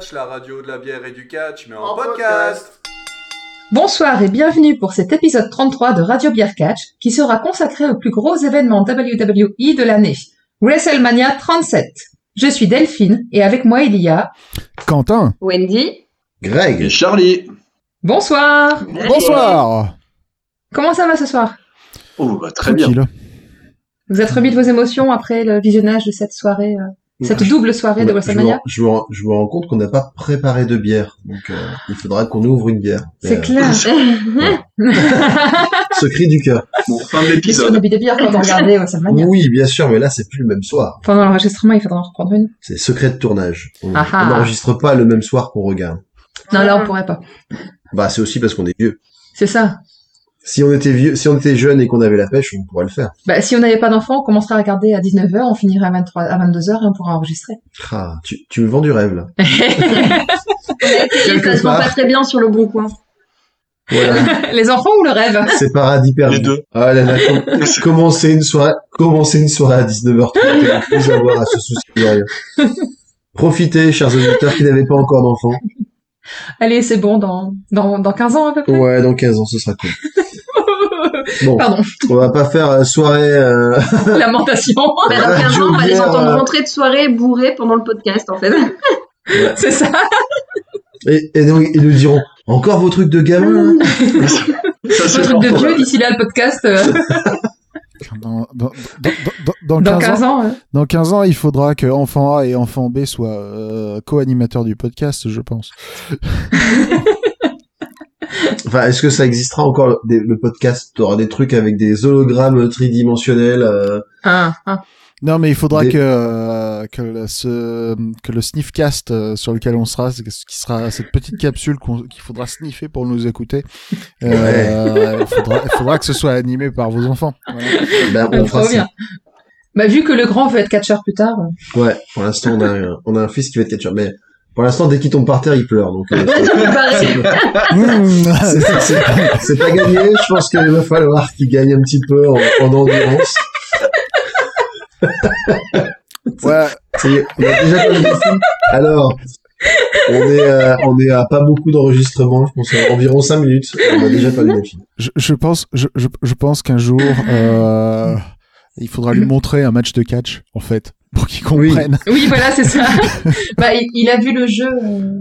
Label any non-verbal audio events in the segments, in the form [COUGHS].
Catch, la radio de la bière et du catch, mais en, podcast. Bonsoir et bienvenue pour cet épisode 33 de Radio Bière Catch qui sera consacré au plus gros événement WWE de l'année, WrestleMania 37. Je suis Delphine et avec moi il y a Quentin, Wendy, Greg. Et Charlie. Bonsoir. bonsoir. Comment ça va ce soir? Oh, bah, très bien. Vous êtes remis de vos émotions après le visionnage de cette soirée, euh, cette double soirée de Ouais, je, me, WrestleMania je, me, rends- je me rends compte qu'on n'a pas préparé de bière, donc euh, il faudra qu'on ouvre une bière. C'est Euh, clair. [LAUGHS] Ce [LAUGHS] cri du cœur. Bon, fin de l'épisode. a bu des bières quand on regardait WrestleMania Oui, bien sûr, mais là c'est plus le même soir. Pendant l'enregistrement, il faudra en reprendre une. C'est secret de tournage. On Ah ah. on n'enregistre pas le même soir qu'on regarde. Non, là, on pourrait pas. Bah c'est aussi parce qu'on est vieux. C'est ça. Si on était vieux, si on était jeune et qu'on avait la pêche, on pourrait le faire. Bah, si on n'avait pas d'enfants, on commencerait à regarder à 19h, on finirait à 23, à 22h et on pourra enregistrer. Ah, tu, tu me vends du rêve là. [LAUGHS] [LAUGHS] Ça se vend part. pas très bien sur le bon coin. Voilà, [LAUGHS] Les enfants ou le rêve? C'est paradis perdu. Les deux. Ah là là, com- commencer une soirée, commencer une soirée à 19h30 et plus avoir à se soucier de rien. Profitez, chers auditeurs qui n'avaient pas encore d'enfants. Allez, c'est bon, dans, dans, dans 15 ans à peu près Ouais, dans 15 ans, ce sera cool. [LAUGHS] Bon, Pardon, on va pas faire euh, soirée. euh, [LAUGHS] lamentation. Bah, [LAUGHS] dans 15 ans, on va les entendre euh, rentrer de soirée bourrés pendant le podcast, en fait. c'est ça. Et, et donc, ils nous diront encore vos trucs de gamin. hein Ça, Un c'est truc de vieux d'ici là, le podcast. euh, Dans, dans, dans, dans, dans dans 15 15 ans, ans. dans 15 ans, il faudra que enfant A et enfant B soient euh, co-animateurs du podcast, je pense. [LAUGHS] Enfin, est-ce que ça existera encore des- le podcast? T'auras des trucs avec des hologrammes tridimensionnels. euh, Un, un. Non, mais il faudra Des- que euh, que le, ce, que le sniffcast euh, sur lequel on sera, ce qui sera cette petite capsule qu'il faudra sniffer pour nous écouter. Euh, il, faudra, il faudra que ce soit animé par vos enfants. Voilà. ben, on fera trop ça. bien. Bah, vu que le grand veut être catcheur plus tard. Ouais, pour l'instant, on a, un, on a un fils qui va être catcheur. Mais pour l'instant, dès qu'il tombe par terre, il pleure. Donc, euh, [LAUGHS] c'est pas gagné. Je pense qu'il va falloir qu'il gagne un petit peu en, en endurance. Ouais, Ça y est, on a déjà. Alors, on est, euh, on est à pas beaucoup d'enregistrements, je pense à environ 5 minutes. On a déjà perdu des films. je, je pense, je, je, je pense qu'un jour, euh, il faudra lui montrer un match de catch, en fait, pour qu'il Oui. comprenne. Oui, voilà, c'est ça. [LAUGHS] bah, il, il a vu le jeu. euh,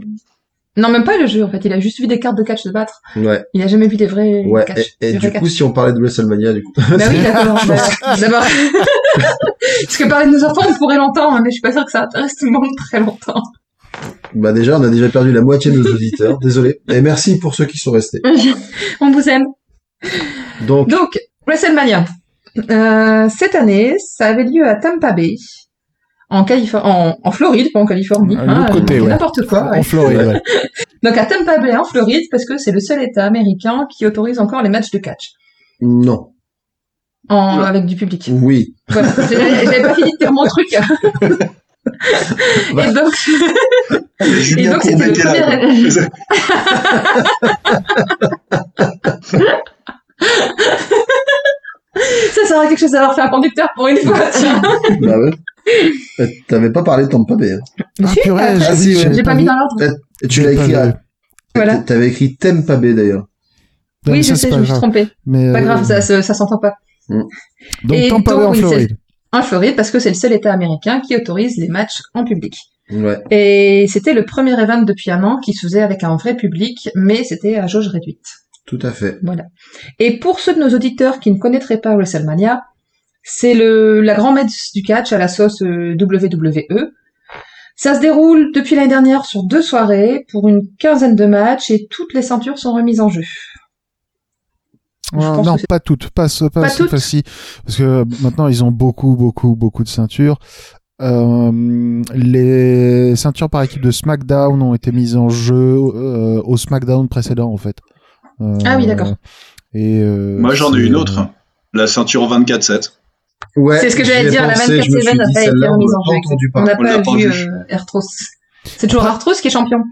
Non, même pas le jeu, en fait. Il a juste vu des cartes de catch se battre. Ouais, Il a jamais vu des vrais ouais. catch. Et, du coup, catch. si on parlait de WrestleMania, du coup. Bah oui, d'accord. [LAUGHS] D'abord. [LAUGHS] Parce que parler de nos enfants, on pourrait l'entendre, hein, mais je suis pas sûre que ça intéresse tout le monde très longtemps. bah déjà, on a déjà perdu la moitié de nos auditeurs. [LAUGHS] Désolé. Et merci pour ceux qui sont restés. On vous aime. Donc, Donc, WrestleMania. Euh, cette année, ça avait lieu à Tampa Bay, en, Califor- en, en Floride, pas en Californie. Hein, côté, ouais. N'importe quoi. ouais. En Floride, ouais. [LAUGHS] Donc à Tampa Bay, en Floride, parce que c'est le seul État américain qui autorise encore les matchs de catch non. en, avec du public. Oui. Voilà. [LAUGHS] J'avais pas fini de dire mon truc. Et donc, [LAUGHS] et donc c'était le premier. Ça sert à quelque chose d'avoir fait un conducteur pour une fois. tiens. bah ouais. Euh, T'avais pas parlé de Tampa Bay. Hein. Ah, Si, purée, après, j'ai- si, ouais. j'avais J'ai pas mis dans l'ordre. Et tu l'as écrit. à- Voilà. T'avais écrit Tampa Bay d'ailleurs. Oui, ça, je sais, je me suis trompée. Mais, Pas euh, grave, ça, ça, ça s'entend pas. Donc, Et Tampa Bay donc, en Floride. En Floride, parce que c'est le seul État américain qui autorise les matchs en public. Ouais. Et c'était le premier event depuis un an qui se faisait avec un vrai public, mais c'était à jauge réduite. Tout à fait. Voilà. Et pour ceux de nos auditeurs qui ne connaîtraient pas WrestleMania, c'est le la grand-messe du catch à la sauce euh, WWE. Ça se déroule depuis l'année dernière sur deux soirées pour une quinzaine de matchs et toutes les ceintures sont remises en jeu. Je Ah, non, pas toutes, pas, ce- pas, Pas cette toutes fois-ci, parce que euh, maintenant ils ont beaucoup, beaucoup, beaucoup de ceintures. Euh, les ceintures par équipe de SmackDown ont été mises en jeu euh, au SmackDown précédent en fait. Euh, Ah oui, d'accord. Et euh, Moi, j'en ai une autre. La ceinture 24-7. Ouais. C'est ce que j'allais ai dire, la pensé, 24 je me suis Seven n'a pas été remise l'a en jeu. On n'a l'a pas pas vu vu. euh. C'est toujours Artros qui est champion.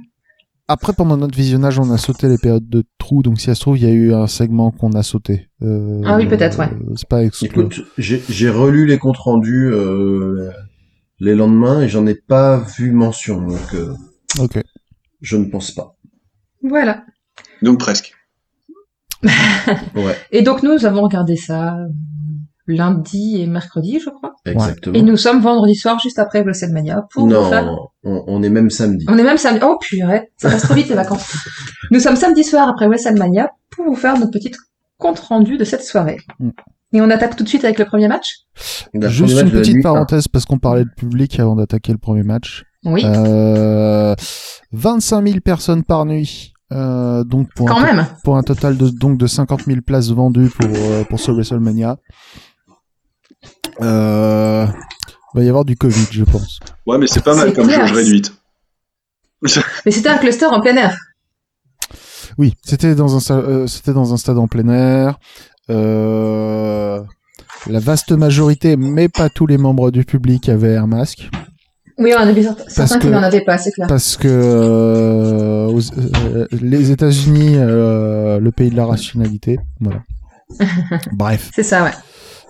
Après, pendant notre visionnage, on a sauté les périodes de trous, donc si ça se trouve, il y a eu un segment qu'on a sauté. Euh, Ah oui, peut-être, ouais. euh, C'est pas exclu. Écoute, j'ai relu les comptes rendus. Euh, les lendemains et j'en ai pas vu mention, donc euh, Ok. je ne pense pas. Voilà. Donc presque. Ouais, [LAUGHS] Et donc nous avons regardé ça euh, lundi et mercredi, je crois. exactement. Et nous sommes vendredi soir, juste après WrestleMania, pour vous faire... non, on, on est même samedi. On est même samedi. Oh purée, ça passe trop vite les vacances. [LAUGHS] Nous sommes samedi soir après WrestleMania pour vous faire notre petite compte rendu de cette soirée. Mm. Et on attaque tout de suite avec le premier match. Le Juste match une petite nuit, parenthèse parce qu'on parlait de public avant d'attaquer le premier match. Oui, Euh, 25 000 personnes par nuit. Euh, donc pour quand un, même. pour un total de donc de 50 000 places vendues pour euh, pour ce WrestleMania. Euh, va y avoir du Covid, je pense. Ouais, mais c'est pas mal comme clair. jauge réduite. Mais c'était un cluster en plein air. Oui, c'était dans un euh, c'était dans un stade en plein air. Euh, la vaste majorité, mais pas tous les membres du public avaient un masque. Oui, on a vu certains qui n'en avaient pas, c'est clair. Parce que euh, aux- euh, les États-Unis, euh, le pays de la rationalité, voilà. [LAUGHS] Bref, C'est ça, ouais.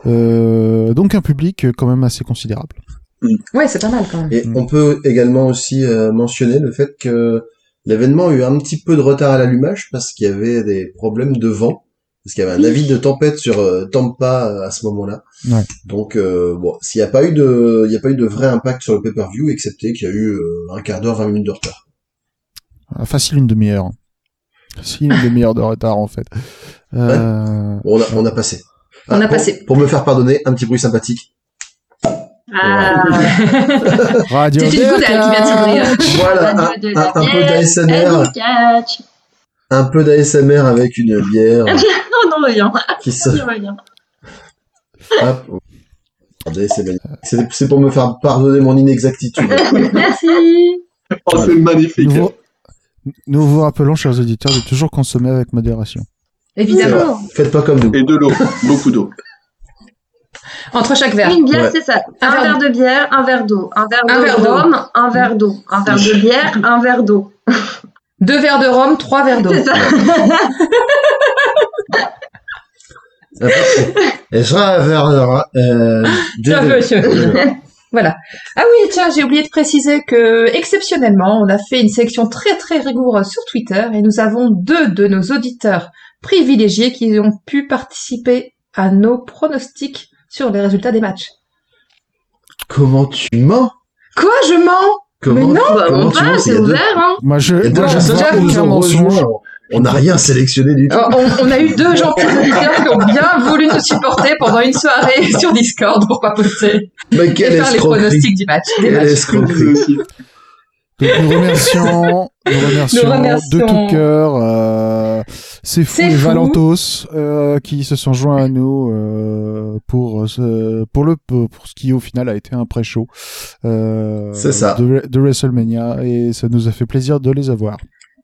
Euh, donc un public euh, quand même assez considérable. Ouais, c'est pas mal quand même. Et Mm. on peut également aussi euh, mentionner le fait que l'événement a eu un petit peu de retard à l'allumage parce qu'il y avait des problèmes de vent, parce qu'il y avait un avis de tempête sur euh, Tampa euh, à ce moment-là. Ouais. Donc euh, bon, s'il n'y a pas eu de, il y a pas eu de vrai impact sur le pay-per-view, excepté qu'il y a eu euh, un quart d'heure, 20 minutes de retard. Ah, Facile une demi-heure. Facile une demi-heure de retard en fait. Euh, Bon, on a, on a passé. On a pour- passé. Pour me faire pardonner, un petit bruit sympathique. Ah, [LAUGHS] Radio C'est une qui vient de s'ouvrir. Voilà, un, peu d'ASMR, un peu d'ASMR avec une bière Oh [LAUGHS] non, rien. qui se. Hop. C'est pour me faire pardonner mon inexactitude. [LAUGHS] Merci. Oh, c'est magnifique. nous, vous, nous vous rappelons, chers auditeurs, de toujours consommer avec modération. Évidemment. Faites pas comme nous. Et de l'eau, beaucoup d'eau. [LAUGHS] Entre chaque verre. Une bière, Ouais. c'est ça. Un Un, verre verre de bière, un verre d'eau. Un verre Un de verre d'eau. rhum, un verre d'eau. Un verre de bière, un verre d'eau. [LAUGHS] Deux verres de rhum, trois verres d'eau. C'est ça. [LAUGHS] Et je vers euh, Tiens, monsieur. Voilà. Ah oui, tiens, j'ai oublié de préciser que, exceptionnellement, on a fait une sélection très très rigoureuse sur Twitter et nous avons deux de nos auditeurs privilégiés qui ont pu participer à nos pronostics sur les résultats des matchs. Comment tu mens? Quoi, je mens? Comment, Mais non, Bah, comment on tu va, mens c'est deux- ouvert, hein. Moi, je, moi, je rejoints. On n'a rien sélectionné du tout. Oh, on, on a eu deux gentils auditeurs qui ont bien voulu nous supporter pendant une soirée [LAUGHS] sur Discord pour papoter Mais et quelle faire les pronostics du match. Des matchs. escroquerie Donc, nous remercions, nous remercions, Nous remercions. de tout cœur euh, C'est fou. Valentos euh, qui se sont joints à nous euh, pour ce, pour le pour ce qui au final a été un pré-show euh, C'est ça. de, de WrestleMania et ça nous a fait plaisir de les avoir.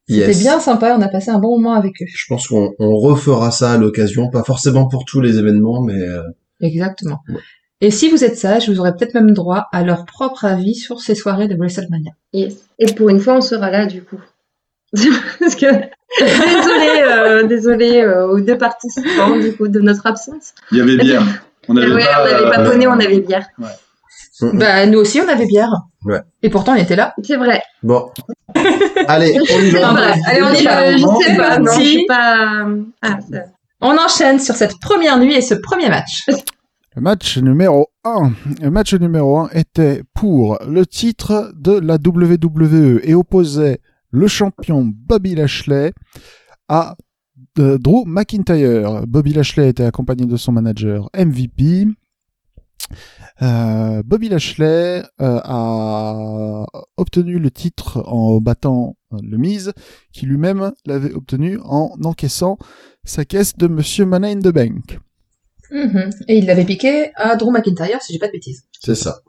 C'était Yes. bien sympa, on a passé un bon moment avec eux. Je pense qu'on on refera ça à l'occasion, pas forcément pour tous les événements, mais euh, Exactement. Ouais. Et si vous êtes sage, vous aurez peut-être même droit à leur propre avis sur ces soirées de WrestleMania. Yes. Et pour une fois, on sera là, du coup. Parce que, désolé, euh, désolé euh, aux deux participants, du coup, de notre absence. Il y avait bière. On Ouais, avait on pas, n'avait pas euh, poney, on avait bière. Bah, nous aussi, on avait bière. Ouais. Et pourtant, on était là. C'est vrai. bon. Allez, [LAUGHS] on y va. Allez, on y va. Euh, Je sais pas, non, parti. je suis pas... Ah, On enchaîne sur cette première nuit et ce premier match. Le match numéro 1. Le match numéro 1 était pour le titre de la WWE et opposait le champion Bobby Lashley à euh, Drew McIntyre. Bobby Lashley était accompagné de son manager MVP. Euh, Bobby Lashley euh, a obtenu le titre en battant le Miz, qui lui-même l'avait obtenu en encaissant sa caisse de Monsieur Money in the Bank. Mhm. Et il l'avait piqué à Drew McIntyre, si j'ai pas de bêtises. C'est ça.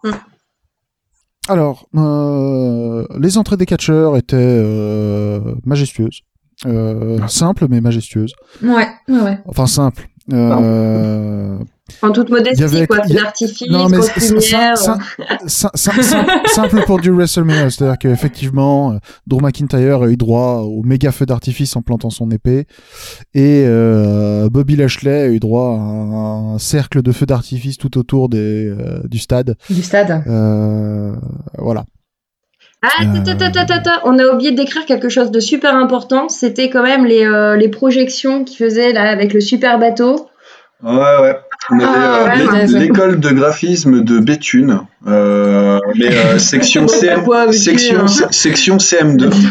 Alors, euh, les entrées des catcheurs étaient euh, majestueuses. Euh, simples mais majestueuses. Ouais, ouais, ouais. Enfin simples. Euh, En toute modestie, avait- quoi. a- d'artifice, Non, mais c'est- c'est- lumière. c'est- Sim- sim- sim- simple pour du WrestleMania, c'est-à-dire qu'effectivement, euh, Drew McIntyre a eu droit au méga feu d'artifice en plantant son épée, et euh, Bobby Lashley a eu droit à un, cercle de feu d'artifice tout autour des, euh, du stade. Du stade. Euh, voilà. Ah, on a oublié de décrire quelque chose de super important. C'était quand même les, euh, les projections qu'ils faisaient là avec le super bateau. Ouais, ouais. On avait Ah, euh, ouais, ouais, ouais. l'école de graphisme de Béthune, euh, mais euh, [LAUGHS] section, CM, section, hein section CM2. [LAUGHS]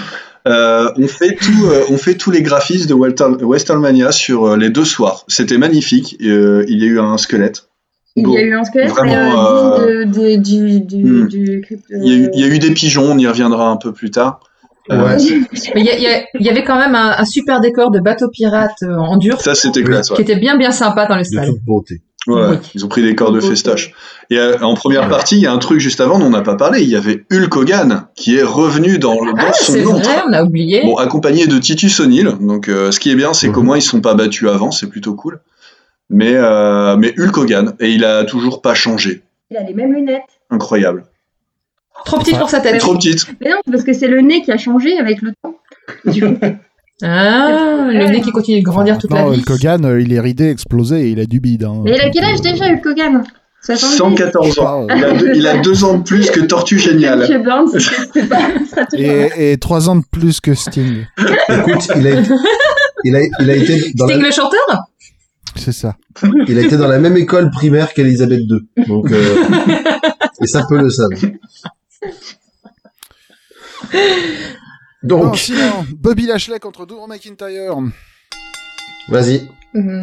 Euh, on fait tout, euh, on fait tous les graphismes de Walter- Westernmania sur euh, les deux soirs. C'était magnifique. et, euh, il y a eu un squelette. Il Bon, y a eu un squelette vraiment, euh, digne de- de- du, du, hmm. du Il y, a eu, il y a eu des pigeons. On y reviendra un peu plus tard. Euh, Ouais. Il y, avait quand même un, un super décor de bateau pirate euh, en dur Ça, c'était classe. ouais. qui était bien bien sympa dans le De stade. toute beauté. Ouais, Oui. Ils ont pris des corps de festoche. Et euh, en première partie, il y a un truc juste avant, dont on n'a pas parlé. Il y avait Hulk Hogan qui est revenu dans, le- dans Ah, son c'est nom. vrai, on a oublié. Bon, accompagné de Titus O'Neill. Donc, euh, ce qui est bien, c'est Mhm. qu'au moins ils sont pas battus avant, c'est plutôt cool. Mais, euh, mais Hulk Hogan, et il a toujours pas changé. Il a les mêmes lunettes. Incroyable. Trop petite pour sa tête. Trop petite. Mais non, c'est parce que c'est le nez qui a changé avec le temps. Du coup, [LAUGHS] Ah, le nez qui continue de grandir toute la Non, vie. Hulk Hogan, euh, il est ridé, explosé, et il a du bide. Hein. Mais il a quel âge déjà, Hulk Hogan? 70 114 ans. Il a, deux, il a deux ans de plus que Tortue Géniale. [LAUGHS] Et, et trois ans de plus que Sting. Écoute, il a, il a, il a été dans la, Sting le chanteur? C'est ça. il a été dans la même école primaire qu'Elisabeth II. Donc, euh, [LAUGHS] et ça peut le savoir. [LAUGHS] Donc, sinon, Bobby Lashley contre Drew McIntyre. vas-y. Mhm.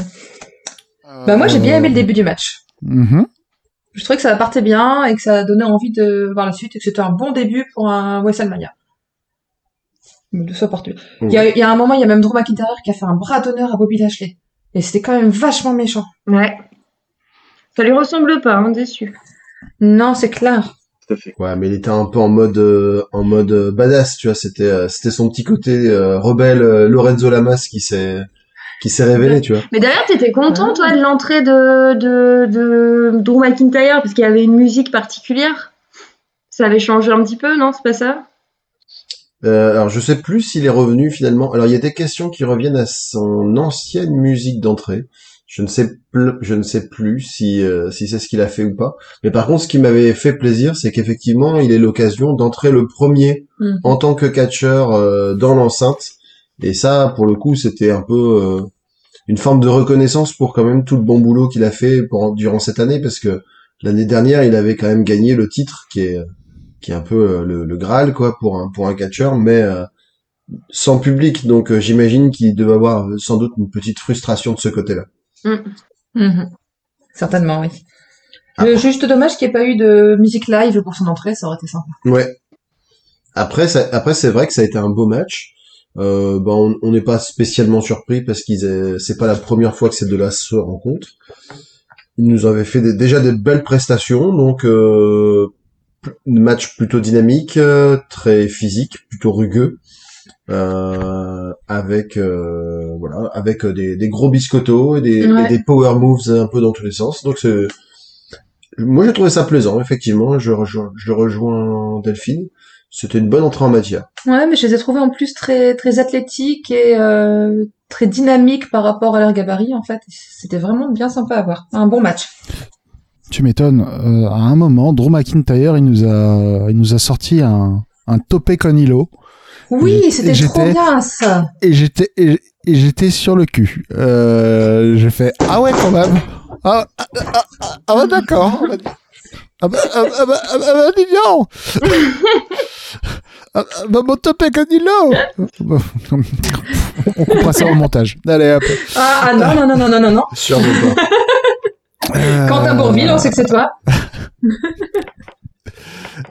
Bah moi j'ai bien aimé le début du match. Mhm. Je trouvais que ça partait bien et que ça donnait envie de voir la suite et que c'était un bon début pour un WrestleMania. De ça partait. Il y y a un moment, il y a même Drew McIntyre qui a fait un bras d'honneur à Bobby Lashley. Et c'était quand même vachement méchant. Ouais. Ça lui ressemble pas, hein, déçu. Non, c'est clair. Tout à fait. Ouais, mais il était un peu en mode euh, en mode euh, badass, tu vois. C'était euh, c'était son petit côté euh, rebelle euh, Lorenzo Lamas qui s'est qui s'est révélé, tu vois. Mais d'ailleurs, t'étais content, toi, de l'entrée de, de, de Drew McIntyre, parce qu'il y avait une musique particulière? Ça avait changé un petit peu, non? C'est pas ça? Euh, alors je sais plus s'il est revenu finalement. Alors il y a des questions qui reviennent à son ancienne musique d'entrée. Je ne sais plus, je ne sais plus si euh, si c'est ce qu'il a fait ou pas. Mais par contre, ce qui m'avait fait plaisir, c'est qu'effectivement, il ait l'occasion d'entrer le premier Mhm. en tant que catcheur euh, dans l'enceinte. Et ça, pour le coup, c'était un peu euh, une forme de reconnaissance pour quand même tout le bon boulot qu'il a fait pour, durant cette année, parce que l'année dernière, il avait quand même gagné le titre, qui est qui est un peu euh, le, le Graal quoi pour un pour un catcheur, mais euh, sans public. Donc euh, j'imagine qu'il devait avoir sans doute une petite frustration de ce côté-là. Mhm. Certainement, oui. Le juste dommage qu'il n'y ait pas eu de musique live pour son entrée, ça aurait été sympa. Ouais. Après, ça, après c'est vrai que ça a été un beau match. Euh, ben, on n'est pas spécialement surpris parce qu'ils c'est pas la première fois que ces deux-là se rencontrent. Ils nous avaient fait des- déjà des belles prestations, donc euh, match plutôt dynamique, euh, très physique, plutôt rugueux, euh, avec euh, voilà, avec euh, des, des gros biscottos et des, Ouais. et des power moves un peu dans tous les sens. Donc c'est moi j'ai trouvé ça plaisant, effectivement. Je rejoins, je rejoins Delphine. C'était une bonne entrée en matière. Ouais, mais je les ai trouvés en plus très très athlétiques et euh, très dynamiques par rapport à leur gabarit en fait. C'était vraiment bien sympa à voir. Un bon match. Tu m'étonnes. Euh, à un moment, Drew McIntyre, il nous a, il nous a sorti un, un topé Conilo. Oui, c'était trop bien ça. Et j'étais, et, et j'étais sur le cul. Euh, j'ai fait, ah ouais, quand même. Ah, ah, ah, ah, ah bah d'accord. Ah bah, ah, bah, ah, bah, ah, bah, ah bah, dis donc. Ah, ah, bah, mon topé Conilo. On coupera ça au montage. Allez, hop. Ah, ah non non non non non non non. Sûrement pas. Quentin Bourville, on sait que c'est toi. [LAUGHS]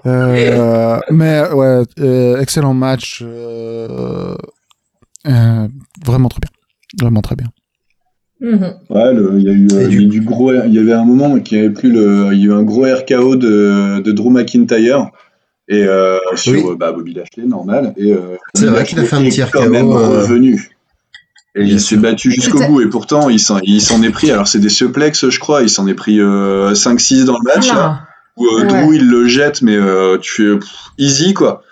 Euh, [LAUGHS] mais ouais, euh, excellent match. euh, euh, vraiment très bien. Vraiment très bien. Mhm. Ouais, il y a eu, euh, du- gros, il y avait un moment qui avait plus le, il y a eu un gros RKO de, de Drew McIntyre et euh, sur Oui. bah, Bobby Lashley, normal. Et euh, C'est vrai qu'il a fait un petit est quand même euh, revenu. Et il s'est battu jusqu'au bout, et pourtant, il s'en, il s'en est pris, alors c'est des suplex, je crois, il s'en est pris euh, 5-6 dans le match, là, Ah. Où euh, Ouais. Drew, il le jette, mais euh, tu fais pff, easy, quoi.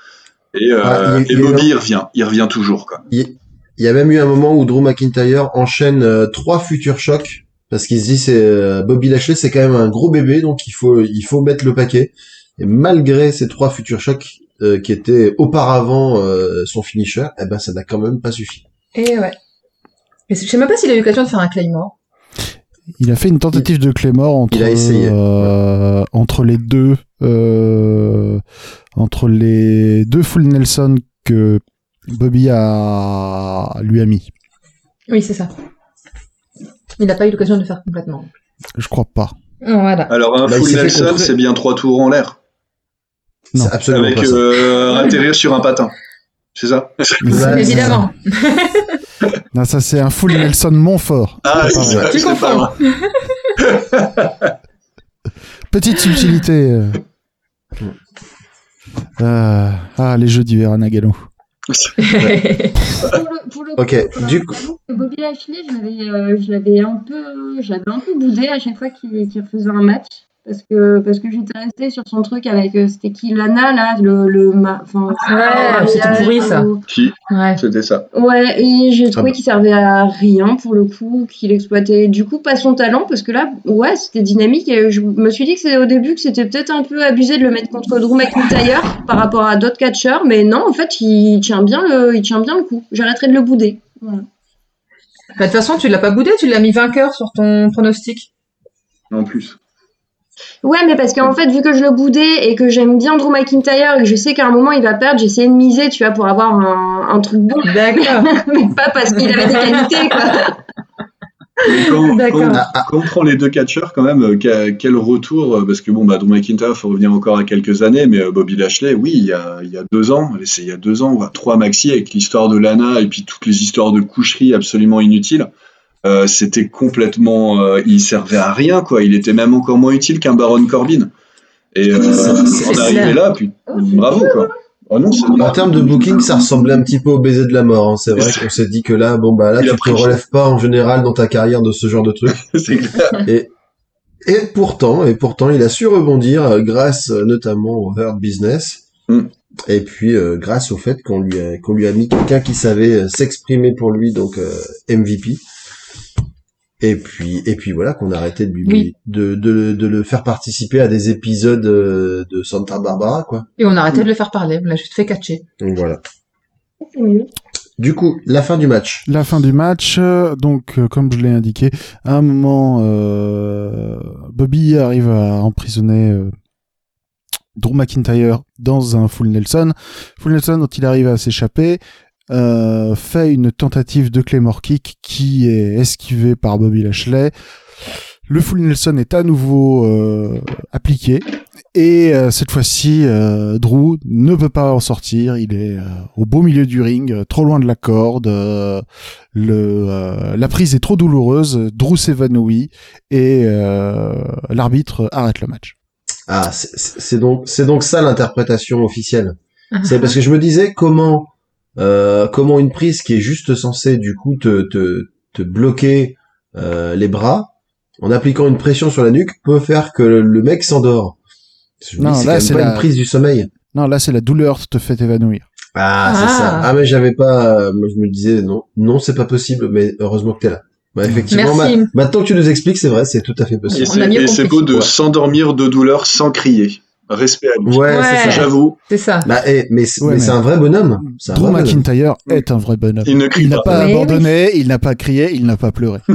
Et, euh, Ah, il et Bobby, il revient, il revient toujours, quoi. Il y a même eu un moment où Drew McIntyre enchaîne euh, trois futurs chocs parce qu'il se dit c'est euh, Bobby Lashley c'est quand même un gros bébé donc il faut il faut mettre le paquet et malgré ces trois futurs chocs euh, qui étaient auparavant euh, son finisher eh ben ça n'a quand même pas suffi. Et ouais. Mais je sais même pas s'il a eu l'occasion de faire un Claymore. Il a fait une tentative de Claymore entre Il a essayé. euh, entre les deux euh, entre les deux full Nelson que Bobby a lui a mis. Oui, c'est ça. Il n'a pas eu l'occasion de le faire complètement. Je crois pas. Voilà. Alors, un Bah, full Nelson, c'est bien trois tours en l'air, Non. Absolument avec pas ça. euh, atterrir sur un patin. C'est ça? Ouais, Évidemment. [LAUGHS] Non, ça c'est un full Nelson Montfort. Ah. Tu c'est pas confonds. vrai. [LAUGHS] Petite subtilité. euh. Euh, ah, les jeux d'hiver à Nagano. Pour le, pour le Ok, coup, du euh, j'avoue que Bobby Lashley, je l'avais, euh, je l'avais un peu, je l'avais un peu boudé à chaque fois qu'il qu'il refaisait un match. Parce que, parce que j'étais restée sur son truc avec, euh, c'était qui, Lana, là, le, le, ma- enfin, Ouais, c'était pourri, ça. ou- Si, Ouais. c'était ça. Ouais, et j'ai trouvé bah. qu'il servait à rien pour le coup, qu'il exploitait du coup pas son talent, parce que là, ouais, c'était dynamique, et je me suis dit que c'était au début que c'était peut-être un peu abusé de le mettre contre Drew McIntyre par rapport à d'autres catcheurs, mais non, en fait, il tient bien le, il tient bien le coup. J'arrêterai de le bouder. Voilà. Bah, De toute façon, tu l'as pas boudé, tu l'as mis vainqueur sur ton pronostic. En plus. Ouais, mais parce qu'en fait, vu que je le boudais et que j'aime bien Drew McIntyre et que je sais qu'à un moment il va perdre, j'ai essayé de miser, tu vois, pour avoir un, un truc bon, D'accord. [LAUGHS] mais pas parce qu'il avait des qualités, quoi. Quand, D'accord. quand- quand on prend les deux catcheurs, quand même, euh, quel, retour, euh, parce que bon, bah, Drew McIntyre, faut revenir encore à quelques années, mais euh, Bobby Lashley, oui, il y a, il y a deux ans, c'est il y a deux ans, trois maxi, avec l'histoire de Lana et puis toutes les histoires de coucherie absolument inutiles, euh, c'était complètement, euh, il servait à rien, quoi. Il était même encore moins utile qu'un Baron Corbin. Et euh, arriver clair. là, puis bravo, quoi. Oh non, c'est En termes de booking, ça ressemblait un petit peu au baiser de la mort. hein. C'est vrai qu'on s'est dit que là, bon bah là, Il tu te relèves pas en général dans ta carrière de ce genre de truc. [LAUGHS] c'est clair. Et et pourtant, et pourtant, il a su rebondir euh, grâce euh, notamment au Hurt Business. Mm. Et puis euh, grâce au fait qu'on lui a, qu'on lui a mis quelqu'un qui savait euh, s'exprimer pour lui, donc euh, MVP. Et puis et puis voilà qu'on a arrêté de lui Oui. de, de de le faire participer à des épisodes euh, de Santa Barbara quoi. Et on a arrêté de le faire parler, on l'a juste fait catcher. Donc voilà. Du coup, la fin du match. La fin du match, euh, donc euh, comme je l'ai indiqué, à un moment, euh, Bobby arrive à emprisonner euh, Drew McIntyre dans un full Nelson. Full Nelson dont il arrive à s'échapper, euh, fait une tentative de Claymore Kick qui est esquivée par Bobby Lashley. Le full Nelson est à nouveau euh, appliqué. Et euh, cette fois-ci, euh, Drew ne peut pas en sortir. Il est euh, au beau milieu du ring, trop loin de la corde. euh, le, euh, la prise est trop douloureuse. Drew s'évanouit et euh, l'arbitre arrête le match. Ah, c'est donc c'est donc ça l'interprétation officielle. [LAUGHS] C'est parce que je me disais comment euh, comment une prise qui est juste censée du coup te te, te bloquer euh, les bras en appliquant une pression sur la nuque peut faire que le, le mec s'endort. Je me Non, dis, là, c'est pas la- une prise du sommeil. Non, là c'est la douleur qui te fait évanouir. Ah, c'est Ah. ça. Ah mais j'avais pas. euh, Moi je me disais non, non c'est pas possible. Mais heureusement que t'es là. Bah, effectivement. Merci. ma- maintenant que tu nous expliques, c'est vrai, c'est tout à fait possible. Et c'est beau de Ouais. s'endormir de douleur sans crier. Respect à lui. Ouais, Ouais. c'est ça. J'avoue, C'est ça. Bah, eh, mais c'est Ouais, mais mais- c'est un vrai bonhomme. C'est un Drew vrai bonhomme. McIntyre est un vrai bonhomme. il ne crie Il n'a pas. abandonné, il n'a pas crié, il n'a pas pleuré. [LAUGHS]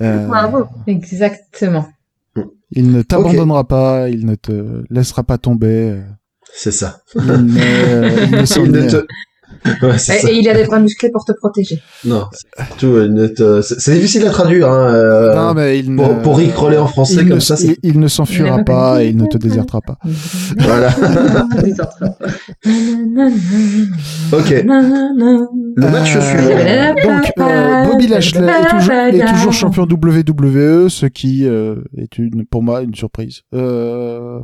Euh, Bravo. Exactement. il ne t'abandonnera pas, il ne te laissera pas tomber. C'est ça. Il ne, euh, il ne [LAUGHS] s'en Il ne est- te- [LAUGHS] Ouais, Et, ça. il a des bras musclés pour te protéger. Non, tout, euh, ne te- c'est difficile à traduire. Hein, euh, Non, mais il pour, ne- pour en français il comme ne, ça, il, c'est il ne s'enfuira pas et il ne te désertera pas. [LAUGHS] voilà. [LAUGHS] ok. Le match suivant. Euh, donc, euh, Bobby Lashley est toujours, est toujours champion WWE, ce qui euh, est une, pour moi une surprise. Euh,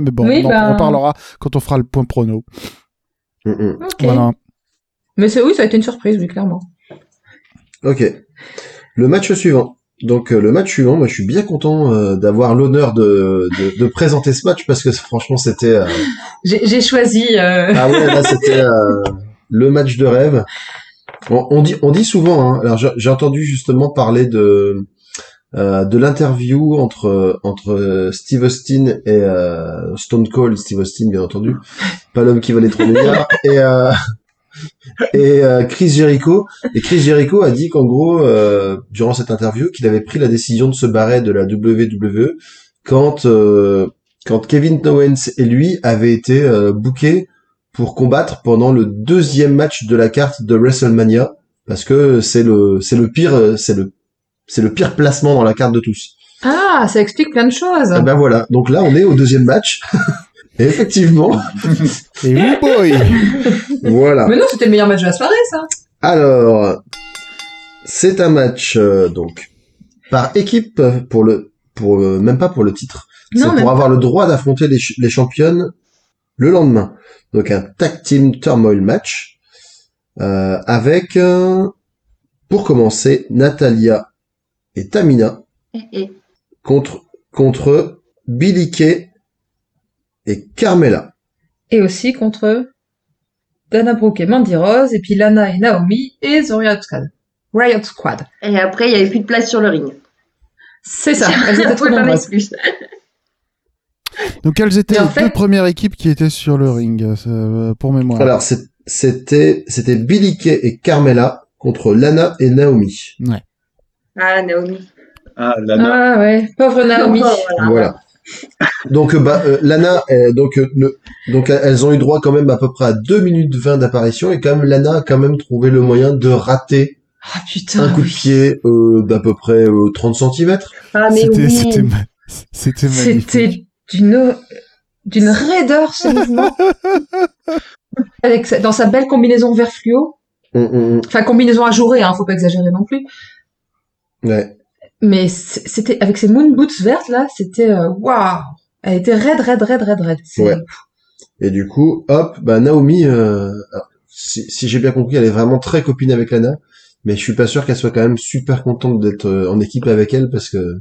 mais bon, Oui, on en bah. reparlera quand on fera le point prono. Mm, mm. Ok. Voilà. Mais c'est oui, ça a été une surprise, oui, clairement. Ok. Le match suivant. Donc euh, le match suivant, moi je suis bien content euh, d'avoir l'honneur de, de, de présenter ce match parce que franchement c'était euh, J'ai choisi. euh, ah ouais là c'était euh, le match de rêve. On, on dit on dit souvent. Hein, alors j'ai entendu justement parler de euh, de l'interview entre entre Steve Austin et euh, Stone Cold Steve Austin bien entendu, pas l'homme qui valait trop milliards et euh, et euh, Chris Jericho et Chris Jericho a dit qu'en gros euh, durant cette interview qu'il avait pris la décision de se barrer de la WWE quand euh, quand Kevin Owens et lui avaient été euh, bookés pour combattre pendant le deuxième match de la carte de WrestleMania parce que c'est le c'est le pire euh, c'est le c'est le pire placement dans la carte de tous. Ah, ça explique plein de choses. Et ben voilà. Donc là on est au deuxième match. [LAUGHS] effectivement, [LAUGHS] Et oui, boy [LAUGHS] voilà. Mais non, c'était le meilleur match de la soirée, ça. Alors, c'est un match euh, donc par équipe pour le pour euh, même pas pour le titre. C'est Non, même pour avoir le droit d'affronter les, ch- les championnes le lendemain. Donc un tag team turmoil match euh, avec euh, pour commencer Natalia et Tamina Eh, eh. contre contre Billy Kay et Carmela. Et aussi contre Dana Brooke et Mandy Rose, et puis Lana et Naomi, et The Riot Squad. Riot Squad. Et après, il y avait plus de place sur le ring. C'est ça, [LAUGHS] elles étaient trop nombreuses. plus. [LAUGHS] Donc quelles étaient Et en les fait- deux premières équipes qui étaient sur le ring, euh, pour mémoire Alors c'était c'était Billy Kay et Carmela contre Lana et Naomi. Ah, Naomi. Ah, Lana. Ah ouais, pauvre Naomi. Oh, voilà. Voilà. Donc euh, bah, euh, Lana, euh, donc euh, le, donc elles ont eu droit quand même à peu près à 2 minutes 20 d'apparition et quand même Lana a quand même trouvé le moyen de rater Ah putain. un coup de pied euh, d'à peu près euh, 30 cm. Ah, mais C'était oui. c'était ma- c'était magnifique. C'était d'une d'une raideur ce mouvement. [LAUGHS] Avec sa- dans sa belle combinaison vert fluo, On- on- enfin combinaison ajourée, hein, faut pas exagérer non plus. ouais. Mais c'était avec ses moon boots vertes là, c'était euh, waouh. Elle était raide, raide, raide, raide, raide. Ouais. Et du coup, hop, bah Naomi, euh, si, si j'ai bien compris, elle est vraiment très copine avec Lana, mais je suis pas sûr qu'elle soit quand même super contente d'être euh, en équipe avec elle parce que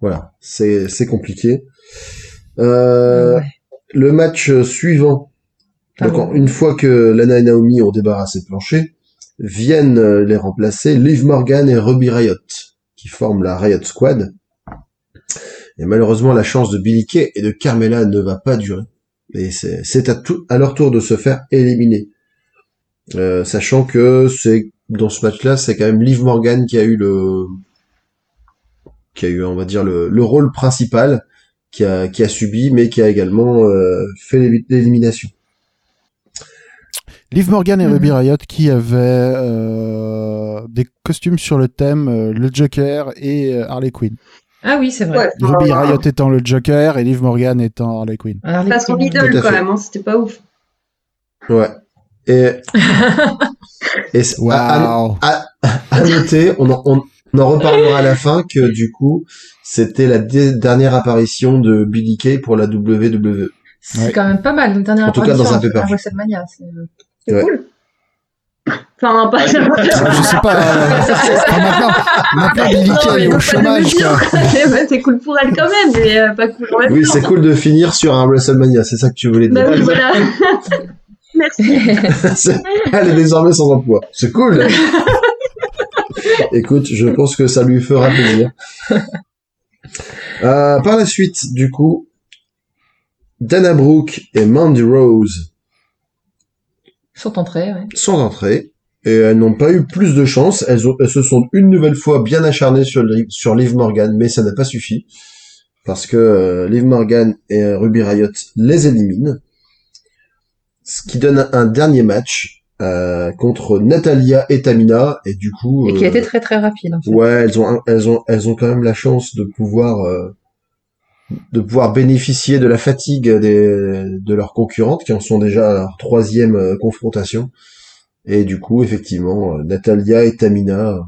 voilà, c'est c'est compliqué. Euh, Ouais. Le match suivant, Ah donc bon. en- une fois que Lana et Naomi ont débarrassé le plancher, viennent euh, les remplacer Liv Morgan et Ruby Riot, qui forment la Riot Squad. Et malheureusement, la chance de Billy Kay et de Carmela ne va pas durer. Et c'est à, leur tour de se faire éliminer. Euh, sachant que c'est dans ce match-là, c'est quand même Liv Morgan qui a eu le qui a eu, on va le, le rôle principal, qui a, subi, mais qui a également euh, fait l'éli- l'élimination. Liv Morgan et Mhm. Ruby Riot qui avaient euh, des costumes sur le thème euh, le Joker et euh, Harley Quinn. Ah oui, c'est vrai. Ouais. Ruby Ah. Riot étant le Joker et Liv Morgan étant Harley Quinn. Alors, les Pas son idole quand même, hein, c'était pas ouf. Ouais. Et, [LAUGHS] et c'est- à, à- Waouh à noter, on en, on, on en reparlera à la fin que du coup, c'était la dernière apparition de Billy Kay pour la WWE. C'est Ouais. quand même pas mal, une dernière En tout cas, dans un apparition c'est- Ouais. cool. Enfin, pas Je sais pas. euh, [LAUGHS] maintenant, Billy Kay mais est au chômage. [LAUGHS] Ouais, c'est cool pour elle quand même, mais euh, pas cool même Oui, c'est cool de finir sur un WrestleMania, c'est ça que tu voulais dire. Bah oui, voilà. [LAUGHS] Merci. Elle est désormais sans emploi. C'est cool. Écoute, je pense que ça lui fera plaisir. Euh, par la suite, du coup, Dana Brooke et Mandy Rose Sont entrées, ouais. sont entrées et elles n'ont pas eu plus de chance. Elles, ont- elles se sont une nouvelle fois bien acharnées sur, Liv- sur Liv Morgan, mais ça n'a pas suffi parce que euh, Liv Morgan et euh, Ruby Riot les éliminent. Ce qui donne un dernier match euh, contre Natalia et Tamina et du coup Et qui a euh, été très très rapide. En fait. Ouais, elles ont, elles ont, elles ont quand même la chance de pouvoir, euh, de pouvoir bénéficier de la fatigue des, de leurs concurrentes qui en sont déjà à leur troisième euh, confrontation. Et du coup, effectivement, euh, Natalia et Tamina euh,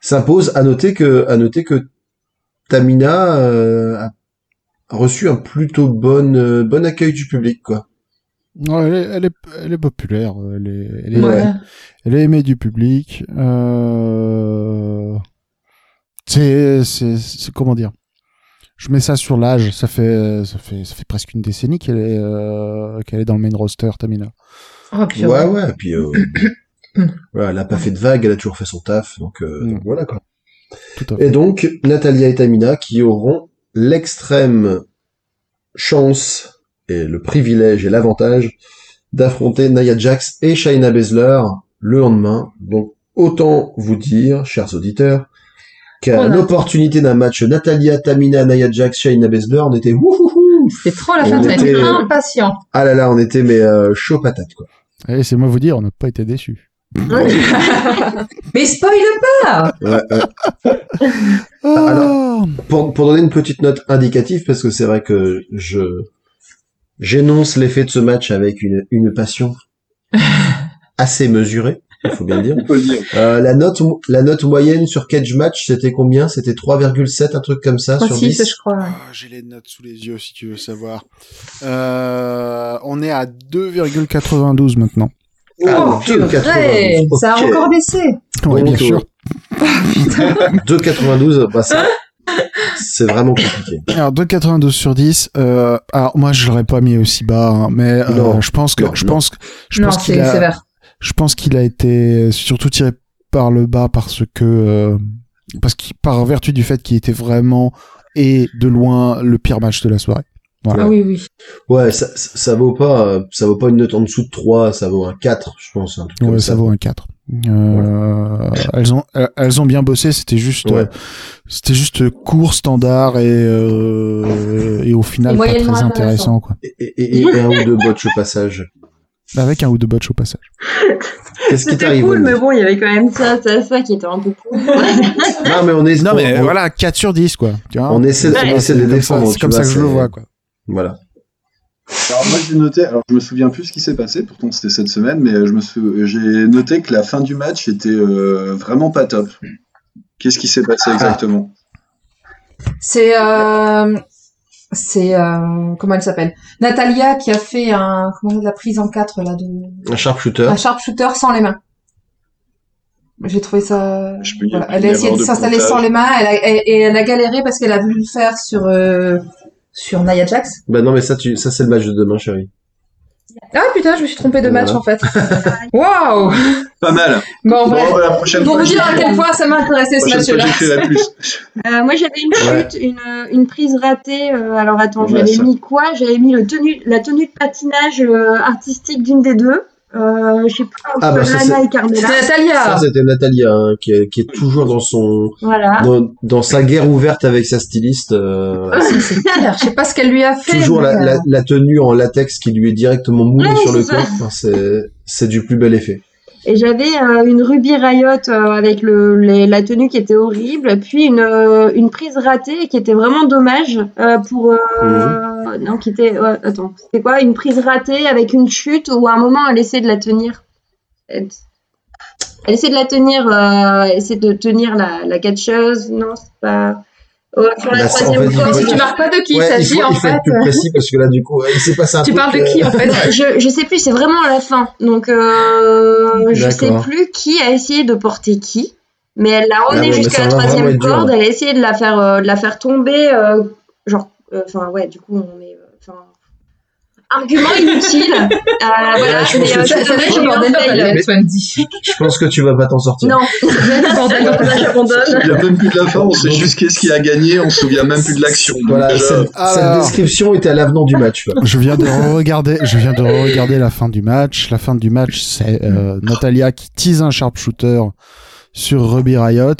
s'imposent. À noter que, à noter que Tamina euh, a reçu un plutôt bon, euh, bon accueil du public, quoi. Ouais, elle, est, elle, est, elle est populaire. Elle est, elle est, Ouais. elle est aimée du public. Euh... C'est, c'est, c'est comment dire? Je mets ça sur l'âge. Ça fait, ça fait, ça fait presque une décennie qu'elle est, euh, qu'elle est dans le main roster, Tamina. Oh. Ouais, ouais, et puis euh, [COUGHS] voilà, elle a pas fait de vague, elle a toujours fait son taf, donc, euh, Mm. donc voilà quoi. Tout à fait. Et donc, Natalia et Tamina qui auront l'extrême chance et le privilège et l'avantage d'affronter Nia Jax et Shayna Baszler le lendemain. Donc, autant vous dire, chers auditeurs, qu'à l'opportunité d'un match Natalia, Tamina, Nia Jax, Shayna Baszler, on était wouhouhou C'est trop la On fin de était- l'année. Impatient. Ah là là, on était mais euh, chaud patate quoi. Allez, c'est moi vous dire, on n'a pas été déçus. [LAUGHS] Mais spoil pas Ouais, ouais. Ah, alors- pour, pour donner une petite note indicative, parce que c'est vrai que je j'énonce l'effet de ce match avec une, une passion [LAUGHS] assez mesurée, il faut bien le dire. Le. Euh, la note la note moyenne sur Cage Match, c'était combien? C'était 3,7, un truc comme ça sur 3-6, 10 je crois. Ah, J'ai les notes sous les yeux si tu veux savoir. Euh, on est à 2,92 maintenant. Ah, oh, purée 2,92, Ça a encore baissé. Ouais, bien sûr. [LAUGHS] 2,92, bah ça, c'est vraiment compliqué. Alors 2,92 sur 10. Euh, alors moi je l'aurais pas mis aussi bas, hein, mais euh, Non. je pense que Non, je non. pense que je non, pense qu'il c'est a. je pense qu'il a été surtout tiré par le bas parce que euh, parce qu'il par vertu du fait qu'il était vraiment et de loin le pire match de la soirée. Voilà. Ah oui, oui. Ouais, ça, ça, vaut pas, euh, ça vaut pas une note en dessous de 3, ça vaut un 4, je pense, un truc Ouais, comme ça ça. vaut un 4. Euh, elles ont elles- ont bien bossé, c'était juste Ouais. euh, c'était juste court standard et euh, et au final Et pas très intéressant quoi. Et, et, et un ou deux botches au passage. Avec un ou deux botches au passage. [LAUGHS] Qu'est-ce qui C'était t'arrive cool, mais bon, il y avait quand même ça, ça, ça qui était un peu cool. [LAUGHS] Non, mais on est, Non mais on, voilà 4 sur 10 quoi. Tu vois on essaie, Ouais. on essaie de les défendre. c'est comme vois, ça que je le vois quoi. Voilà. Alors moi j'ai noté, alors je me souviens plus ce qui s'est passé, pourtant c'était cette semaine, mais euh, je me sou- j'ai noté que la fin du match était euh, vraiment pas top. Qu'est-ce qui s'est passé exactement? C'est euh, c'est euh, comment elle s'appelle? Natalia qui a fait un comment la prise en quatre là de Un sharpshooter. un sharpshooter sans les mains. J'ai trouvé ça. Je peux- Voilà. Elle a essayé de de s'installer sans les mains, elle a, et, et elle a galéré parce qu'elle a voulu le faire sur euh, sur Nia Jax. Bah non, mais ça, tu, ça c'est le match de demain, chérie. Ah putain, je me suis trompée de match Voilà. en fait. [LAUGHS] Waouh Pas mal. Bon, Bon, bref. bah, la prochaine Pour fois, vous dire à quel point ça m'a intéressé ce match-là. [LAUGHS] Euh, moi, j'avais une Ouais. chute, une, une prise ratée. euh, alors, attends, Ouais, j'avais mis quoi? J'avais mis le tenue, la tenue de patinage euh, artistique d'une des deux. Euh, je sais plus, Ah, bah, ça, Lana c'est- et Carmela. C'était Ça, Natalia. c'était Natalia, hein, qui, est, qui est toujours dans son, Voilà. dans, dans sa guerre ouverte avec sa styliste. euh, Ah, c'est c'est clair. Je sais pas ce qu'elle lui a fait. toujours la, mais, la, euh, la tenue en latex qui lui est directement moulée Ouais, sur le corps. Enfin, c'est, c'est du plus bel effet. Et j'avais euh, une Ruby Riot euh, avec le, les- la tenue qui était horrible, puis une, euh, une prise ratée qui était vraiment dommage pour euh, non qui était ouais, attends. C'était quoi? Une prise ratée avec une chute où à un moment elle essaie de la tenir. Elle, elle essaie de la tenir elle essaie de tenir la, la catcheuse. Non c'est pas Sur la Bah, c'est- en troisième fait, faut- Si tu marques pas de qui il Ouais, s'agit en fait. plus précis parce que là, du coup, il s'est passé un Tu parles de euh, qui en fait [LAUGHS] je, je sais plus, c'est vraiment à la fin. Donc, euh, je sais plus qui a essayé de porter qui, mais elle l'a Ah ouais, mais jusqu'à ça la troisième dur, corde. là. Elle a essayé de la faire, euh, de la faire tomber, euh, genre, euh, enfin, ouais, du coup, on est, euh, argument inutile. Euh, voilà, je pense mais, que euh, tu-. Je pense que vas pas t'en sortir. Non, [LAUGHS] j'abandonne. Il y a même plus de la fin, on sait juste qu'est-ce qui a gagné, on se souvient même plus de l'action. Voilà, déjà, cette, cette Alors. description était à l'avenant du match. quoi. Je viens de regarder, je viens de regarder la fin du match. La fin du match, c'est euh, Natalia qui tease un sharpshooter sur Ruby Riot,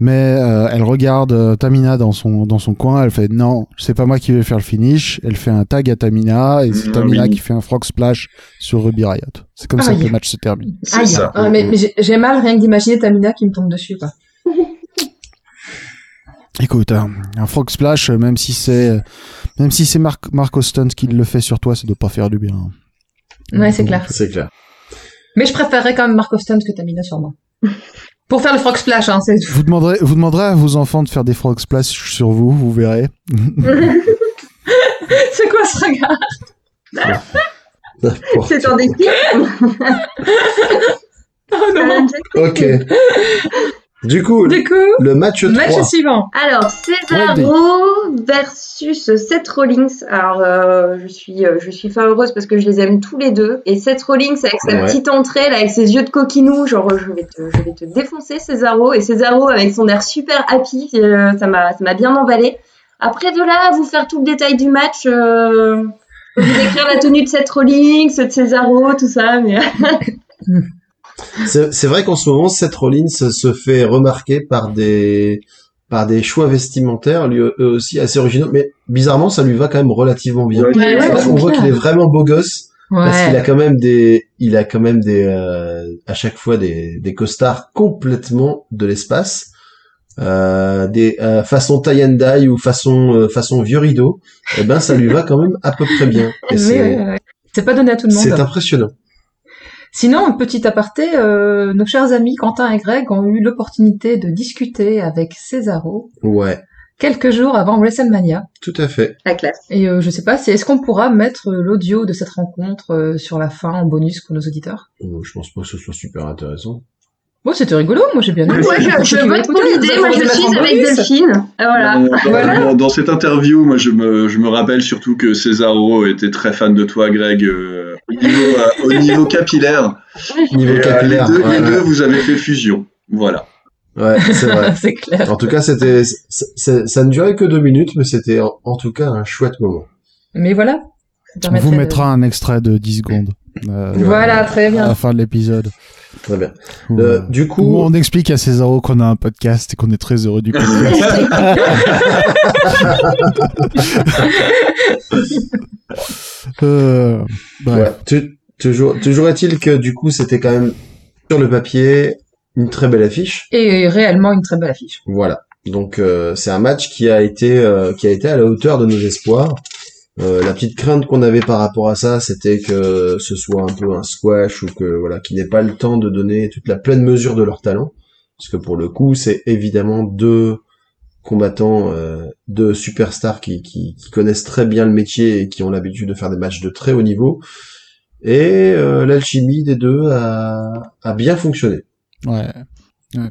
mais euh, elle regarde euh, Tamina dans son dans son coin. Elle fait non, c'est pas moi qui vais faire le finish. Elle fait un tag à Tamina et c'est Mm, Tamina oui. qui fait un frog splash sur Ruby Riot. C'est comme ça que le match se termine. Aïe. ça. Ah, mais mais j'ai- mal rien que d'imaginer Tamina qui me tombe dessus quoi. [LAUGHS] Écoute, un, un frog splash, euh, même si c'est même si c'est Mark Mark Austin qui le fait sur toi, ça doit pas faire du bien. Ouais, c'est clair. C'est clair. Mais je préférerais quand même Mark Austin que Tamina sur moi. Pour faire le frog splash, hein, c'est Vous demanderez, vous demanderez à vos enfants de faire des frog splash sur vous, vous verrez. [LAUGHS] c'est quoi ce regard C'est un défi. [LAUGHS] Oh non. Ok. Du coup, Du coup, le match 3. match suivant. Alors, Cesaro versus Seth Rollins. Alors, euh, je suis, euh, je suis pas heureuse parce que je les aime tous les deux. Et Seth Rollins avec sa Ouais. petite entrée, là, avec ses yeux de coquinou, genre, je vais te, je vais te défoncer, Cesaro. Et Cesaro avec son air super happy, euh, ça m'a, ça m'a bien emballé. Après de là, vous faire tout le détail du match, euh, vous décrire la tenue de Seth Rollins, de Cesaro, tout ça, mais [LAUGHS] C'est c'est vrai qu'en ce moment, Seth Rollins se fait remarquer par des par des choix vestimentaires, lui eux aussi assez originaux, mais bizarrement, ça lui va quand même relativement bien. Ouais, Ouais, ouais, on c'est voit qu'il est vraiment beau gosse parce qu'il a quand même des, il a quand même des, euh, à chaque fois des des costards complètement de l'espace, euh, des euh, façon tie and dye ou façon euh, façon vieux rideau. Eh ben, ça lui va quand même à peu près bien. [LAUGHS] C'est ouais, ouais. C'est pas donné à tout le c'est monde. impressionnant. Sinon, petit aparté, euh, nos chers amis Quentin et Greg ont eu l'opportunité de discuter avec Cesaro Ouais, quelques jours avant WrestleMania. tout à fait. la classe. Et euh, je sais pas, c'est est-ce qu'on pourra mettre euh, l'audio de cette rencontre euh, sur la fin en bonus pour nos auditeurs? Euh, Je pense pas que ce soit super intéressant. Bon, c'était rigolo, moi j'ai bien aimé. Moi, je, je vote pour l'idée. Moi, je suis avec. Delphine. Ah, Voilà. Dans, dans- Voilà. dans- dans cette interview, moi, je me, je me rappelle surtout que Cesaro était très fan de toi, Greg, euh, au, niveau, euh, au niveau capillaire. Niveau Et, euh, capillaire. les deux, ouais, les deux, ouais. vous avez fait fusion. Voilà. Ouais, c'est vrai. [LAUGHS] c'est clair. En tout cas, c'était, c'est- c'est- ça ne durait que deux minutes, mais c'était en, en tout cas un chouette moment. Mais voilà. On vous de- mettra un extrait de 10 secondes. Euh, Voilà, très À bien. la fin de l'épisode. Très bien. Où, Euh, euh, du où coup, on explique à Césaro qu'on a un podcast et qu'on est très heureux du podcast. [LAUGHS] euh, ouais, tu- toujours, toujours est-il que du coup, c'était quand même sur le papier une très belle affiche. Et réellement une très belle affiche. Voilà. Donc euh, c'est un match qui a été euh, qui a été à la hauteur de nos espoirs. Euh, la petite crainte qu'on avait par rapport à ça, c'était que ce soit un peu un squash ou que voilà, qu'ils n'aient pas le temps de donner toute la pleine mesure de leur talent, parce que pour le coup, c'est évidemment deux combattants, euh, deux superstars qui, connaissent très bien le métier et qui ont l'habitude de faire des matchs de très haut niveau. Et euh, l'alchimie des deux a, bien fonctionné.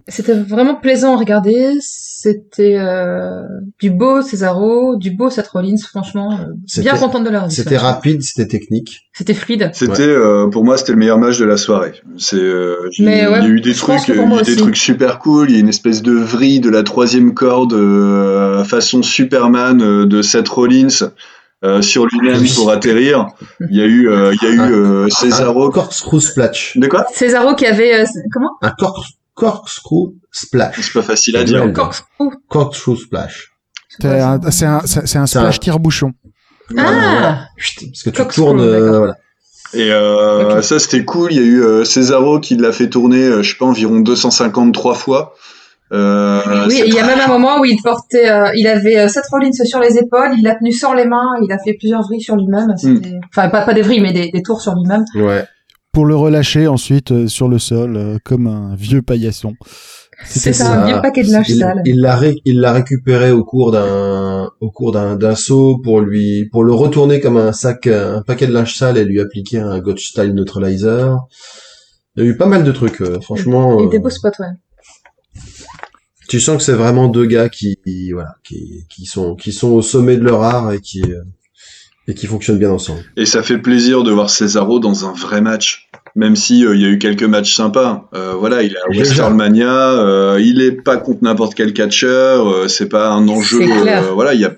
C'était vraiment plaisant à regarder. C'était euh, du beau Cesaro, du beau Seth Rollins, franchement. euh, bien contente de leur C'était rapide, c'était technique. C'était fluide. C'était, euh, pour moi, c'était le meilleur match de la soirée. C'est, euh, j'ai- Mais ouais, il y a eu des trucs, il eu des aussi. trucs super cool. Il y a une espèce de vrille de la troisième corde euh, façon Superman euh, de Seth Rollins euh, sur lui-même Oui. pour atterrir. Il y a eu, euh, il y a eu euh, Un Cesaro. corkscrew splash. De quoi? Cesaro qui avait euh, comment? Un cork, corkscrew splash. C'est pas facile à dire. Corkscrew. Corkscrew splash. C'est un, c'est un, un splash tire-bouchon. Ah, Chut, Parce que tu Corkscrew, tournes, euh, voilà. Et euh, ça, c'était cool. Il y a eu euh, Cesaro qui l'a fait tourner, euh, je sais pas, environ 253 fois. Euh, oui, il y a même un moment où il portait, euh, il avait euh, Seth Rollins sur les épaules, il l'a tenu sans les mains, il a fait plusieurs vrilles sur lui-même. C'était, enfin pas, pas des vrilles, mais des, des tours sur lui-même. Ouais. Pour le relâcher ensuite euh, sur le sol euh, comme un vieux paillasson. C'est C'était ça, un vieux paquet de linge Il sale. il l'a ré- il l'a récupéré au cours d'un au cours d'un d'un saut pour lui pour le retourner comme un sac un paquet de linge sale et lui appliquer un Gotch style neutralizer. Il y a eu pas mal de trucs euh, franchement. Des beaux spots, ouais. tu sens que c'est vraiment deux gars qui voilà qui qui sont qui sont au sommet de leur art et qui euh, et qui fonctionnent bien ensemble. Et ça fait plaisir de voir Cesaro dans un vrai match. Même si euh, il y a eu quelques matchs sympas. Euh, voilà, il est à. WrestleMania, euh, il est pas contre n'importe quel catcheur, euh, c'est pas un enjeu. C'est clair. euh, voilà, il y a.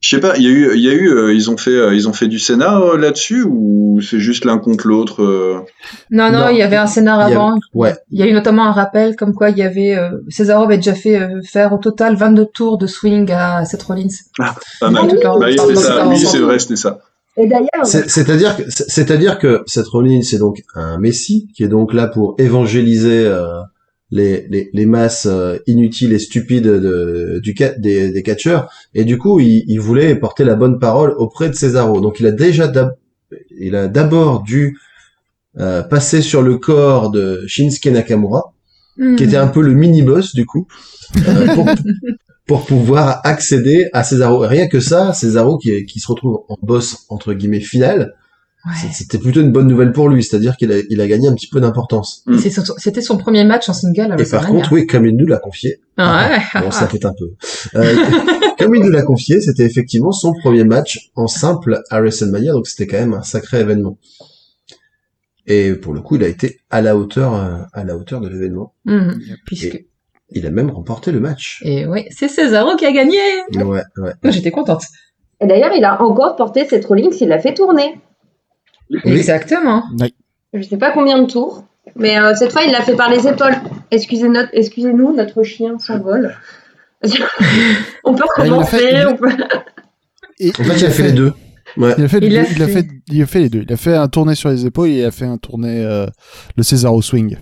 Je sais pas, il y a eu, il y a eu, euh, ils ont fait, euh, ils ont fait du scénar euh, là-dessus ou c'est juste l'un contre l'autre. euh Non, non, il y avait un scénar Il y a- avant. Ouais. Il y a eu notamment un rappel comme quoi il y avait euh, Cesaro avait déjà fait euh, faire au total 22 tours de swing à Seth Rollins. Pas mal. Cas, Bah oui, ça. Oui, c'est vrai, c'était ça. Et d'ailleurs, C'est- C'est-à-dire que, c'est- c'est-à-dire que cette Rollins, c'est donc un messie qui est donc là pour évangéliser euh, les, les, les masses euh, inutiles et stupides de, du des, des catcheurs. Et du coup, il, il voulait porter la bonne parole auprès de Cesaro. Donc, il a déjà, il a d'abord dû euh, passer sur le corps de Shinsuke Nakamura, Hmm. qui était un peu le mini-boss du coup, euh, pour, pour pouvoir accéder à Cesaro. Et rien que ça, Cesaro qui, qui se retrouve en boss entre guillemets final, Ouais. C'était plutôt une bonne nouvelle pour lui, c'est-à-dire qu'il a, il a gagné un petit peu d'importance. Mm. C'était son premier match en single à Et par contre, oui, comme il nous l'a confié, Ah ouais. [LAUGHS] bon, ça fait un peu. Euh, [LAUGHS] comme il nous l'a confié, c'était effectivement son premier match en simple à WrestleMania, donc c'était quand même un sacré événement. Et pour le coup, il a été à la hauteur, euh, à la hauteur de l'événement. Mhm. Puisque. Il a même remporté le match. Et oui, c'est Cesaro qui a gagné. Ouais, ouais. Moi, J'étais contente. Et d'ailleurs, il a encore porté cette Rollins, il l'a fait tourner. Oui. Exactement. Je sais pas combien de tours, mais euh, cette fois, il l'a fait par les épaules. Excusez notre, excusez-nous, notre chien s'envole. [LAUGHS] on peut Bah, il l'a fait- recommencer. on peut- Et En fait, il a fait les deux. Ouais. Il a fait, Il les a deux, il a fait- il a fait les deux. Il a fait un tourné sur les épaules et il a fait un tourné, euh, le Cesaro Swing.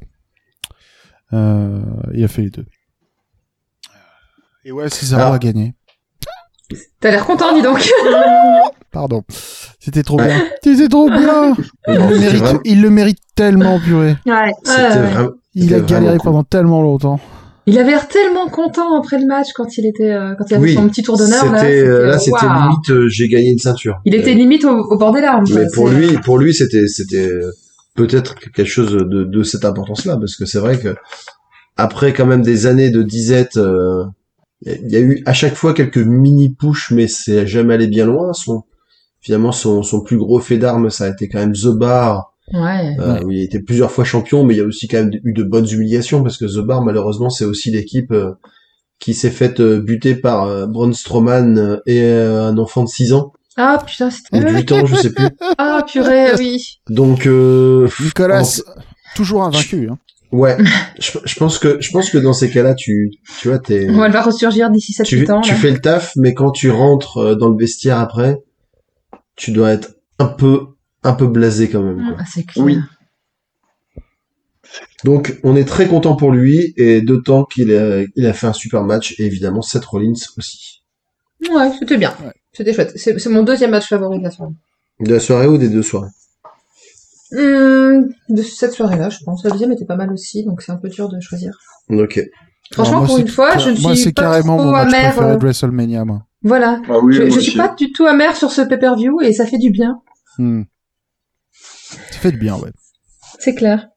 Euh, il a fait les deux. Et ouais, Cesaro Ah. a gagné. T'as l'air content, dis donc. [LAUGHS] Pardon. C'était trop bien. C'était trop bien. [LAUGHS] Il Non, le, mérite, vraiment- il le mérite tellement, purée. Ouais. Vraiment, Il a galéré cool. pendant tellement longtemps. Il avait l'air tellement content après le match quand il était, euh, quand il avait Oui, son petit tour d'honneur là. C'était, euh, là, c'était limite, euh, j'ai gagné une ceinture. Il était limite au, au bord des larmes. Mais pour lui, pour lui, c'était, c'était peut-être quelque chose de, de cette importance-là, parce que c'est vrai que après quand même des années de disette, euh, il y a eu à chaque fois quelques mini push, mais c'est jamais allé bien loin. Son, finalement, son, son plus gros fait d'armes, ça a été quand même The Bar, Ouais. euh, Ouais. où il a été plusieurs fois champion, mais il y a aussi quand même eu de bonnes humiliations, parce que The Bar, malheureusement, c'est aussi l'équipe euh, qui s'est faite euh, buter par euh, Braun Strowman euh, et euh, un enfant de 6 ans, Ah putain, c'était. ou de 8 ans, je sais plus. [LAUGHS] Ah purée, oui. Donc, euh, Nicolas, en- toujours invaincu. Hein. Ouais, [LAUGHS] je, je pense que je pense que dans ces cas-là, tu tu vois, t'es elle va ressurgir d'ici 7 tu, 8 ans. tu là. fais le taf, mais quand tu rentres euh, dans le vestiaire après, tu dois être un peu un peu blasé quand même. quoi. Ah, c'est clair. Oui. Donc on est très content pour lui et d'autant qu'il a il a fait un super match et évidemment Seth Rollins aussi. Ouais, c'était bien. Ouais. C'était chouette. C'est c'est mon deuxième match favori de la soirée. De la soirée ou des deux soirées? Hum, de cette soirée-là, je pense. La deuxième était pas mal aussi, donc c'est un peu dur de choisir. Ok. Franchement, moi, pour une fois, je ne Moi, suis c'est pas carrément trop mon match amère. préféré euh, de WrestleMania, moi. Voilà. Ah oui, je aussi. suis pas du tout amère sur ce pay-per-view et ça fait du bien. Hmm. Ça fait du bien, ouais. C'est clair.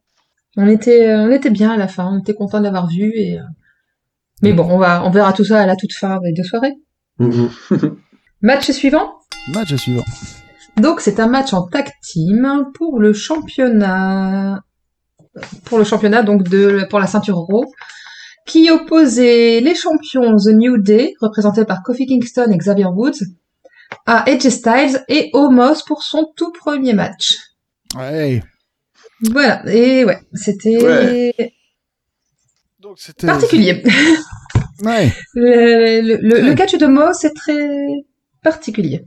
On était, euh, on était bien à la fin. On était content d'avoir vu et. euh, Mais bon, on va, on verra tout ça à la toute fin des deux soirées. [LAUGHS] Match suivant? Match suivant. Donc c'est un match en tag team pour le championnat pour le championnat donc de pour la ceinture Raw qui opposait les champions The New Day représentés par Kofi Kingston et Xavier Woods à AJ Styles et Omos pour son tout premier match. Ouais. Voilà, et ouais, c'était Ouais. Particulier. [LAUGHS] Ouais. Le, le, le- le catch de Mo, c'est très particulier.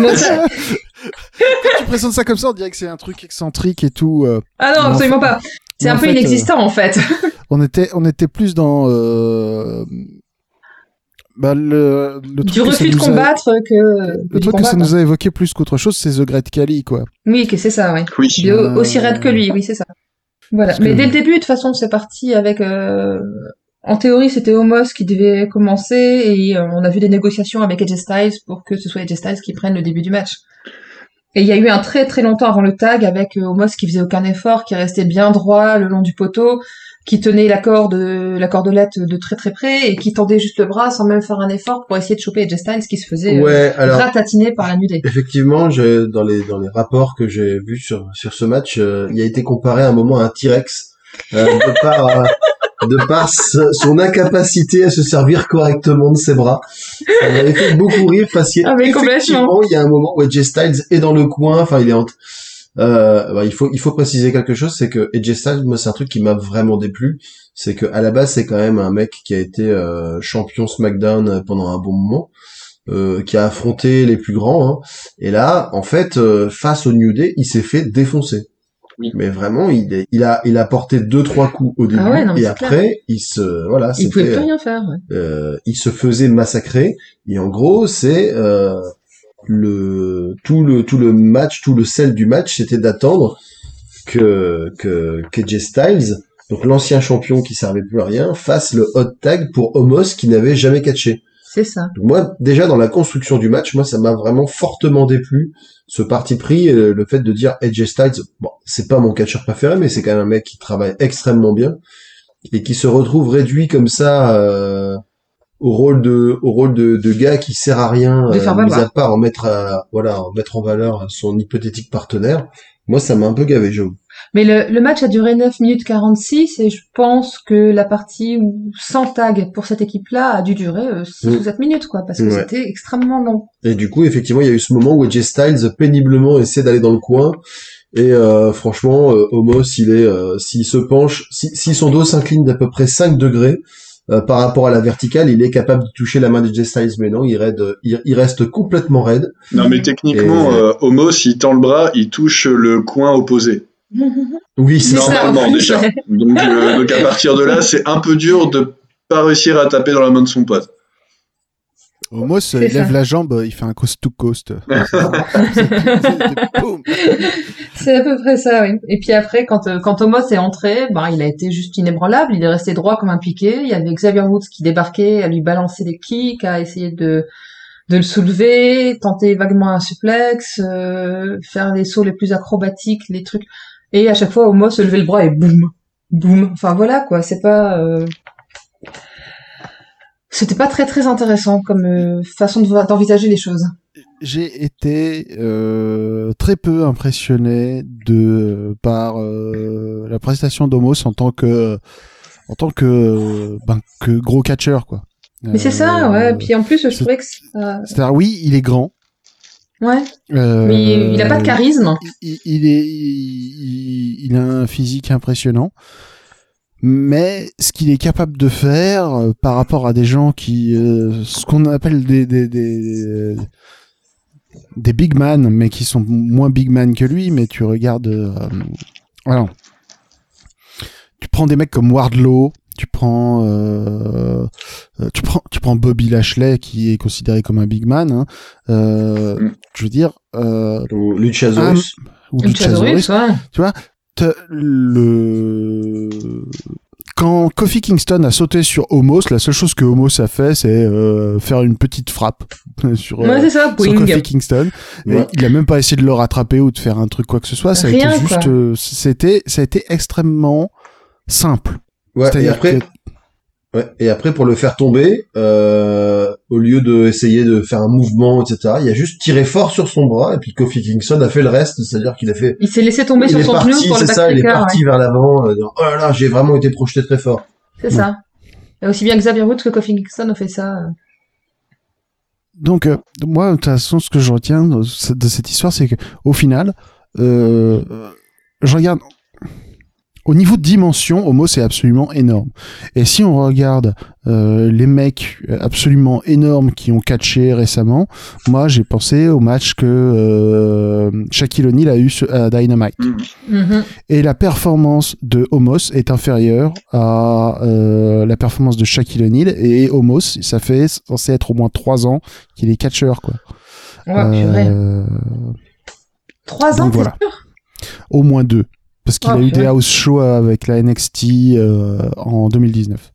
Donc, ça- Quand tu présentes ça comme ça, on dirait que c'est un truc excentrique et tout. euh. Ah non, Mais en absolument fait- pas. C'est mais un peu fait, euh, inexistant en fait. On était, on était plus dans euh, bah, le, le truc Du refus de a- combattre que, que Le truc que ça nous a évoqué plus qu'autre chose, c'est The Great Khali, quoi. Oui, que c'est ça, oui. Oui. Il est au- Euh, aussi raide que lui, oui, c'est ça. Voilà. Parce Mais que- dès le début, de toute façon, c'est parti avec. euh, En théorie, c'était Homos qui devait commencer et euh, on a vu des négociations avec AJ Styles pour que ce soit AJ Styles qui prenne le début du match. Et il y a eu un très très longtemps avant le tag avec Homos qui faisait aucun effort, qui restait bien droit le long du poteau, qui tenait la corde, la cordelette de très très près et qui tendait juste le bras sans même faire un effort pour essayer de choper AJ Styles qui se faisait euh, Ouais, alors ratatiner par la nudée. effectivement, je, dans les dans les rapports que j'ai vus sur sur ce match, euh, il a été comparé à un moment à un T-Rex euh, de par euh, de par son incapacité à se servir correctement de ses bras. Ça m'avait fait beaucoup rire parce Ah, qu'effectivement, il y a un moment où AJ Styles est dans le coin, enfin il est en euh, bah, il faut il faut préciser quelque chose, c'est que AJ Styles, moi c'est un truc qui m'a vraiment déplu, c'est que à la base c'est quand même un mec qui a été euh, champion SmackDown pendant un bon moment, euh, qui a affronté les plus grands, hein. et là en fait euh, face au New Day, il s'est fait défoncer. Oui. Mais vraiment, il, est- il a il a porté deux trois coups au début Ah ouais, non, et après il se voilà Il pouvait plus rien faire. ouais. euh, il se faisait massacrer et en gros c'est euh, le tout le tout le match tout le sel du match c'était d'attendre que que KJ Styles donc l'ancien champion qui servait plus à rien fasse le hot tag pour Homos qui n'avait jamais catché C'est ça. Donc moi, déjà dans la construction du match, moi ça m'a vraiment fortement déplu ce parti pris, euh, le fait de dire AJ Styles, bon, c'est pas mon catcheur préféré, mais c'est quand même un mec qui travaille extrêmement bien et qui se retrouve réduit comme ça euh, au rôle de au rôle de, de gars qui sert à rien, euh, mis à part en mettre à, voilà en mettre en valeur son hypothétique partenaire. Moi, ça m'a un peu gavé, j'avoue. Mais le, le match a duré 9 minutes 46 et je pense que la partie où- sans tag pour cette équipe-là a dû durer euh, 6 Mm. ou 7 minutes, quoi, parce que Ouais. c'était extrêmement long. Et du coup, effectivement, il y a eu ce moment où AJ Styles péniblement essaie d'aller dans le coin. Et euh, franchement, euh, Homos, il est, euh, s'il se penche, si, si son dos s'incline d'à peu près 5 degrés euh, par rapport à la verticale, il est capable de toucher la main d'AJ Styles. Mais non, il, raide, il, il reste complètement raide. Non, mais techniquement, Et- euh, Homo, s'il tend le bras, il touche le coin opposé. Oui, c'est Normalement, déjà. Donc, euh, donc, à partir de là, c'est un peu dur de pas réussir à taper dans la main de son pote. Homos, lève ça. la jambe, il fait un coast to coast. [LAUGHS] C'est à peu près ça, oui. Et puis après, quand, euh, quand Thomas est entré, ben, il a été juste inébranlable, il est resté droit comme un piqué. Il y avait Xavier Woods qui débarquait à lui balancer des kicks, à essayer de, de le soulever, tenter vaguement un suplex, euh, faire les sauts les plus acrobatiques, les trucs. Et à chaque fois, Homos se levait le bras et boum, boum. Enfin voilà, quoi. C'est pas... euh, C'était pas très très intéressant comme euh, façon de- d'envisager les choses. J'ai été euh, très peu impressionné de par euh, la prestation d'Homos en tant que en tant que ben, que gros catcheur quoi. Mais c'est ça, ouais. Puis en plus, je trouvais que. C'est-à-dire oui, il est grand. Ouais. euh, Mais il a pas de charisme. il, il est, il, il a un physique impressionnant. Mais ce qu'il est capable de faire euh, par rapport à des gens qui, euh, ce qu'on appelle des, des, des, des big man, mais qui sont moins big man que lui, mais tu regardes, euh, alors, tu prends des mecs comme Wardlow, tu prends, euh, tu prends, tu prends Bobby Lashley qui est considéré comme un big man. Hein, euh, Mm. Je veux dire, euh, Ou Luchasaurus. ou Luchasaurus, Luchasaurus, ouais. T'as le quand Kofi Kingston a sauté sur Homos, la seule chose que Homos a fait, c'est euh, faire une petite frappe [LAUGHS] sur, euh, Ouais, ça, sur. Kofi Kingston. Et il a même pas essayé de le rattraper ou de faire un truc quoi que ce soit. Ça a été juste, euh, c'était, ça a été extrêmement simple. Ouais, et après, que ouais, et après pour le faire tomber, euh, au lieu de essayer de faire un mouvement, etc., il a juste tiré fort sur son bras et puis Kofi Kingston a fait le reste, c'est-à-dire qu'il a fait. Il s'est laissé tomber il sur est son parti, genou pour le c'est ça, il est parti vers l'avant. euh, disant, oh là là, j'ai vraiment été projeté très fort. ouais. C'est ça. Et aussi bien Xavier Woods que Kofi Kingston ont fait ça. euh. Donc, euh, moi, de toute façon, ce que je retiens de, ce- de cette histoire, c'est que au final, euh, je regarde. Au niveau de dimension, Homo, c'est absolument énorme. Et si on regarde euh, les mecs absolument énormes qui ont catché récemment, moi, j'ai pensé au match que euh, Shaquille O'Neal a eu à Dynamite. Mhm. Mhm. Et la performance de Homos est inférieure à euh, la performance de Shaquille O'Neal. Et Homos, ça fait censé être au moins trois ans qu'il est catcheur, quoi. Ouais, purée. Euh, Trois ans, voilà. sûr? Au moins deux. Parce qu'il Oh, a eu purée. des house shows avec la NXT euh, en 2019.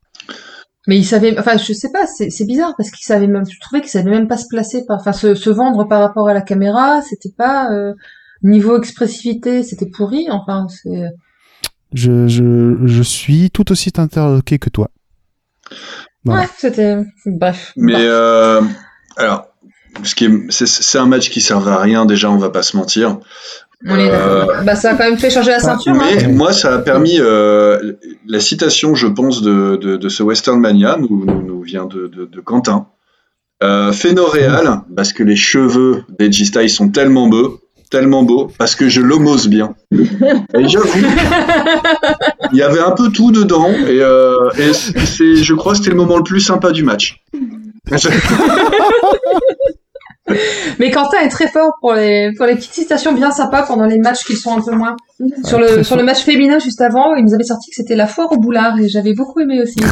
Mais il savait, enfin, je sais pas, c'est c'est bizarre parce qu'il savait même, je trouvais qu'il savait même pas se placer, par, enfin, se, se vendre par rapport à la caméra, c'était pas, euh, niveau expressivité, c'était pourri, enfin, c'est, Je, je, je suis tout aussi interloqué que toi. Voilà. ouais, c'était, bref. Mais Bah, euh, alors, ce qui est, c'est, c'est un match qui servait à rien déjà, on va pas se mentir. On est d'accord. Bah, ça a quand même fait changer la ceinture, hein. Mais moi, ça a permis euh, la citation, je pense, de, de, de ce Western Mania nous, nous, nous vient de, de, de Quentin. Euh, Phénoréal, parce que les cheveux d'Edgy Style sont tellement beaux, tellement beaux, parce que je l'homose bien. [LAUGHS] Et j'avoue, il y avait un peu tout dedans, et, euh, et c'est, je crois que c'était le moment le plus sympa du match. [LAUGHS] Mais Quentin est très fort pour les, pour les petites citations bien sympas pendant les matchs qui sont un peu moins. Sur le, sur le match féminin juste avant, il nous avait sorti que c'était la foire au boulard et j'avais beaucoup aimé aussi. [LAUGHS]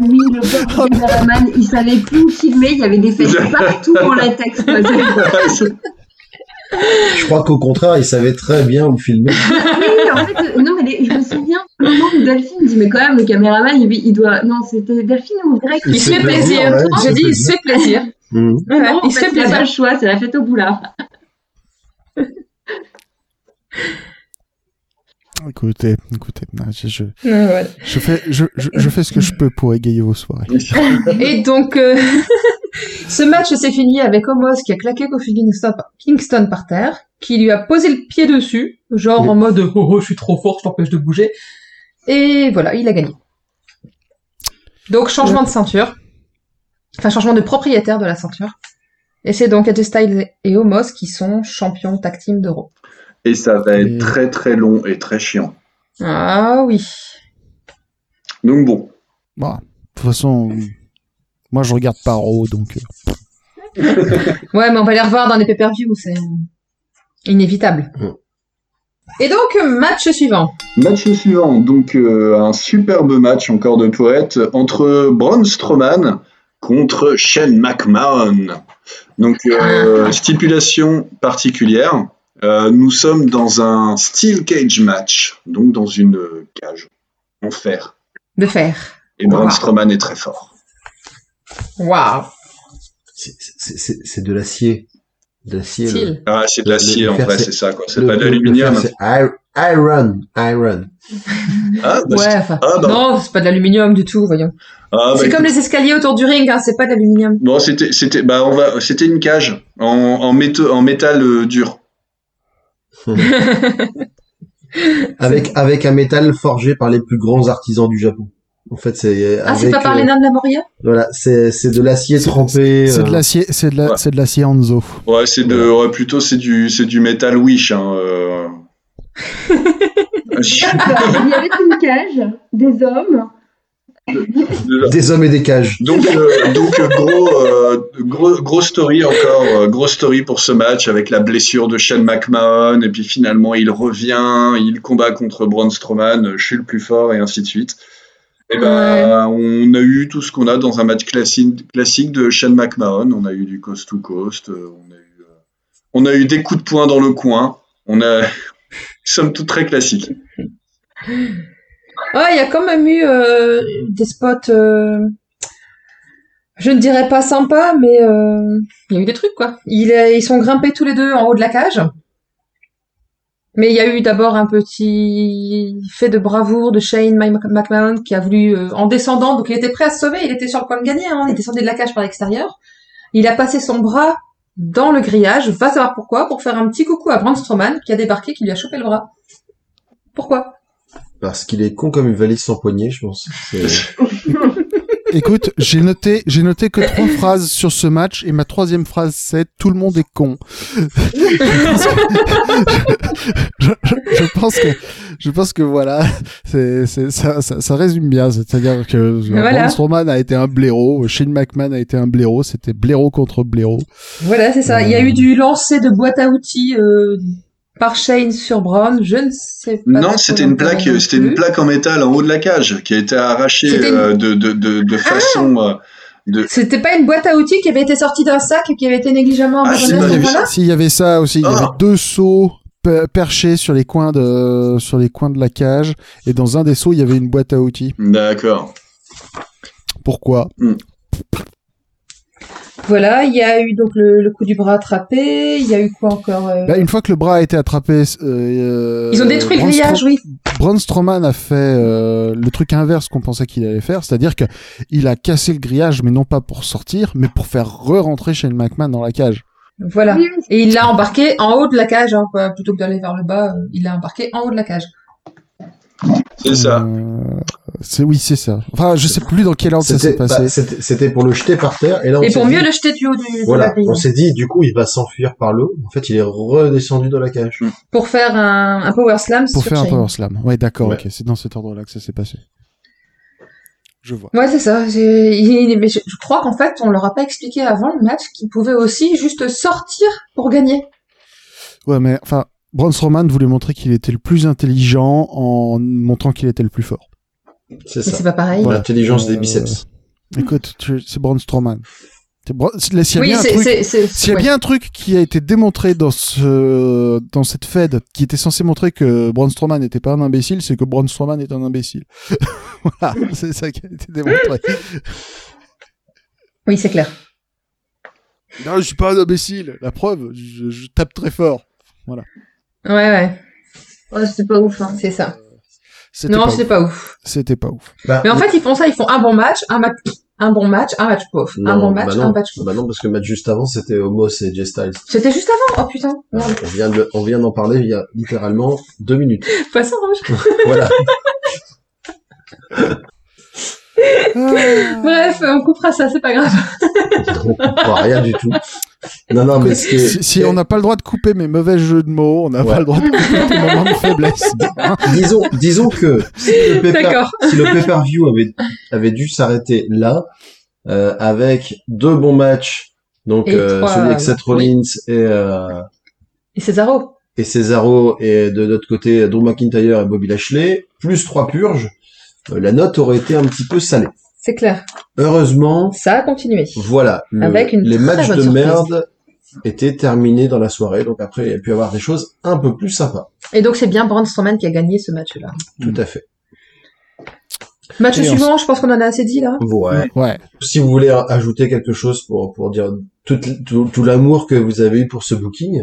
Oui, le pauvre caméraman, il savait plus où filmer, il y avait des fesses [LAUGHS] partout latex. quoi. C'est- Je crois qu'au contraire, il savait très bien où filmer. Oui, en fait, euh, non, mais les- je me souviens, Non, Delphine dit, mais quand même, le caméraman, il, il doit. Non, c'était Delphine ou Greg Il se fait plaisir. plaisir, ouais, J'ai dit, il se fait plaisir. Ouais, Non, en il se fait, pas le choix, c'est la fête au boulard. Écoutez, écoutez, je, je, Ouais, voilà. je fais, je, je, je fais ce que je peux pour égayer vos soirées. Et donc, euh, [LAUGHS] ce match s'est fini avec Homos qui a claqué Kofi Kingston, Kingston par terre, qui lui a posé le pied dessus, genre en mode oh, oh je suis trop fort, je t'empêche de bouger. Et voilà, il a gagné. Donc changement de ceinture, enfin changement de propriétaire de la ceinture. Et c'est donc AJ Styles et Homos qui sont champions tag team d'Euro. Et ça va être très très long et très chiant. Ah oui. Donc bon, Bon, de toute façon, moi je regarde pas Raw, donc euh, [LAUGHS] Ouais, mais on va les revoir dans les pay-per-view, c'est inévitable. Et donc, match suivant. Match suivant, donc euh, un superbe match encore de poète entre Braun Strowman contre Shane McMahon. Donc euh, stipulation particulière, euh, nous sommes dans un steel cage match, donc dans une cage en fer. De fer. Et Braun Wow. Strowman est très fort. Waouh. C'est- de l'acier. De l'acier. Ah, c'est de l'acier en vrai, c'est- ça quoi. C'est pas de l'aluminium. Iron. Iron. Ah, bah, Ouais, ah, bah. Non, c'est pas de l'aluminium du tout, voyons. Ah, bah, c'est comme les escaliers autour du ring, hein, c'est pas de l'aluminium. Bon, c'était, c'était, bah, on va, c'était une cage en, en, méta- en métal euh, dur. [LAUGHS] Avec, avec un métal forgé par les plus grands artisans du Japon. En fait, c'est. Ah, c'est pas par euh, les nains de la Moria? Voilà, c'est c'est de l'acier C'est- trempé. c'est euh, de l'acier, c'est de la, Ouais. c'est de l'acier Anzo. Ouais, c'est de, ouais, plutôt c'est du, c'est du métal wish. Hein, euh. [LAUGHS] [LAUGHS] Il y avait une cage, des hommes. Des hommes et des cages. donc, euh, donc euh, gros, euh, gros, gros story encore, euh, gros story pour ce match avec la blessure de Shane McMahon et puis finalement il revient, il combat contre Braun Strowman, je suis le plus fort et ainsi de suite. Et ben, on a eu tout ce qu'on a dans un match classique, classique de Shane McMahon. On a eu du coast to coast, euh, on a eu, euh, on a eu des coups de poing dans le coin. On a, [LAUGHS] somme toute très classique. [LAUGHS] Ah, il y a quand même eu euh, des spots, euh, je ne dirais pas sympas, mais euh, il y a eu des trucs, quoi. Ils sont grimpés tous les deux en haut de la cage. Mais il y a eu d'abord un petit fait de bravoure de Shane Mc- McMahon qui a voulu, euh, en descendant, donc il était prêt à se sauver, il était sur le point de gagner, hein, il descendait de la cage par l'extérieur. Il a passé son bras dans le grillage, va savoir pourquoi, pour faire un petit coucou à Braun Strowman qui a débarqué, qui lui a chopé le bras. Pourquoi? Parce qu'il est con comme une valise sans poignée, je pense. [LAUGHS] Écoute, j'ai noté, j'ai noté que trois [LAUGHS] phrases sur ce match et ma troisième phrase c'est tout le monde est con. [LAUGHS] je, je- je pense que, je pense que voilà, c'est, c'est, ça, ça, ça résume bien. C'est-à-dire que Voilà. Strowman a été un blaireau, Shane McMahon a été un blaireau, c'était blaireau contre blaireau. Voilà, c'est ça. Il y a eu du lancer de boîte à outils euh, par Shane sur Braun. Je ne sais pas. Non, c'était une plaque, c'était une plaque en métal en haut de la cage qui a été arrachée une- euh, de, de, de, de façon. euh, de... C'était pas une boîte à outils qui avait été sortie d'un sac et qui avait été négligemment Ah, abandonnée y avait, moment-là s'il y avait ça aussi, il y Ah. avait deux seaux pe- perchés sur les coins de, sur les coins de la cage et dans un des seaux il y avait une boîte à outils. D'accord. Pourquoi? Voilà, il y a eu donc le, le coup du bras attrapé. Il y a eu quoi encore euh, Bah, une fois que le bras a été attrapé, euh, Ils ont détruit le grillage, Stro- oui. Braun Strowman a fait euh, le truc inverse qu'on pensait qu'il allait faire, c'est-à-dire que il a cassé le grillage, mais non pas pour sortir, mais pour faire re-rentrer Shane McMahon dans la cage. Voilà. Et il l'a embarqué en haut de la cage, hein, quoi. plutôt que d'aller vers le bas, euh, il l'a embarqué en haut de la cage. C'est ça. Euh, c'est oui, c'est ça. Enfin, je sais plus dans quel ordre ça s'est C'était passé. bah, c'était- pour le jeter par terre. Et là, on Et pour dit- mieux le jeter du haut du, de la Voilà, on s'est dit, du coup, il va s'enfuir par l'eau. En fait, il est redescendu dans la cage. Pour faire un, un power slam pour sur faire un power slam. Ouais, d'accord, Ouais. ok, c'est dans cet ordre-là que ça s'est passé. Je vois. Ouais, c'est ça. J'ai- il- mais je, je crois qu'en fait, on leur a pas expliqué avant le match qu'ils pouvaient aussi juste sortir pour gagner. Ouais, mais enfin, Braun Strowman voulait montrer qu'il était le plus intelligent en montrant qu'il était le plus fort. C'est Mais c'est ça. pas pareil. Voilà. L'intelligence des Euh, biceps. Écoute, c'est Braun Strowman. S'il y a Oui, bien un c'est, truc- c'est, c'est, S'il y a bien un truc qui a été démontré dans ce dans cette Fed qui était censé montrer que Braun Strowman n'était pas un imbécile, c'est que Braun Strowman est un imbécile. [LAUGHS] voilà, c'est ça qui a été démontré. Oui, c'est clair. non, je suis pas un imbécile. La preuve, je, je tape très fort. Ouais, ouais, Ouais, c'était pas ouf. Hein. c'est ça. C'était Non, ouf. pas ouf. C'était pas ouf. Bah, Mais en fait, ils font ça, ils font un bon match, un match, un bon match, un match pauvre. un bon match, bah non. un match pauvre. Bah non, parce que le match juste avant, c'était Homos et Jay Styles. C'était juste avant? Oh putain. Non. On vient de, on vient d'en parler il y a littéralement deux minutes. Poisson rouge. [LAUGHS] Voilà. [LAUGHS] Bref, on coupera ça, c'est pas grave. On comprend rien du tout. [LAUGHS] Non, non, mais est- Si, si on n'a pas le droit de couper mes mauvais jeux de mots, on n'a Ouais. pas le droit de couper tes moments de faiblesse. Hein [LAUGHS] disons, disons que si le pay-per- si avait, avait dû s'arrêter là, euh, avec deux bons matchs, donc euh, trois, celui avec Seth oui. Rollins et, euh, Et Cesaro. et Cesaro, et de l'autre côté Drew McIntyre et Bobby Lashley, plus trois purges, euh, la note aurait été un petit peu salée. C'est clair. Heureusement, Ça a continué. voilà, le- Avec une les très matchs bonne de surprise. merde étaient terminés dans la soirée, donc après il y a pu y avoir des choses un peu plus sympas. Et donc c'est bien Braun Strowman qui a gagné ce match-là. Tout à fait. Match Et suivant, je pense qu'on en a assez dit là. Ouais. Ouais. Si vous voulez ajouter quelque chose pour, pour dire tout, tout, tout l'amour que vous avez eu pour ce booking,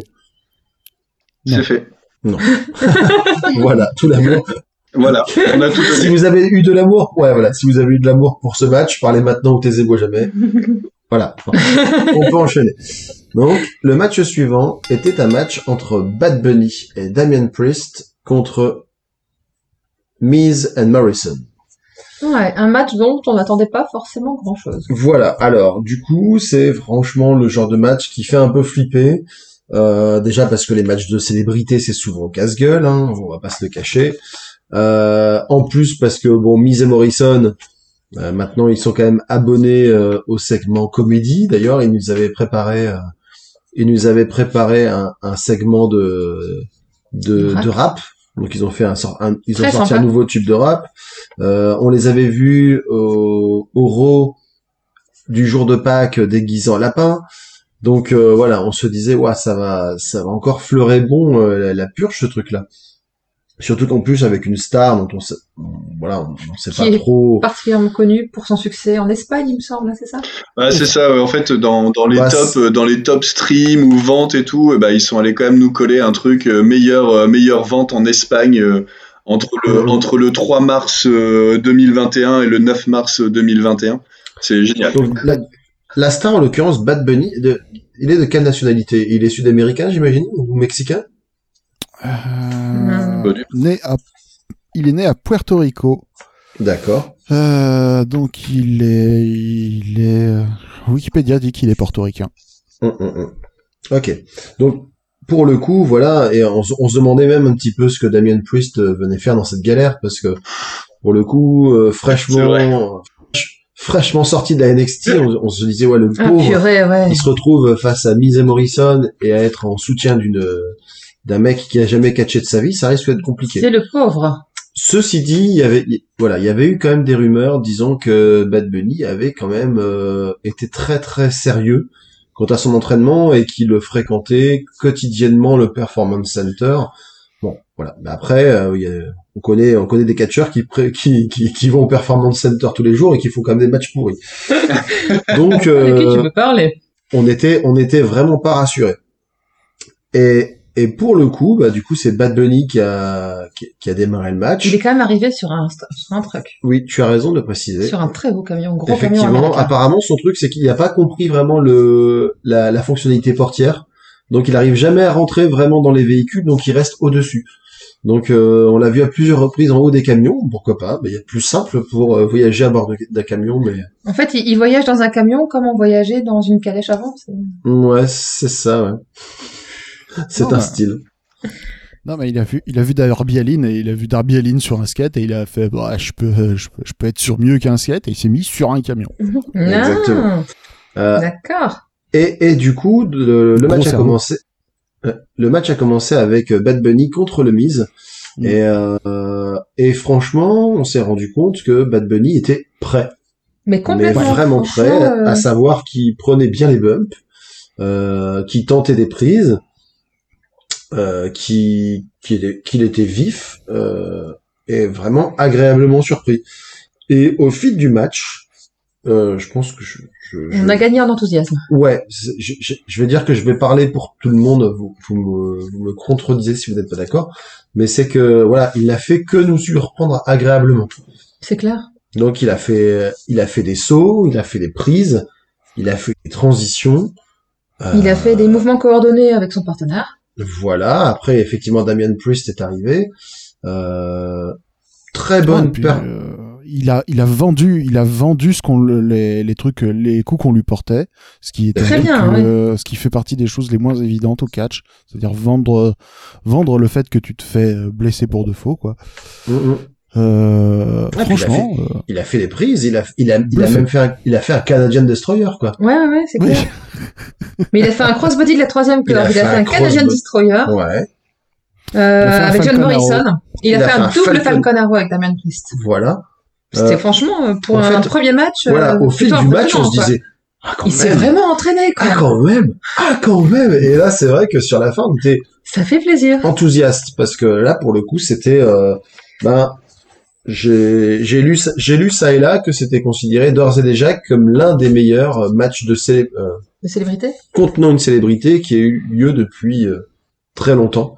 Non. C'est fait. [LAUGHS] voilà, tout l'amour. Voilà, on a tout Si vous avez eu de l'amour, ouais, voilà, si vous avez eu de l'amour pour ce match, parlez maintenant ou taisez-vous à jamais. Voilà, [LAUGHS] on peut enchaîner. Donc, le match suivant était un match entre Bad Bunny et Damien Priest contre Miz and Morrison. Ouais, un match dont on n'attendait pas forcément grand-chose. Voilà, alors du coup, c'est franchement le genre de match qui fait un peu flipper. Euh, déjà parce que les matchs de célébrité, c'est souvent casse-gueule, hein, on va pas se le cacher. Euh, en plus parce que bon, Miz et Morrison, euh, maintenant ils sont quand même abonnés euh, au segment comédie. D'ailleurs, ils nous avaient préparé, euh, ils nous avaient préparé un, un segment de de, Rap. de rap. Donc ils ont fait un, sort, un- ils ont sorti sympa. un nouveau tube de rap. Euh, on les avait vus au, au Raw du jour de Pâques déguisés en lapin. Donc euh, voilà, on se disait ouais ça va ça va encore fleurer bon euh, la, la purge ce truc là. Surtout qu'en plus avec une star dont on sait voilà on, on sait Qui pas est trop. Particulièrement connu pour son succès en Espagne, il me semble, hein, c'est ça? Ouais, c'est ça. ouais. En fait, dans, dans les Bah, top, euh, dans les top streams ou ventes et tout, bah, ils sont allés quand même nous coller un truc euh, meilleur, euh, meilleure vente en Espagne euh, entre le entre le 3 mars euh, 2021 et le 9 mars 2021. C'est génial. Donc la, la star en l'occurrence Bad Bunny, de, il est de quelle nationalité? Il est sud-américain j'imagine ou mexicain? Euh, né à, il est né à Puerto Rico. D'accord. Euh, donc il est, il est, euh, Wikipédia dit qu'il est portoricain. Hum, hum, hum. Ok. Donc pour le coup, voilà, et on, se- on se demandait même un petit peu ce que Damien Priest euh, venait faire dans cette galère, parce que pour le coup, euh, fraîchement, fraîchement sorti de la NXT, on, on se disait ouais le Ah pauvre, purée, ouais. il se retrouve face à Miz et Morrison et à être en soutien d'une d'un mec qui a jamais catché de sa vie, ça risque d'être compliqué. C'est le pauvre. Ceci dit, il y avait, il- voilà, il y avait eu quand même des rumeurs disant que Bad Bunny avait quand même euh, été très très sérieux quant à son entraînement et qu'il fréquentait quotidiennement le Performance Center. Bon, voilà. Mais après, euh, il y a- on connaît, on connaît des catcheurs qui, qui, qui, qui vont au Performance Center tous les jours et qui font quand même des matchs pourris. [LAUGHS] Donc, De qui tu euh, veux parler? on était, on était vraiment pas rassurés. Et, et pour le coup, bah, du coup, c'est Bad Bunny qui a, qui, qui a démarré le match. Il est quand même arrivé sur un, sur un truck. Oui, tu as raison de préciser. Sur un très beau camion, gros camion Effectivement, apparemment, son truc, c'est qu'il n'a pas compris vraiment le la, la fonctionnalité portière. Donc, il arrive jamais à rentrer vraiment dans les véhicules, donc il reste au-dessus. Donc, euh, on l'a vu à plusieurs reprises en haut des camions. Pourquoi pas il y a plus simple pour euh, voyager à bord d'un camion, mais En fait, il, il voyage dans un camion comme on voyageait dans une calèche avant. ouais, c'est ça. Ouais. C'est un bah. style. Non, mais il a vu, il a vu Darby Allin et il a vu Darby Allin sur un skate et il a fait, bah, je peux, je peux, je peux être sur mieux qu'un skate et il s'est mis sur un camion. [LAUGHS] Exactement. Euh, D'accord. Et, et du coup, le, match a cerveau. commencé. euh, Le match a commencé avec Bad Bunny contre le Miz. Mm. Et, euh, et franchement, on s'est rendu compte que Bad Bunny était prêt. Mais mais complètement. vraiment prêt, euh, à savoir qu'il prenait bien les bumps, euh, qu'il tentait des prises, euh, qui qu'il était vif euh, et vraiment agréablement surpris. Et au fil du match, euh, je pense que je, je, je- On a gagné en enthousiasme. ouais, je, je, je vais dire que je vais parler pour tout le monde. Vous, vous me, vous me contredisez si vous n'êtes pas d'accord, mais c'est que voilà, il n'a fait que nous surprendre agréablement. C'est clair. Donc il a fait, il a fait des sauts, il a fait des prises, il a fait des transitions. Euh, Il a fait des mouvements coordonnés avec son partenaire. Voilà. Après, effectivement, Damian Priest est arrivé. Euh, très bonne et puis, per- euh, il a il a vendu il a vendu ce qu'on le- les, les trucs les coups qu'on lui portait ce qui bien, euh, ce qui fait partie des choses les moins évidentes au catch c'est-à-dire vendre vendre le fait que tu te fais euh, blesser pour de faux quoi Mm, mm. Euh, puis il a franchement euh, Il a fait des prises. Il a, il a, il a même fait, un, il a fait un Canadian Destroyer quoi. Ouais, ouais, ouais, c'est oui. clair. Mais il a fait un crossbody de la troisième Il a corde. Il, a fait un un Canadian. Destroyer Ouais. euh, avec John Morrison. Il, a fait un double Falcon- Falcon Arrow avec Damian Priest. Voilà. C'était Euh, franchement, euh, pour en un fait, premier match, Voilà. euh, Au fil du match, on se quoi. disait. Ah, Il s'est vraiment entraîné, quoi. Ah quand même. Ah quand même. Et là, c'est vrai que sur la fin, on était Ça fait plaisir. enthousiaste parce que là, pour le coup, c'était. Euh, ben, j'ai j'ai lu ça- j'ai lu ça et là que c'était considéré d'ores et déjà comme l'un des meilleurs euh, matchs de célé euh, De célébrité? contenant une célébrité qui a eu lieu depuis euh, très longtemps.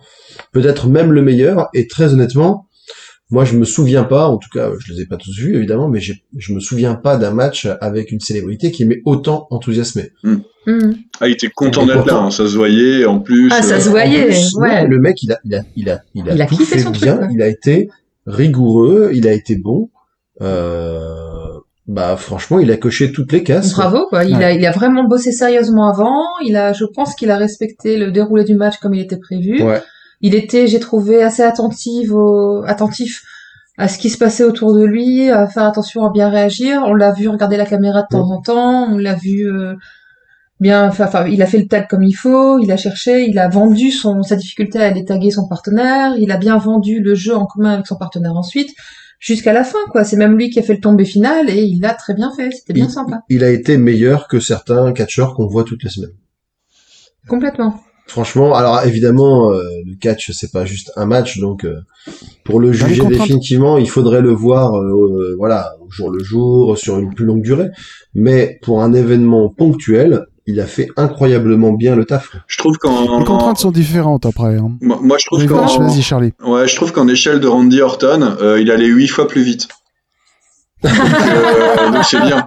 Peut-être même le meilleur. Et très honnêtement, moi je me souviens pas, en tout cas je les ai pas tous vus évidemment, mais je me souviens pas d'un match avec une célébrité qui m'ait autant enthousiasmé. Mhm. Ah, il était content d'être là, hein, ça se voyait. En plus, Ah, ça euh, se En voyait, plus, ouais. Le mec il a il a il a il a, Il a tout kiffé fait son truc, bien. il a été rigoureux, il a été bon. Euh, bah franchement, il a coché toutes les cases. Bravo, quoi. Il, Ouais. a, il a vraiment bossé sérieusement avant. Il a, je pense qu'il a respecté le déroulé du match comme il était prévu. Ouais. Il était, j'ai trouvé, assez attentif, au, attentif à ce qui se passait autour de lui, à faire attention à bien réagir. On l'a vu regarder la caméra de temps en temps. On l'a vu euh, bien. Enfin, enfin, il a fait le tag comme il faut. Il a cherché. Il a vendu son sa difficulté à aller taguer son partenaire. Il a bien vendu le jeu en commun avec son partenaire ensuite. Jusqu'à la fin, quoi. C'est même lui qui a fait le tombé final et il l'a très bien fait. C'était bien il, sympa. il a été meilleur que certains catcheurs qu'on voit toutes les semaines. Complètement. Franchement, alors évidemment, euh, le catch c'est pas juste un match, donc euh, pour le les juger définitivement, il faudrait le voir, euh, euh, voilà, au jour le jour, sur une plus longue durée. Mais pour un événement ponctuel, il a fait incroyablement bien le taf. je trouve qu'en les contraintes sont différentes après hein. moi, moi, je trouve qu'en vas-y Charlie ouais, je trouve qu'en échelle de Randy Orton, euh, il allait huit fois plus vite. [LAUGHS] Donc, euh, donc c'est bien.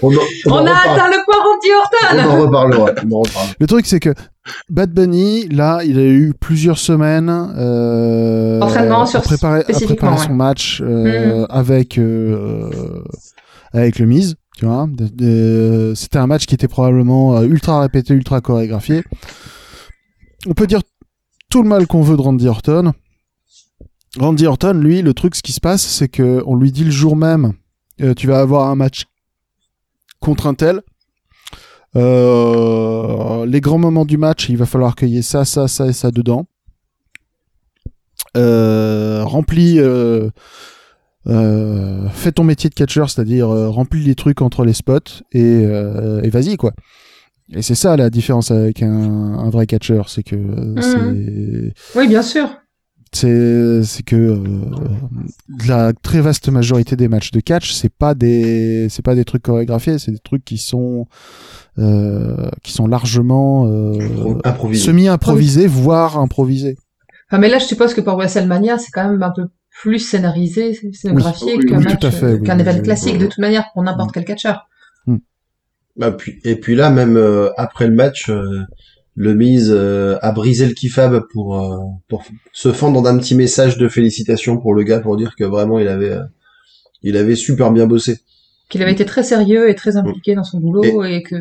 On, en- on On, en a reparle- atteint le point Randy on Orton en reparlera. On en reparlera. Le truc, c'est que Bad Bunny, là, il a eu plusieurs semaines euh, Entraînement à sur- préparer, à préparer son match euh, avec euh, avec le Miz. Tu vois, c'était un match qui était probablement euh, ultra répété, ultra chorégraphié. On peut dire tout le mal qu'on veut de Randy Orton. Randy Orton, lui, le truc, ce qui se passe, c'est que on lui dit le jour même, euh, tu vas avoir un match contre un tel. Euh, les grands moments du match, il va falloir qu'il y ait ça, ça, ça et ça dedans. Remplis, euh, fais ton métier de catcheur, c'est-à-dire euh, remplis les trucs entre les spots et, euh, et vas-y quoi. Et c'est ça la différence avec un, un vrai catcheur, c'est que c'est Oui, bien sûr. c'est c'est que euh, la très vaste majorité des matchs de catch c'est pas des c'est pas des trucs chorégraphiés c'est des trucs qui sont euh, qui sont largement euh, Improvisé. semi improvisés voire improvisés Enfin, mais là, je suppose que pour WrestleMania, c'est quand même un peu plus scénarisé, scénographié Oui, qu'un oui, match, euh, oui, qu'un oui, événement classique, de toute manière, pour n'importe quel catcheur. Bah, puis, et puis là, même euh, après le match, euh, le Miz euh, a brisé le kifab pour, euh, pour se fendre d'un petit message de félicitations pour le gars pour dire que vraiment il avait, euh, il avait super bien bossé. Qu'il avait été très sérieux et très impliqué dans son boulot et, que.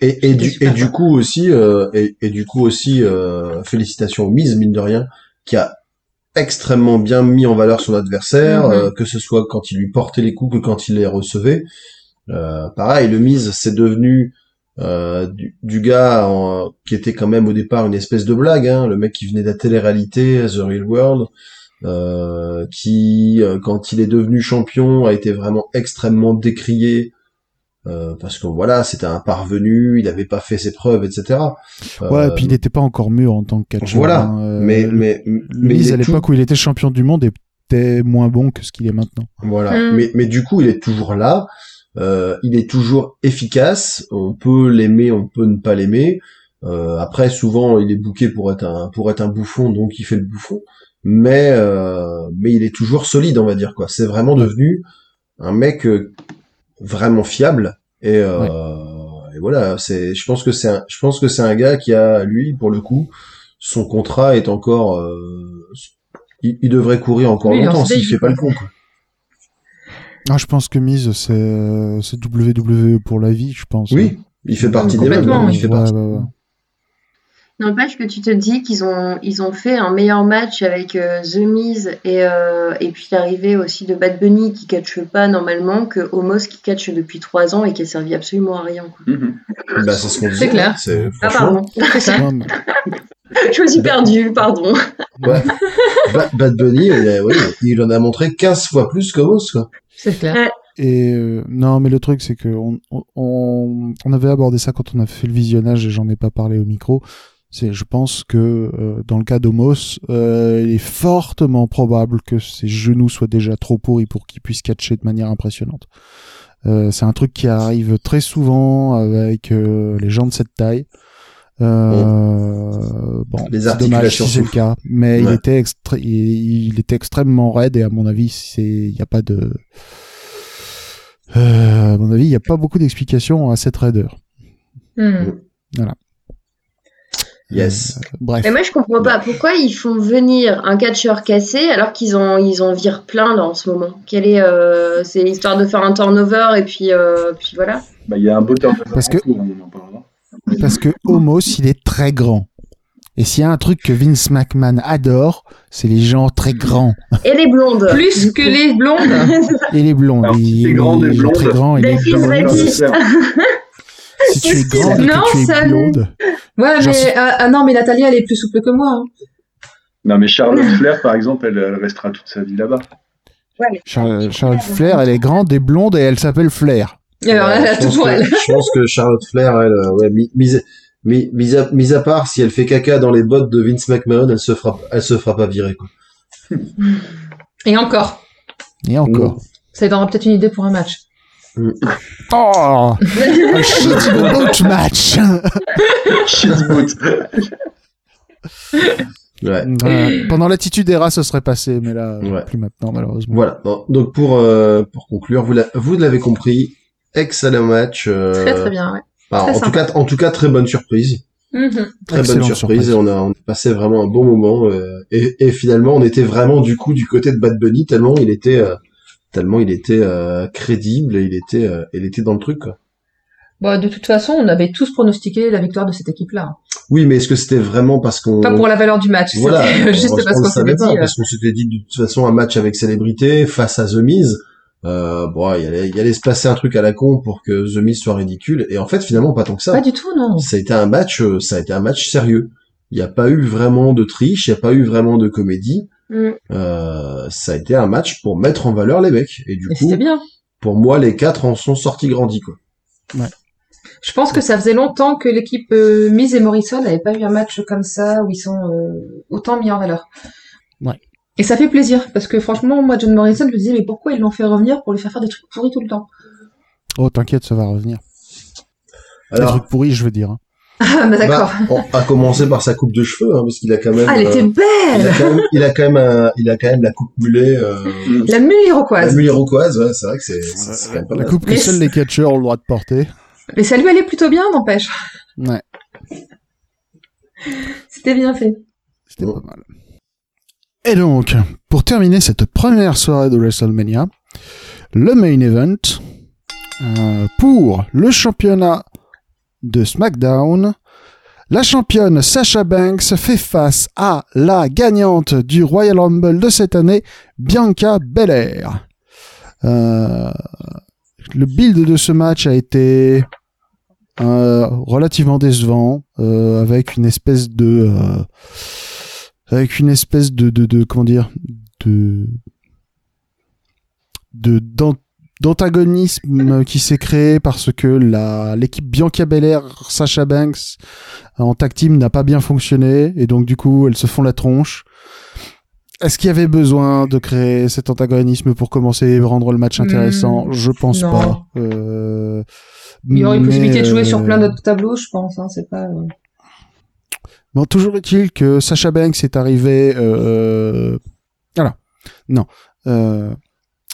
Et, du, et du coup aussi, euh, et, et du coup aussi, euh, félicitations au Miz mine de rien, qui a extrêmement bien mis en valeur son adversaire, Mhm. euh, que ce soit quand il lui portait les coups que quand il les recevait. Euh, pareil, le Miz, c'est devenu euh, du, du gars en- qui était quand même au départ une espèce de blague, hein, le mec qui venait de la télé-réalité, The Real World, qui, quand il est devenu champion, a été vraiment extrêmement décrié euh, parce que voilà, c'était un parvenu, il n'avait pas fait ses preuves, etc. Euh, Ouais, et puis il n'était pas encore mûr en tant que catcheur. voilà. hein. Euh, mais le- mais le mais il à tout- l'époque où il était champion du monde était moins bon que ce qu'il est maintenant. Voilà. Mm. Mais, mais du coup, il est toujours là. Euh, il est toujours efficace. On peut l'aimer, on peut ne pas l'aimer. Euh, après, souvent, il est bouqué pour être un pour être un bouffon, donc il fait le bouffon. Mais euh, mais il est toujours solide, on va dire quoi. C'est vraiment devenu un mec euh, vraiment fiable. Et, euh, et voilà. C'est. Je pense que c'est un. Je pense que c'est un gars qui a lui, pour le coup, son contrat est encore. euh, il, il devrait courir encore Oui, longtemps s'il fait pas le con. Quoi. Ah, je pense que Miz, c'est euh, c'est WWE pour la vie, je pense. Oui, il fait partie des Complètement, mêmes. oui. Il fait Ouais, partie. ouais, ouais. N'empêche que tu te dis qu'ils ont, ils ont fait un meilleur match avec euh, The Miz et, euh, et puis l'arrivée aussi de Bad Bunny qui catche pas normalement que Homos qui catche depuis trois ans et qui a servi absolument à rien. Quoi. Mhm. Bah, c'est ce qu'on disait. clair. C'est Ah pardon, [LAUGHS] C'est ça. Non, mais- je me suis perdue, pardon. Ouais. Ba- Bad Bunny, il, a- oui, il en a montré 15 fois plus qu'Homos, quoi. C'est clair. Et euh, non, mais le truc, c'est que on, on, on avait abordé ça quand on a fait le visionnage et j'en ai pas parlé au micro. C'est, je pense que euh, dans le cas d'Homos, euh, il est fortement probable que ses genoux soient déjà trop pourris pour qu'il puisse catcher de manière impressionnante. Euh, c'est un truc qui arrive très souvent avec euh, les gens de cette taille. Euh, bon, Les c'est dommage articulations si c'est le cas, mais il était extré- il, il était extrêmement raide et à mon avis, c'est, il n'y a pas de, euh, à mon avis, il n'y a pas beaucoup d'explications à cette raideur. Hmm. Yes. Bref. Mais moi je comprends pas pourquoi ils font venir un catcheur cassé alors qu'ils en, ils en virent plein là en ce moment? Quelle est, euh, c'est histoire de faire un turnover et puis, euh, puis voilà. Bah, il y a un beau turnover Parce que- cours, en parlera. Parce que Homos, il est très grand. Et s'il y a un truc que Vince McMahon adore, c'est les gens très grands. Et les blondes. Plus que les blondes. Et les blondes. Alors, il, t'es grand il est blonde, très grand. et les blondes. Si tu es grande et Non, que tu es ça- blonde, Ouais, mais suis- ah, ah non, mais Nathalie, elle est plus souple que moi. hein. Non, mais Charlotte [LAUGHS] Flair, par exemple, elle, elle restera toute sa vie là-bas. Char- Charlotte Flair, elle est grande et blonde et elle s'appelle Flair. Et alors, elle Ouais, a je pense que- elle. Je pense que Charlotte Flair, elle, euh, ouais, mi- mise, mi- mise à, mise à part, si elle fait caca dans les bottes de Vince McMahon, elle se fera, elle se fera pas virer, quoi. Et encore. Et encore. Ça lui donnera peut-être une idée pour un match. [LAUGHS] Oh Un shit in the boat match [LAUGHS] Shit boot. Ouais. Voilà. Pendant l'attitude era, ce serait passé, mais là, Ouais. plus maintenant, malheureusement. Voilà. Donc pour, euh, pour conclure, vous, l'a- vous l'avez compris, excellent match. euh, Très très bien, ouais. bah, Très en tout cas, en tout cas, très bonne surprise. Mhm. Très bonne surprise. surprise. Et on a, on a passé vraiment un bon moment. euh, et, et finalement, on était vraiment du coup du côté de Bad Bunny tellement il était, euh, tellement il était euh, crédible et il était, euh, il était dans le truc. Quoi. Bon, de toute façon, on avait tous pronostiqué la victoire de cette équipe-là. Oui, mais est-ce que c'était vraiment parce qu'on Pas pour la valeur du match, voilà, c'était juste on- parce on qu'on s'était dit. euh, parce qu'on s'était dit de toute façon un match avec célébrité face à The Miz. Euh, bon, il allait, il allait se passer un truc à la con pour que The Miz soit ridicule. Et en fait, finalement, pas tant que ça. Pas du tout, non. ça a été un match, euh, ça a été un match sérieux. Il n'y a pas eu vraiment de triche, il n'y a pas eu vraiment de comédie. Mm. Euh, ça a été un match pour mettre en valeur les mecs. Et du coup, bien. pour moi, les quatre en sont sortis grandis, quoi. Je pense que ça faisait longtemps que l'équipe euh, Miz et Morrison n'avait pas eu un match comme ça où ils sont euh, autant mis en valeur. Ouais. Et ça fait plaisir parce que franchement, moi, John Morrison, je me disais mais pourquoi ils l'ont fait revenir pour lui faire faire des trucs pourris tout le temps? Oh, t'inquiète, ça va revenir. Des trucs pourris, je veux dire. hein. Ah, bah d'accord. bah, on a commencé par sa coupe de cheveux, hein, parce qu'il a quand même, ah, elle euh, était il belle a quand même, il a quand même, un- il a quand même la coupe mulet, euh, La mule la iroquoise. mule iroquoise, ouais, c'est vrai que c'est, c'est c'est quand même pas La mal. coupe que seuls les catcheurs ont le droit de porter. Mais ça lui allait plutôt bien, n'empêche. Ouais, C'était bien fait. c'était pas mal. Et donc, pour terminer cette première soirée de WrestleMania, le main event euh, pour le championnat de SmackDown. La championne Sasha Banks fait face à la gagnante du Royal Rumble de cette année, Bianca Belair. Euh, le build de ce match a été euh, relativement décevant, euh, avec une espèce de, avec une espèce de, de, comment dire, de, de, d'antagonisme qui s'est créé parce que la l'équipe Bianca Belair, Sasha Banks en tag team n'a pas bien fonctionné et donc du coup elles se font la tronche. Est-ce qu'il y avait besoin de créer cet antagonisme pour commencer et rendre le match intéressant? Hmm, Je pense non. pas. Euh, Il y aurait une mais, possibilité de jouer sur euh, plein d'autres tableaux, je pense. Hein, c'est pas. euh, Bon, toujours est-il que Sacha Banks est arrivé. Euh... Voilà. Non.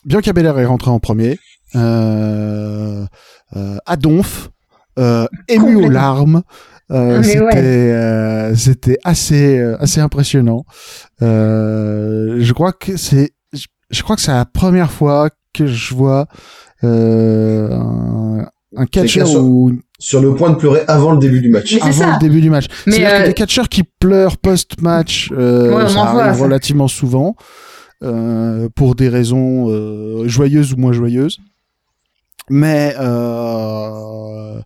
Bianca Belair est rentrée en premier. Euh... Euh... À Donf. Euh... Ému aux larmes. Euh, Mais c'était ouais. euh, c'était assez euh, assez impressionnant. Euh, je crois que c'est je, je crois que c'est la première fois que je vois euh, un, un catcheur ou Sur le point de pleurer avant le début du match. Avant ça. le début du match. C'est-à-dire que euh, des catcheurs qui pleurent post-match, euh, Ouais, ça arrive ça. relativement souvent, euh, pour des raisons euh, joyeuses ou moins joyeuses. Mais euh,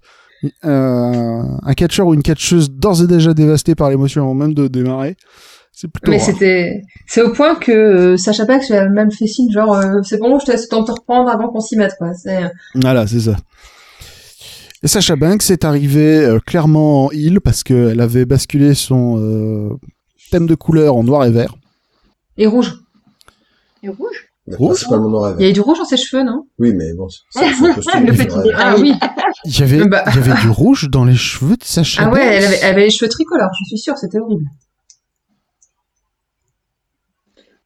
euh, un catcheur ou une catcheuse d'ores et déjà dévasté par l'émotion avant même de démarrer, c'est plutôt Mais c'était, c'est au point que euh, Sacha Banks lui a même fait signe, genre, euh, c'est bon, je te laisse le temps de te reprendre avant qu'on s'y mette, quoi. Voilà, c'est ça. Et Sacha Banks est arrivée euh, clairement en heel parce qu'elle avait basculé son euh, thème de couleur en noir et vert. et rouge. Et rouge Il y vert. a eu du rouge dans ses cheveux, non? Oui, mais bon, c'est. [LAUGHS] Le petit. Ah oui. Il y avait, Bah. il y avait du rouge dans les cheveux de Sacha Ah ouais, elle avait, elle avait les cheveux tricolores, je suis sûre, c'était horrible.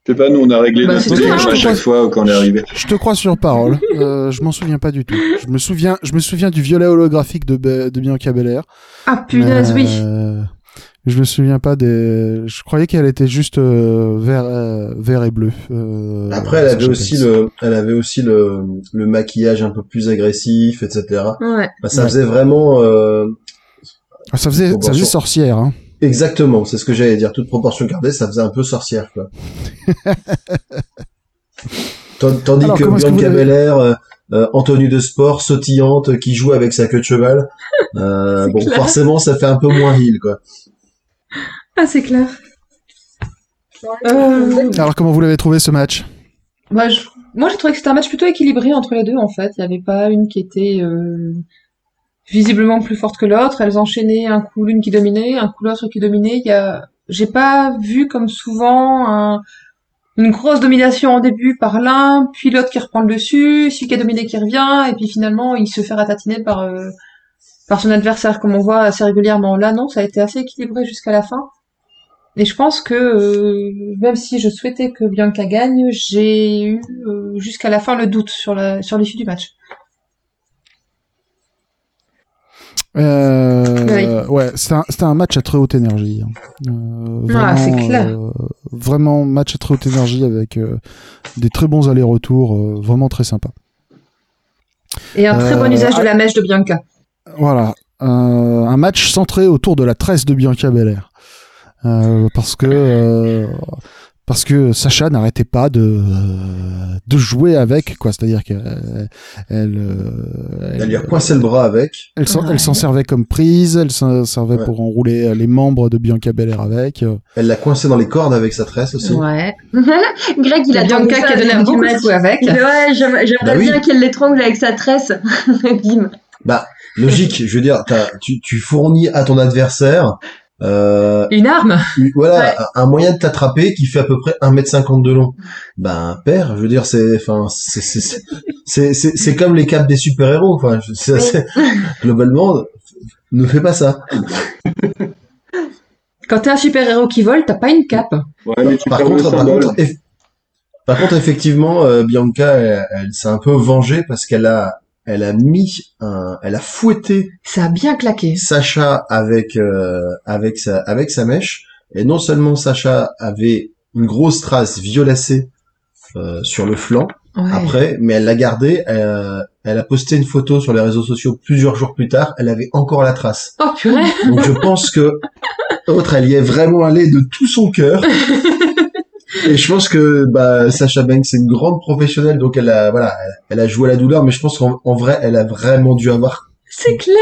Je sais pas, nous on a réglé Bah, notre hein. à chaque fois quand on est arrivé. Je te crois sur parole. [LAUGHS] Euh, je m'en souviens pas du tout. Je me souviens, je me souviens du violet holographique de, Be- de Bianca Belair. Ah punaise, oui. Je me souviens pas des. Je croyais qu'elle était juste euh, vert, euh, vert et bleu. euh, Après, elle avait aussi le, elle avait aussi le, le maquillage un peu plus agressif, etc. Ouais. Bah, ça Ouais. faisait vraiment, euh, Ah, ça faisait, ça faisait sorcière. Hein. exactement, c'est ce que j'allais dire, toute proportion gardée, ça faisait un peu sorcière, quoi. [LAUGHS] Tan- Tandis Alors, que que Bianca l'avez- Belair, euh, euh, en tenue de sport, sautillante, qui joue avec sa queue de cheval, euh, [LAUGHS] bon, clair. forcément, ça fait un peu moins heel, quoi. Ah, c'est clair. Euh, Alors, comment vous l'avez trouvé ce match? Bah, je- Moi, j'ai trouvé que c'était un match plutôt équilibré entre les deux, en fait. Il n'y avait pas une qui était euh, visiblement plus forte que l'autre. Elles enchaînaient un coup l'une qui dominait, un coup l'autre qui dominait. Il y a... J'ai pas vu, comme souvent, un- une grosse domination en début par l'un, puis l'autre qui reprend le dessus, celui qui a dominé qui revient, et puis finalement, il se fait ratatiner par, euh, par son adversaire, comme on voit assez régulièrement. Là, non, ça a été assez équilibré jusqu'à la fin. Et je pense que euh, même si je souhaitais que Bianca gagne, j'ai eu euh, jusqu'à la fin le doute sur la sur l'issue du match. euh, Ouais, c'était un, match à très haute énergie. hein. Euh, Ah, c'est vraiment, clair. euh, vraiment match à très haute énergie avec euh, des très bons allers-retours, euh, vraiment très sympa. Et un très bon usage ah- de la mèche de Bianca. Voilà, euh, un match centré autour de la tresse de Bianca Belair. Euh, parce que euh, parce que Sacha n'arrêtait pas de euh, de jouer avec quoi, c'est-à-dire qu'elle elle, euh, Elle lui a coincé le bras avec. elle s'en elle s'en servait comme prise, elle s'en servait Ouais. pour enrouler les membres de Bianca Belair avec. Elle l'a coincé dans les cordes avec sa tresse aussi. Ouais. [LAUGHS] Greg, il a Bianca qui a donné un petit coup avec. Ouais, j'aimerais Bah oui. bien qu'elle l'étrangle avec sa tresse. [LAUGHS] Bim. Bah, logique, je veux dire, t'as- tu, tu fournis à ton adversaire, euh, Une arme. voilà, Ouais. un moyen de t'attraper qui fait à peu près 1m50 de long. Ben, père, je veux dire, c'est, enfin, c'est, c'est, c'est, c'est, c'est- c'est comme les capes des super-héros, enfin, globalement, ne fais pas ça. Quand t'es un super héros qui vole, t'as pas une cape. Ouais, mais tu Par contre, par symbole. contre, eff- par contre, effectivement, euh, Bianca, elle, elle s'est un peu vengée parce qu'elle a, elle a mis un, elle a fouetté Ça a bien claqué. Sacha avec euh, avec sa avec sa mèche et non seulement Sacha avait une grosse trace violacée euh, sur le flanc Ouais. après mais elle l'a gardée euh, elle a posté une photo sur les réseaux sociaux plusieurs jours plus tard elle avait encore la trace Oh purée. donc je pense que l'autre elle y est vraiment allée de tout son cœur [LAUGHS] et je pense que bah Sacha Banks c'est une grande professionnelle donc elle a voilà elle, a joué à la douleur mais je pense qu'en en vrai elle a vraiment dû avoir C'est clair.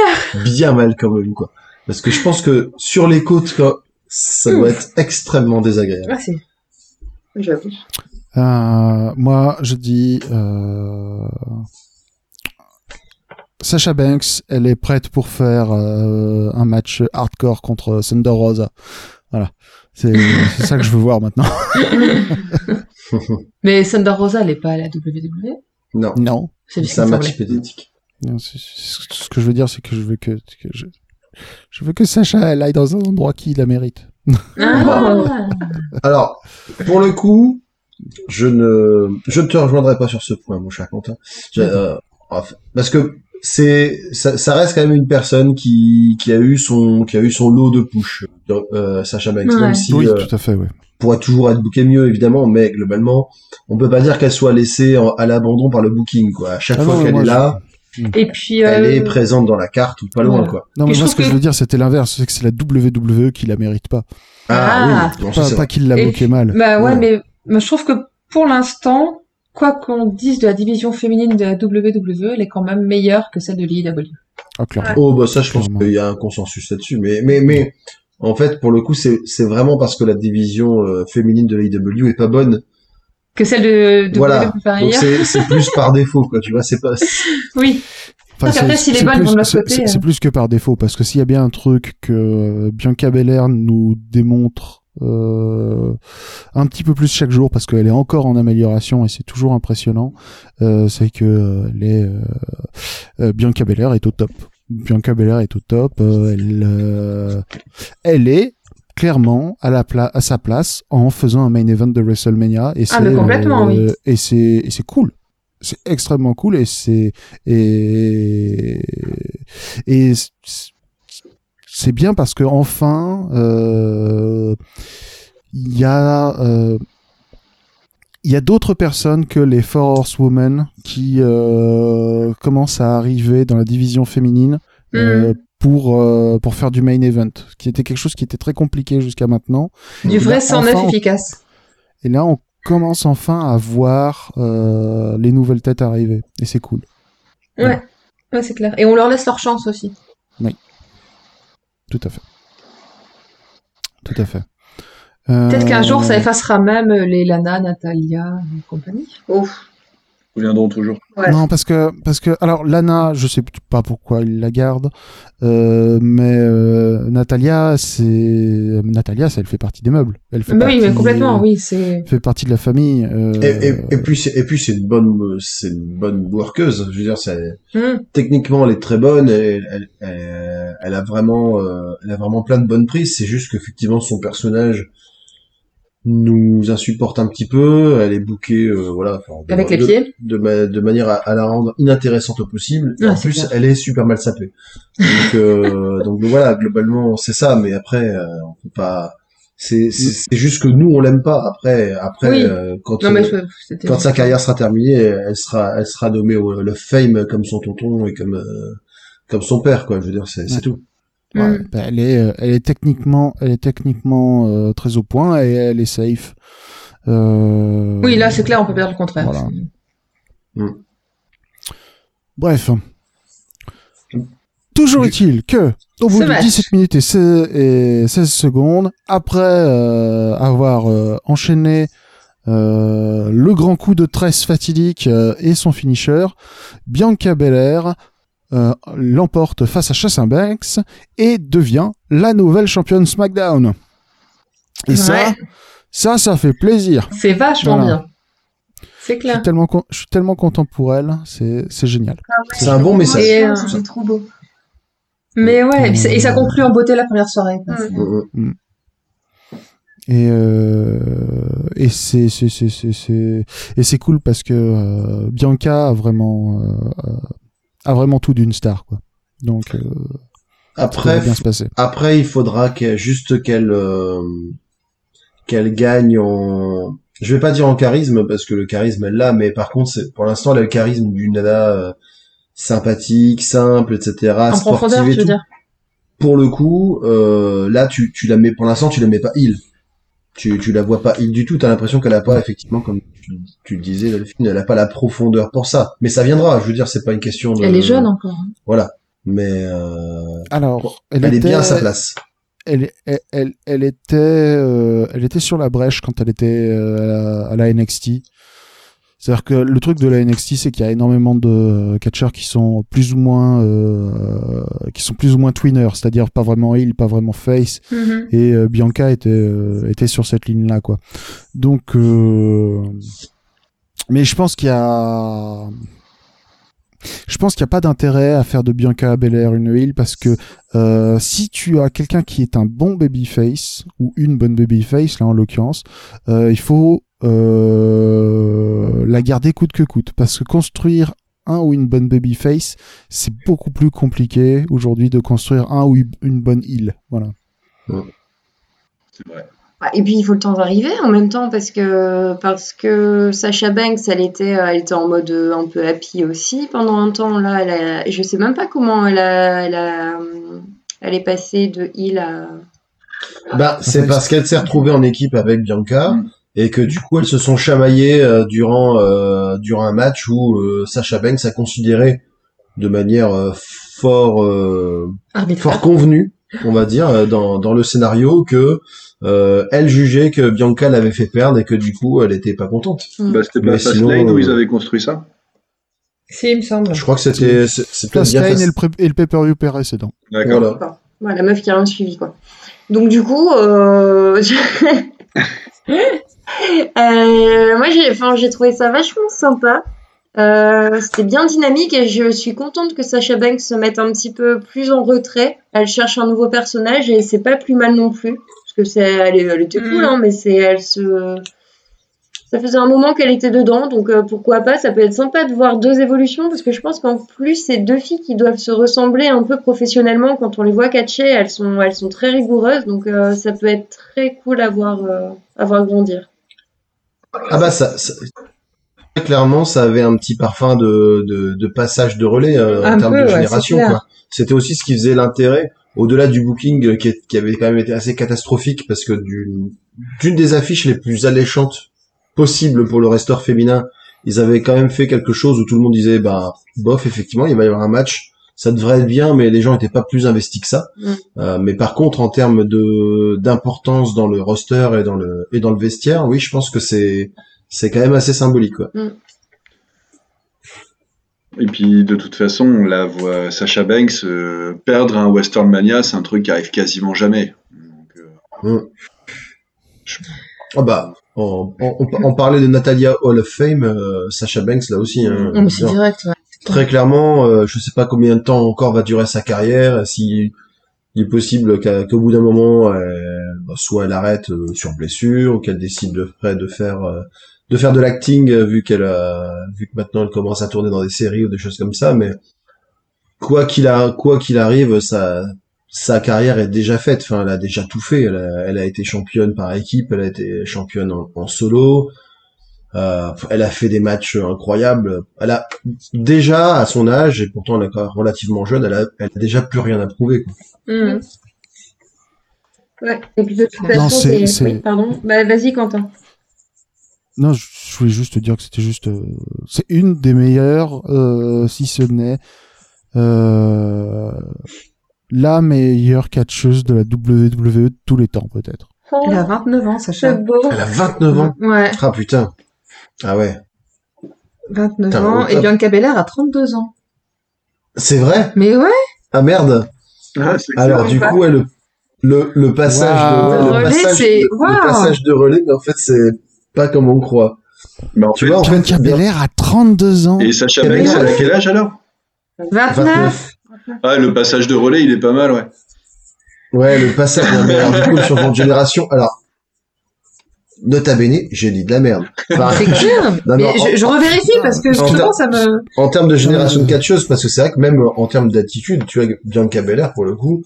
bien mal quand même quoi. Parce que je pense que sur les côtes quoi, ça doit être extrêmement désagréable. C'est J'avoue. Euh, moi, je dis, euh, Sacha Banks, elle est prête pour faire euh, un match hardcore contre Thunder Rosa. Voilà. C'est ça que je veux voir maintenant. [LAUGHS] Mais Thunder Rosa, elle est pas à la WWE. Non, Non. C'est un match c'est- Ce que je veux dire, c'est que je veux que, que je, je veux que Sacha elle aille dans un endroit qui la mérite. Ah. [LAUGHS] Alors, pour le coup, je ne, je ne te rejoindrai pas sur ce point, mon cher Quentin. Je- euh, parce que c'est, ça, ça reste quand même une personne qui, qui a eu son, qui a eu son lot de push, euh, Sacha Banks, Ouais. même si oui, euh, tout à fait, ouais. pourrait toujours être booké mieux, évidemment, mais globalement, on peut pas dire qu'elle soit laissée en- à l'abandon par le booking, quoi. À chaque Ah fois qu'elle est je- là, Et puis, elle euh, est présente dans la carte ou pas loin, Ouais. quoi. Non, mais moi, ce que, je veux dire, c'était l'inverse, c'est que c'est la WWE qui la mérite pas. Ah. oui, ça, Pas, c'est pas vrai. qu'il l'a Et bloqué puis- mal. bah ouais, Ouais. mais, mais je trouve que pour l'instant, quoi qu'on dise de la division féminine de la WWE, elle est quand même meilleure que celle de l'IW. Ah. Oh, bah ça, je pense qu'il y a un consensus là-dessus. Mais, mais, mais, en fait, pour le coup, c'est, vraiment parce que la division euh, féminine de l'AEW est pas bonne. Que celle de WWE Voilà. ailleurs. c'est, plus par [LAUGHS] défaut, quoi. Tu vois, c'est pas. [LAUGHS] Oui. Parce qu'après, c'est- si plus- de euh. Plus que par défaut, parce que s'il y a bien un truc que euh, Bianca Belair nous démontre euh, un petit peu plus chaque jour, parce qu'elle est encore en amélioration et c'est toujours impressionnant, euh, c'est que euh, les, euh, Bianca Belair est au top. Bianca Belair est au top. elle, elle est clairement à la pla- à sa place en faisant un main event de WrestleMania et c'est Ah, mais complètement, oui. et c'est c'est cool c'est extrêmement cool et c'est et c'est bien parce que enfin euh, il y a euh, il y a d'autres personnes que les Four Horsewomen qui euh, commencent à arriver dans la division féminine euh, pour euh, pour faire du main event, qui était quelque chose qui était très compliqué jusqu'à maintenant. Du vrai là, 109 enfin, on- efficace. Et là, on commence enfin à voir les nouvelles têtes arriver, et c'est cool. Ouais. Ouais, c'est clair. Et on leur laisse leur chance aussi. Tout à fait. Tout à fait. Euh, Peut-être qu'un jour, ça effacera même les Lana, Natalia et compagnie. Ouf. Reviendront toujours. Ouais. Non, parce que parce que alors Lana, je sais pas pourquoi il la garde, euh, mais euh, Natalia, c'est Natalia, ça, elle fait partie des meubles. Elle fait Bah oui, partie, mais complètement, euh, oui, c'est. fait partie de la famille. euh, Et, et, et puis c'est, et puis c'est une bonne, c'est une bonne workeuse. Je veux dire, c'est, Hmm. techniquement, elle est très bonne. Elle, elle, elle, elle a vraiment, euh, elle a vraiment plein de bonnes prises. C'est juste qu'effectivement, son personnage nous insupporte un petit peu. Elle est bouquée, euh, voilà. de- Avec les de- pieds. de, ma- de manière à, à la rendre inintéressante au possible. Et en plus, clair. elle est super mal sapée. Donc, euh, [LAUGHS] donc voilà, globalement, c'est ça. Mais après, euh, on peut pas. C'est, c'est, c'est juste que nous, on l'aime pas. Après, après, Oui. euh, quand Non, euh, je- quand sa carrière sera terminée, elle sera, elle sera nommée au le Fame comme son tonton et comme euh, comme son père, quoi. Je veux dire, c'est, c'est Ouais. tout. Ouais, bah, elle est euh, elle est techniquement elle est techniquement euh, très au point et elle est safe. Euh, Oui, là, c'est clair, on peut perdre le contraire. Voilà. C'est- Bref. Toujours est-il que, au bout Ce de match. 17 minutes et 16, et 16 secondes, après euh, avoir euh, enchaîné euh, le grand coup de tresse fatidique euh, et son finisher, Bianca Belair euh, l'emporte face à Chassin Banks et devient la nouvelle championne SmackDown. Et ça, Ouais. ça, ça fait plaisir. C'est vachement Voilà. bien. C'est Je clair. suis tellement, con- je suis tellement content pour elle, c'est c'est génial. C'est un bon message. Euh, C'était trop beau. Mais ouais, et, puis ça- et ça conclut en beauté la première soirée. quoi. Ouais. C'est- Mm, mm. et euh, et c'est c'est c'est c'est c'est et c'est cool parce que euh, Bianca a vraiment euh, a vraiment tout d'une star quoi donc euh, Après, devrait bien se passer après, il faudra qu'elle, juste qu'elle, euh, qu'elle gagne en, je vais pas dire en charisme parce que le charisme elle l'a, mais par contre, c'est, pour l'instant, elle a le charisme d'une nana euh, sympathique, simple, etc. En sportive profondeur, et je veux dire? pour le coup, euh, là, tu, tu la mets, pour l'instant, tu la mets pas il. Tu, tu la vois pas il du tout. T'as l'impression qu'elle a pas, effectivement, comme tu, tu le disais, Delphine, elle a pas la profondeur pour ça. Mais ça viendra. Je veux dire, c'est pas une question de. Elle est jeune encore. hein. Voilà. Mais euh, alors elle, elle, est était bien à sa place. elle, elle elle elle était euh, elle était sur la brèche quand elle était euh, à, la, à la NXT C'est-à-dire que le truc de la NXT, c'est qu'il y a énormément de catcheurs qui sont plus ou moins, euh, qui sont plus ou moins twinners, c'est-à-dire pas vraiment heel, pas vraiment face. Mhm. Et euh, Bianca était euh, était sur cette ligne-là, quoi. Donc, euh, mais je pense qu'il y a, je pense qu'il n'y a pas d'intérêt à faire de Bianca Belair une heel parce que euh, si tu as quelqu'un qui est un bon babyface ou une bonne babyface, là en l'occurrence, euh, il faut euh, la garder coûte que coûte parce que construire un ou une bonne babyface, c'est beaucoup plus compliqué aujourd'hui de construire un ou une bonne heel. Voilà. C'est vrai. Ah, Et puis il faut le temps d'arriver en même temps parce que parce que Sacha Banks elle était elle était en mode euh, un peu happy aussi pendant un temps là elle a- je sais même pas comment elle a, elle a, elle est passée de il à Bah, c'est parce qu'elle s'est retrouvée en équipe avec Bianca Mm. Et que du coup elles se sont chamaillées euh, durant euh, durant un match où euh, Sacha Banks a considéré de manière euh, fort euh, fort convenue, on va dire, dans dans le scénario que euh, elle jugeait que Bianca l'avait fait perdre et que du coup elle était pas contente. Bah, c'était pas sinon, Fastlane où ils avaient construit ça Si, il me semble. Je crois que c'était peut-être bien Fastlane fait. et le, et le pay-per-view précédent. D'accord. Voilà. Voilà, la meuf qui a rien suivi, quoi. Donc, du coup, euh... [LAUGHS] je- [LAUGHS] Euh, moi, j'ai, enfin, j'ai trouvé ça vachement sympa. Euh, c'était bien dynamique et je suis contente que Sacha Banks se mette un petit peu plus en retrait. Elle cherche un nouveau personnage et c'est pas plus mal non plus. Parce que c'est, elle, est- elle était cool, Mm. hein, mais c'est, elle se, ça faisait un moment qu'elle était dedans, donc euh, pourquoi pas. Ça peut être sympa de voir deux évolutions parce que je pense qu'en plus, c'est deux filles qui doivent se ressembler un peu professionnellement. Quand on les voit catcher, elles sont, elles sont très rigoureuses, donc euh, ça peut être très cool à voir, euh, à voir grandir. Ah bah ça, ça- très clairement ça avait un petit parfum de, de, de passage de relais euh, en termes peu, de ouais, génération. C'était aussi ce qui faisait l'intérêt au-delà du booking euh, qui, est- qui avait quand même été assez catastrophique parce que d'une d'une des affiches les plus alléchantes possibles pour le resteur féminin, ils avaient quand même fait quelque chose où tout le monde disait bah bof effectivement il va y avoir un match, ça devrait être bien mais les gens étaient pas plus investis que ça. Mm. Euh, mais par contre en termes de d'importance dans le roster et dans le et dans le vestiaire, oui je pense que c'est c'est quand même assez symbolique quoi. Et puis de toute façon, on la voit Sacha Banks euh, perdre un Western Mania, c'est un truc qui arrive quasiment jamais. Donc, euh, Ah bah, on, on, on parlait de Natalia Hall of Fame, euh, Sacha Banks là aussi. hein. Non, mais c'est Non, direct, ouais. Très clairement, euh, je sais pas combien de temps encore va durer sa carrière, si il est possible qu'au bout d'un moment, euh, bah, soit elle arrête euh, sur blessure, ou qu'elle décide de, faire- de faire euh, de faire de l'acting euh, vu qu'elle a vu que maintenant elle commence à tourner dans des séries ou des choses comme ça, mais quoi qu'il a quoi qu'il arrive, sa sa carrière est déjà faite. Enfin, elle a déjà tout fait. Elle a, elle a été championne par équipe, elle a été championne en, en solo. Euh, elle a fait des matchs incroyables. Elle a déjà à son âge et pourtant elle est encore relativement jeune, elle a, elle a déjà plus rien à prouver. Quoi. Mhm. Ouais. Et puis de toute Non, façon, c'est- c'est, c'est- oui, pardon. Bah, vas-y, Quentin. Non, je je voulais juste te dire que c'était juste, euh, c'est une des meilleures, euh, si ce n'est euh, la meilleure catcheuse de la WWE de tous les temps, peut-être. Elle a 29 ans, Sacha. Beau. Elle a 29 ans. Ouais, Ah putain. Ah ouais. 29 Putain, ans. au Et top. Bianca Belair a 32 ans. C'est vrai? Mais ouais, Ah merde. Ah, c'est Alors du pas coup, ouais, le, le, le passage Waouh. de, Le le relais, passage, c'est- le, passage de relais, mais en fait, c'est pas comme on croit. Mais en Tu fait, vois, en Bianca Belair a 32 ans. et Sacha Banks, elle a quel âge alors? 29. 29. Ah, le passage de relais, il est pas mal, ouais. Ouais, le passage, mais alors, du coup, sur votre génération, alors, nota bene, j'ai dit de la merde. Enfin, C'est clair. Non, mais mais en- je, je revérifie parce que en justement, ça me. en termes de génération de catcheuses, parce que c'est vrai que même en termes d'attitude, tu vois, Bianca Belair, pour le coup,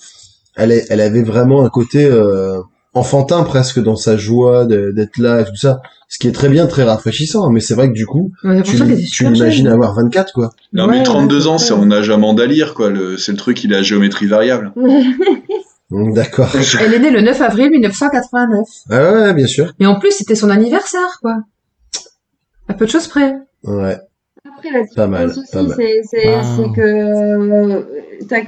elle, est, elle avait vraiment un côté euh, enfantin presque dans sa joie de- d'être là et tout ça, ce qui est très bien, très rafraîchissant. Mais c'est vrai que du coup, Ouais, tu, tu jeune. avoir 24, quoi. Non, Ouais, mais 32 ouais, ans, c'est en âge Amanda Lear, quoi. Le, c'est le truc, il est à géométrie variable. [LAUGHS] D'accord. [LAUGHS] Elle est née le 9 avril 1989. Ah ouais, ouais, bien sûr. Et en plus, c'était son anniversaire, quoi. À peu de choses près. Ouais. Après, la Pas mal, différence aussi, c'est, Ah. c'est que, euh,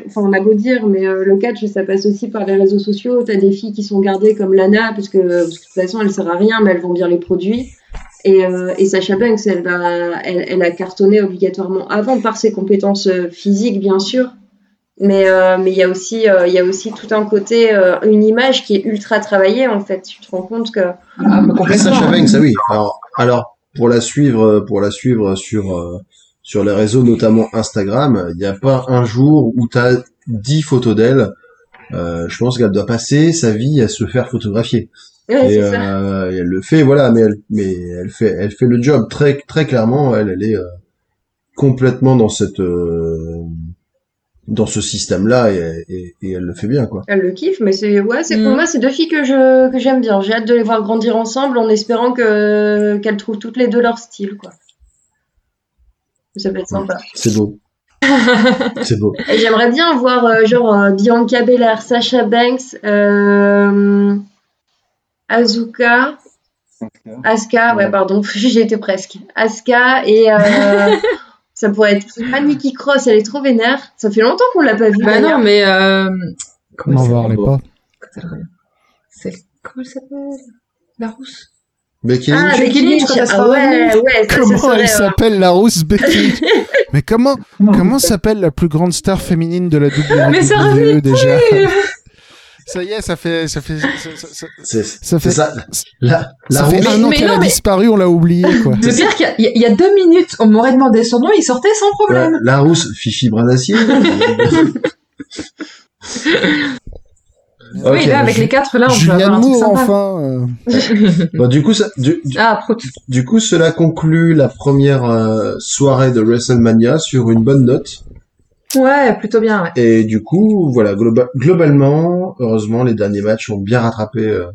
enfin, on a beau dire, mais euh, le catch, ça passe aussi par les réseaux sociaux. T'as des filles qui sont gardées comme Lana, parce que, parce que de toute façon, elles servent à rien, mais elles vendent bien les produits. Et, euh, et Sacha Banks, elle, va, elle, elle a cartonné obligatoirement avant par ses compétences physiques, bien sûr. Mais euh, mais il y a aussi euh, il y a aussi tout un côté euh, une image qui est ultra travaillée en fait. Tu te rends compte que Ah, Après, complètement. Sacha Banks, ah oui. Alors, alors pour la suivre, pour la suivre sur euh, sur les réseaux, notamment Instagram, il n'y a pas un jour où tu as 10 photos d'elle. Euh, je pense qu'elle doit passer sa vie à se faire photographier. ouais, et euh, et elle le fait, voilà. Mais elle, mais elle fait, elle fait le job très très clairement. Elle, elle est euh, complètement dans cette euh, dans ce système-là et, et, et elle le fait bien, quoi. Elle le kiffe, mais c'est ouais, c'est pour Mm. moi c'est deux filles que je que j'aime bien. J'ai hâte de les voir grandir ensemble en espérant que qu'elles trouvent toutes les deux leur style quoi. Ça peut être sympa. C'est beau. [LAUGHS] c'est beau. Et j'aimerais bien voir euh, genre euh, Bianca Belair, Sasha Banks, euh, Azuka, Asuka, ouais Ouais. pardon, [LAUGHS] j'ai été presque. Asuka et euh, [LAUGHS] ça pourrait être pas Nikki Cross, elle est trop vénère. Ça fait longtemps qu'on l'a pas vue. Bah non, mais euh... N'en elle parlez pas. s'appelle C'est comment elle s'appelle La rousse. Becky Ah, Lynch Becky Lynch, quand elle ah sera ouais, revenue. ouais, ça, ça Comment serait, elle euh, s'appelle la rousse Becky [LAUGHS] Mais comment comment s'appelle la plus grande star féminine de la WWE Mais ça revient déjà Ça y est, ça fait ça fait ça, ça- ça- C'est ça fait ça. La, la ça fait rousse. un an Mais qu'elle a mais- disparu, on l'a oublié quoi. Le pire qu'il y a- deux minutes, on m'aurait demandé son nom, il sortait sans problème. la rousse, Fifi brin d'acier. [LAUGHS] oui, là, avec les quatre, là, on peut avoir un truc enfin. euh. Bon, du coup, ça, du, du- Ah, prout. du coup, cela conclut la première euh, soirée de WrestleMania sur une bonne note. Ouais, plutôt bien, ouais. Et du coup, voilà, globa- globalement, heureusement, les derniers matchs ont bien rattrapé euh,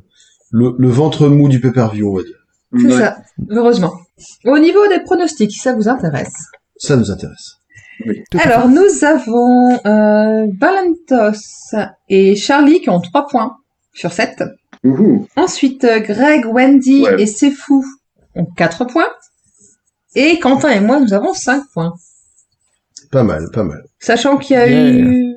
le, le ventre mou du pay-per-view, on va dire. C'est Ouais. ça, heureusement. Au niveau des pronostics, ça vous intéresse? Ça nous intéresse. Alors, nous avons euh, Valentos et Charlie qui ont 3 points sur 7. Ouhou. Ensuite, euh, Greg, Wendy Ouais. et Sefou ont 4 points. Et Quentin et moi, nous avons 5 points. Pas mal, pas mal. Sachant qu'il y a Yeah. eu...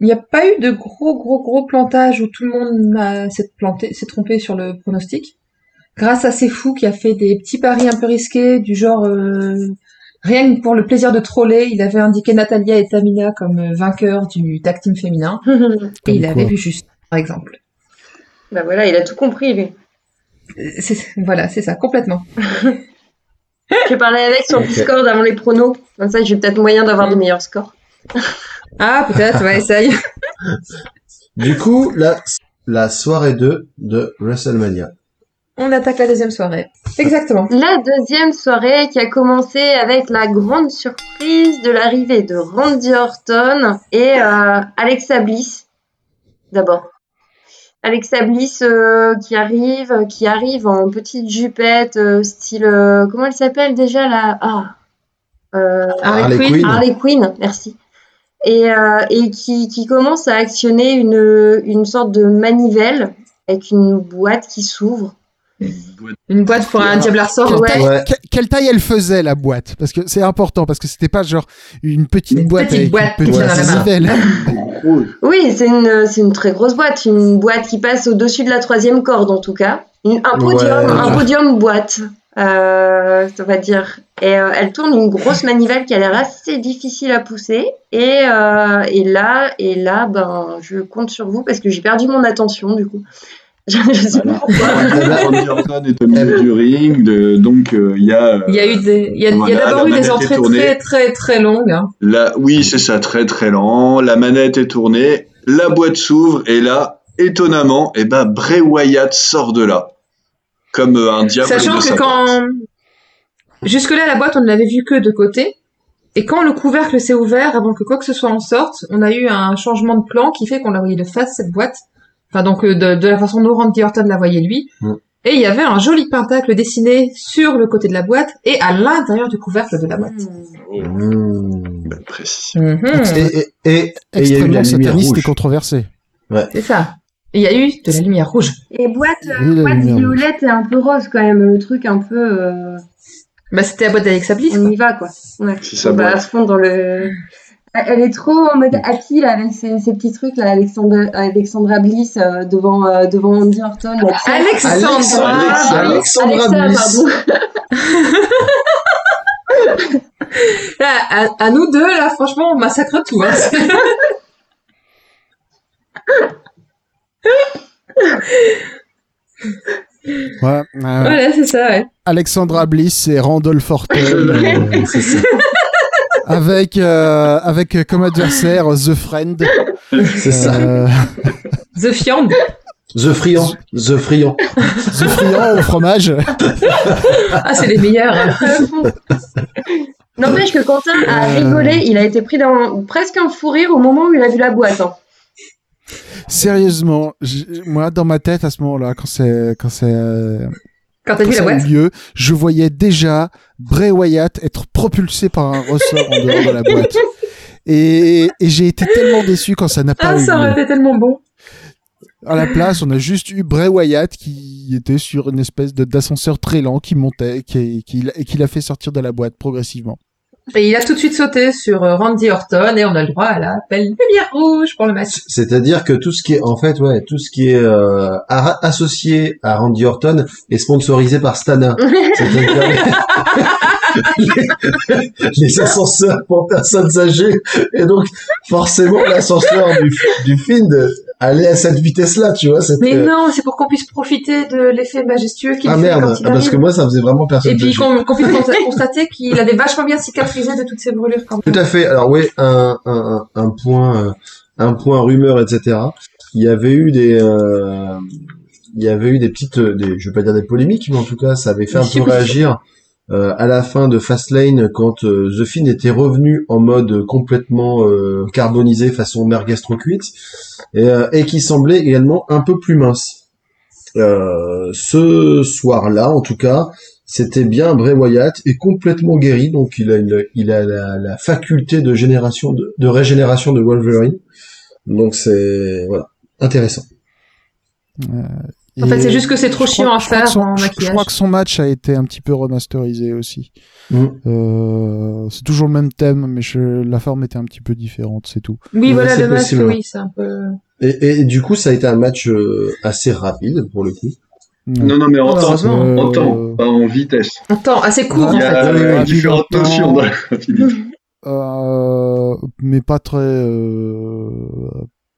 Il n'y a pas eu de gros, gros, gros plantage où tout le monde s'est planté, s'est trompé sur le pronostic. Grâce à Sefou qui a fait des petits paris un peu risqués, du genre... euh, Rien que pour le plaisir de troller, il avait indiqué Natalia et Tamina comme euh, vainqueurs du tag team féminin. [LAUGHS] Et Comme il quoi. avait vu juste, par exemple. bah voilà, il a tout compris lui. Voilà, c'est ça, complètement. [LAUGHS] J'ai parlé avec sur. Discord avant les pronos. Comme ça, j'ai peut-être moyen d'avoir des meilleurs scores. [LAUGHS] Ah, peut-être, ouais, essaye. [LAUGHS] Du coup, la, la soirée 2 de WrestleMania. On attaque la deuxième soirée. Exactement. La deuxième soirée qui a commencé avec la grande surprise de l'arrivée de Randy Orton et euh, Alexa Bliss. D'abord. Alexa Bliss euh, qui arrive, qui arrive en petite jupette, euh, style euh, comment elle s'appelle déjà la ah euh, Harley Harley Quinn. Quinn. Harley Quinn, merci. Et, euh, et qui, qui commence à actionner une, une sorte de manivelle avec une boîte qui s'ouvre. Une boîte pour un diable à ressort. Quelle, Ouais. taille, Ouais. que- quelle taille elle faisait la boîte? Parce que c'est important, parce que c'était pas genre une petite Une boîte petite avec boîte une qui petite tient dans la main. manivelle. Oh, [LAUGHS] Oui, c'est une, c'est une très grosse boîte, une boîte qui passe au-dessus de la troisième corde en tout cas. Une- un podium, Ouais. un podium boîte, euh, ça va dire. Et euh, elle tourne une grosse manivelle qui a l'air assez difficile à pousser. Et, euh, et là, et là, ben, je compte sur vous parce que j'ai perdu mon attention du coup. [LAUGHS] Je, je sais pas pourquoi. Est au milieu du ring, de- donc euh, il y a. euh, Il y a eu des, il y a, il y a Voilà, d'abord eu des entrées tournée. très, très, très longues. hein. La... Oui, c'est ça, très très lent. La manette est tournée, la boîte s'ouvre et là, étonnamment, eh ben, Bray Wyatt sort de là. Comme euh, un diable Sachant de que sa quand, jusque-là, la boîte, on ne l'avait vue que de côté. Et quand le couvercle s'est ouvert, avant que quoi que ce soit en sorte, on a eu un changement de plan qui fait qu'on l'a voyé de face, cette boîte. Enfin, donc, euh, de, de la façon dont Randy Orton la voyait lui. Mm. Et il y avait un joli pentacle dessiné sur le côté de la boîte et à l'intérieur du couvercle de la boîte. Mmh. Belle précision. Mhm. Et et- et- et il y a eu la Extrêmement lumière sataniste et controversé. C'est ça. Il y a eu de la lumière rouge. Et boîte, la boîte violette et un peu rose quand même, le truc un peu. euh, Bah, c'était la boîte d'Alexa Bliss. on quoi. y va quoi. Ouais. On va à boîte. fond dans le. Elle est trop en mode happy là, avec ses, ses petits trucs là, Alexandra, Alexandra Bliss euh, devant euh, devant Andy Orton. là, tu sais. Alexandra. Alexandra Alexa, Bliss. [LAUGHS] Là, à, à nous deux, là, franchement, on massacre tout. hein. [LAUGHS] Ouais, euh, voilà, c'est ça, ouais. Alexandra Bliss et Randolph Orton [LAUGHS] euh, C'est ça. Avec euh, avec comme adversaire The Friend. C'est ça. Euh, The Fiand. The Friand. The Friand. The Friand au fromage. Ah, c'est les meilleurs. N'empêche que Quentin a Euh. rigolé, il a été pris dans presque un fou rire au moment où il a vu la boîte. hein. Sérieusement, moi dans ma tête à ce moment-là, quand c'est quand c'est euh, Quand t'as vu la boîte lieu, je voyais déjà Bray Wyatt être propulsé par un ressort en dehors de la boîte. Et, et j'ai été tellement déçu quand ça n'a pas Ah, eu ça aurait été tellement bon. À la place, on a juste eu Bray Wyatt qui était sur une espèce d'ascenseur très lent qui montait, qui, qui, et qui l'a fait sortir de la boîte progressivement. Et il a tout de suite sauté sur euh, Randy Orton et on a le droit à la belle lumière rouge pour le match. C'est-à-dire que tout ce qui est, en fait, ouais, tout ce qui est euh, associé à Randy Orton est sponsorisé par Stana. [LAUGHS] Les, les ascenseurs pour personnes âgées. Et donc, forcément, l'ascenseur du, du Find allait à cette vitesse-là, tu vois. cette, Mais euh, non, c'est pour qu'on puisse profiter de l'effet majestueux qu'il ah fait merde, quand il ah, parce arrive. que moi, ça faisait vraiment personne Et puis qu'on qu'on puisse [LAUGHS] consta- constater qu'il avait vachement bien cicatrisé de toutes ses brûlures quand même. Tout à fait. Alors oui, un, un, un point, euh, un point rumeur, etc. Il y avait eu des, euh, il y avait eu des petites, des, je vais pas dire des polémiques, mais en tout cas, ça avait fait un peu réagir euh, à la fin de Fastlane quand euh, The Fiend était revenu en mode complètement euh, carbonisé façon merguez trop cuite et, euh, et qui semblait également un peu plus mince. Ce soir-là, en tout cas, c'était bien Bray Wyatt est complètement guéri, donc il a la faculté de génération de, de régénération de Wolverine. Donc c'est voilà intéressant. En fait, c'est juste que c'est trop crois- chiant à faire son- en je- crois que son match a été un petit peu remasterisé aussi. Mm. Euh, c'est toujours le même thème, mais je, la forme était un petit peu différente, c'est tout. Oui, voilà, le masque, possible. oui, c'est un peu... Et, et du coup, ça a été un match euh, assez rapide pour le coup. Non, non, mais en temps, Heureusement. Euh, en temps, pas en vitesse. Attends, assez court, Il en y a fait. euh, ouais, différentes en notions temps. dans la [LAUGHS] rapidité. Euh, mais pas très, euh,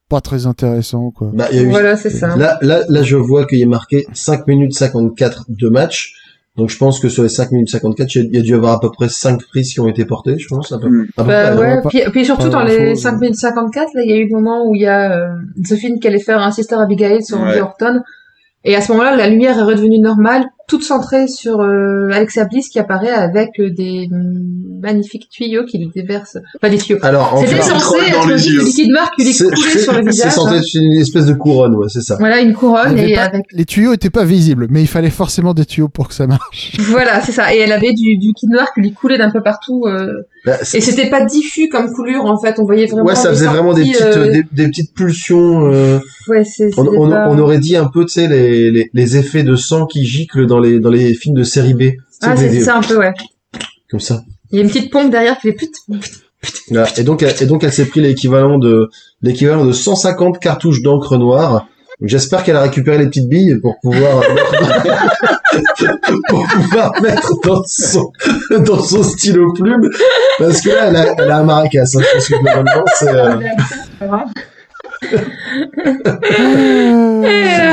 pas très intéressant, quoi. Bah, il y a eu Voilà, c'est ça. Là, là, là, je vois qu'il est marqué 5 minutes 54 de match. Donc, je pense que sur les 5 minutes 54, il y a- il y a dû y avoir à peu près 5 prises qui ont été portées, je pense. À peu, Mm. à peu Bah près, ouais, ouais, pas- puis, puis surtout dans les grand-chose. 5 minutes 54, là, il y a eu le moment où il y a euh, Zofine qui allait faire un Sister Abigail sur Ouais. Orton. Et à ce moment-là, la lumière est redevenue normale, toute centrée sur euh, Alexa Bliss qui apparaît avec euh, des magnifiques tuyaux qui lui déversent. Pas des tuyaux. Alors, en C'était censé être du liquide noir qui lui c'est coulait sur le c'est visage. censé hein. être une espèce de couronne, ouais, c'est ça. Voilà, une couronne et pas- avec... Les tuyaux étaient pas visibles, mais il fallait forcément des tuyaux pour que ça marche. [LAUGHS] Voilà, c'est ça. Et elle avait du, du liquide noir qui lui coulait d'un peu partout. euh, Bah, c'est- Et c'était pas diffus comme coulure, en fait. On voyait vraiment... ouais, ça des faisait vraiment des petites, euh, des, des petites pulsions. euh, Ouais, c'est... on, c'était on, pas- on aurait dit un peu, tu sais, les, les, les effets de sang qui giclent dans les, dans les films de série B. Ah, c'est des- ça un peu, ouais. Comme ça. Il y a une petite pompe derrière qui fait put, put. Là. Et donc, elle- et donc, elle s'est pris l'équivalent de, l'équivalent de 150 cartouches d'encre noire. J'espère qu'elle a récupéré les petites billes pour pouvoir, [LAUGHS] [LAUGHS] pour pouvoir mettre dans son, dans son stylo plume. Parce que là, elle a, elle a un maracas, hein. Je pense que globalement, c'est, euh, Et,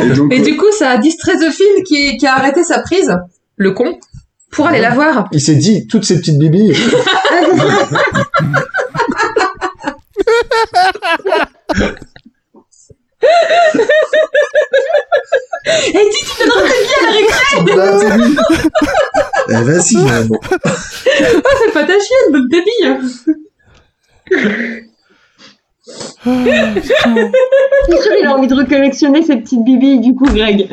Et donc, et du coup, ça a distrait The Fiend qui, qui a arrêté sa prise, le con, pour aller la voir. il s'est dit, toutes ces petites bibilles. Et dis, tu donneras tes billes à la récré Bah, c'est. Eh, vas-y, bon. Ah, fais pas ta chienne, billes C'est sûr, il a envie de recollectionner ses petites bibilles, du coup, Greg.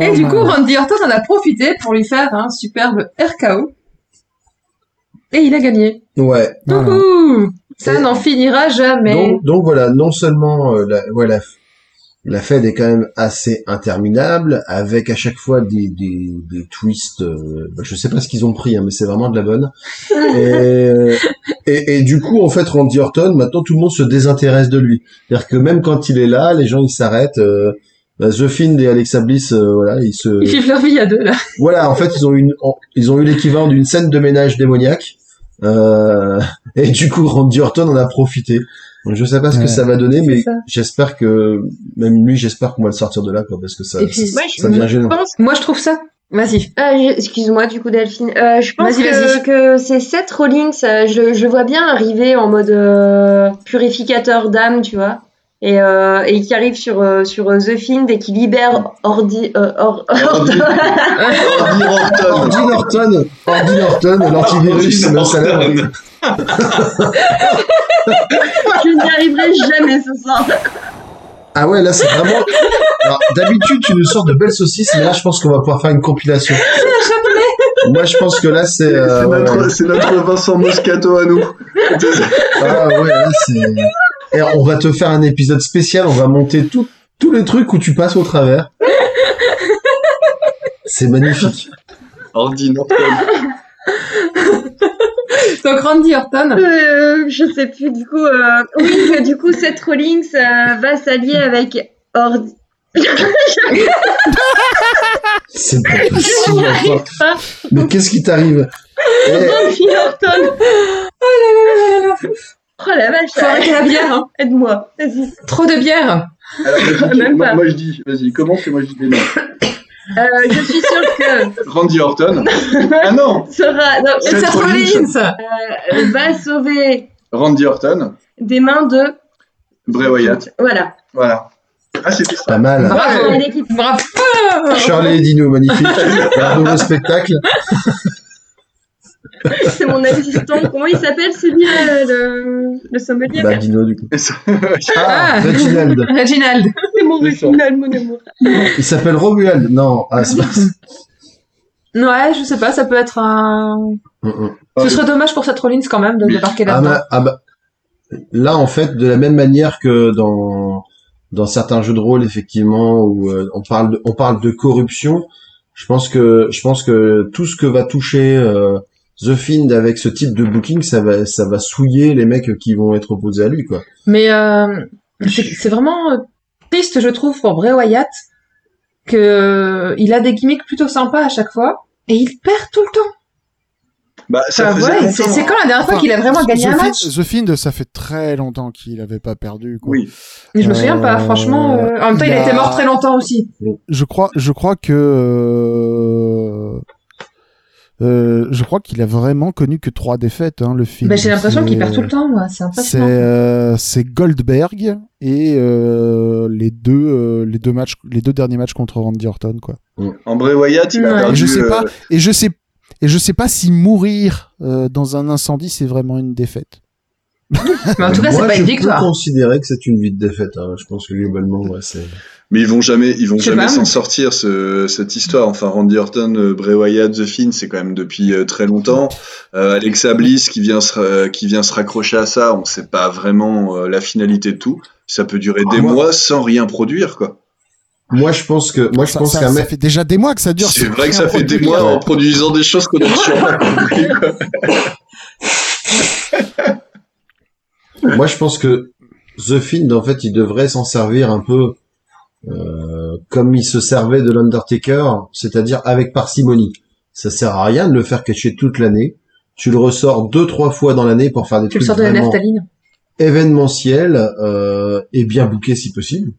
Et du man. coup, Randy Orton en a profité pour lui faire un superbe RKO. Et il a gagné. Ouais. Voilà. Ça n'en finira jamais. Donc, donc voilà, non seulement euh, la, la Fed est quand même assez interminable, avec à chaque fois des, des, des twists. euh, bah, je sais pas ce qu'ils ont pris, hein, mais c'est vraiment de la bonne. [LAUGHS] Et, et, et du coup, en fait, Randy Orton, maintenant tout le monde se désintéresse de lui. C'est-à-dire que même quand il est là, les gens ils s'arrêtent. Euh, bah, The Fiend et Alexa Bliss, euh, voilà, ils se. Ils vivent leur vie à deux, là. Voilà, en fait, ils ont une, ils ont eu l'équivalent d'une scène de ménage démoniaque. Euh, et du coup, Randy Orton en a profité. Donc, je sais pas ce que Ouais. ça va donner, mais j'espère que, même lui, j'espère qu'on va le sortir de là, quoi, parce que ça, puis, ça, Moi, je ça devient gênant. pense Moi, je trouve ça. Vas-y. Je- Excuse-moi, du coup, Delphine. Euh, je pense que c'est Seth Rollins. euh, je, je vois bien arriver en mode euh, purificateur d'âme, tu vois. Et, euh, et qui arrive sur, euh, sur euh, The Fiend et qui libère Ordi. euh, Or- Ordi. Ordi Orton. Ordi Norton, Ordi Norton, l'antivirus, même salaire. Je n'y arriverai jamais ce soir. Ah ouais, là, c'est vraiment, d'habitude, tu nous sors de belles saucisses, mais là, je pense qu'on va pouvoir faire une compilation. Moi, je pense que là, c'est, euh, C'est notre, ouais. notre Vincent Moscato à nous. Ah ouais, là, c'est... Et on va te faire un épisode spécial, on va monter tout, tous les trucs où tu passes au travers. C'est magnifique. Ordi Norton. Donc, Randy Orton. Euh, je sais plus, du coup. euh, Oui, que du coup, Seth Rollins euh, va s'allier avec Ordi. C'est pas possible. Mais qu'est-ce qui t'arrive? Eh, Randy Orton. Oh la vache, Faut arrêter la bière, hein. aide-moi. Vas-y. Trop de bière. Alors, [LAUGHS] Même moi, pas. moi, je dis, vas-y, commence et moi je dis des noms. Euh, je suis sûre que [LAUGHS] Randy Orton. [LAUGHS] Ah non sera non, Seth Seth Rollins. Rollins. euh, va sauver Randy Orton. des mains de Bray Wyatt. voilà. Voilà. Ah, c'était ça. Pas mal. Bravo. L'équipe. Bravo. Charlie et Dino, magnifique. Un nouveau spectacle. [LAUGHS] C'est mon assistant. Comment il s'appelle celui-là le, le sommelier Bah, Dino, du coup. [LAUGHS] Ah, Ah. Reginald. [LAUGHS] Reginald. C'est mon original, mon amour. Il s'appelle Romuald. Non, ah, c'est pas ça. Ouais, je sais pas, ça peut être un. Mm, mm. Ce serait dommage pour Seth Rollins quand même de débarquer Ah, là-dedans. bah, ah bah, là, en fait, de la même manière que dans dans certains jeux de rôle, effectivement, où euh, on parle de, on parle de corruption, je pense que je pense que tout ce que va toucher euh, The Fiend avec ce type de booking, ça va ça va souiller les mecs qui vont être opposés à lui, quoi. Mais euh, c'est vraiment euh, triste, je trouve, pour Bray Wyatt, que il a des gimmicks plutôt sympas à chaque fois, et il perd tout le temps. Bah, ça Enfin, ouais, c'est longtemps. c'est quand la dernière fois Enfin, qu'il a vraiment gagné The un match The Fiend, ça fait très longtemps qu'il avait pas perdu. Quoi. Oui. Mais je me souviens pas, Euh, franchement. euh, En même temps, il il a été a- mort très longtemps aussi. Je crois, je crois que, euh, euh, je crois qu'il a vraiment connu que trois défaites, hein, le film. Bah, j'ai l'impression qu'il C'est- perd tout le temps, moi. C'est C'est impressionnant. euh, c'est Goldberg et euh, les deux euh, les deux matchs les deux derniers matchs contre Randy Orton quoi. En Bray Wyatt, il a Ouais. perdu. Et je sais pas et je sais et je sais pas si mourir euh, dans un incendie c'est vraiment une défaite. Mais en tout cas, c'est pas je une peux victoire. considérer que c'est une vie de défaite. hein. Je pense que globalement, ouais, c'est. Mais ils vont jamais, ils vont jamais s'en sortir ce, cette histoire. Enfin, Randy Orton, euh, Bray Wyatt, The Fiend, c'est quand même depuis euh, très longtemps. Euh, Alexa Bliss qui vient se, euh, qui vient se raccrocher à ça, on sait pas vraiment la finalité de tout. Ça peut durer des Ah, moi- mois sans rien produire, quoi. Moi, je pense que moi, je ça, pense ça- qu'un ça mec. fait déjà des mois que ça dure. C'est vrai que ça fait des mois en produisant des choses qu'on a toujours pas compris, quoi. Moi, je pense que The Fiend, en fait, il devrait s'en servir un peu euh, comme il se servait de l'Undertaker, c'est-à-dire avec parcimonie. Ça sert à rien de le faire cacher toute l'année. Tu le ressors deux, trois fois dans l'année pour faire des Tu le trucs sors de la vraiment naphtaline. événementiels euh, et bien bookés si possible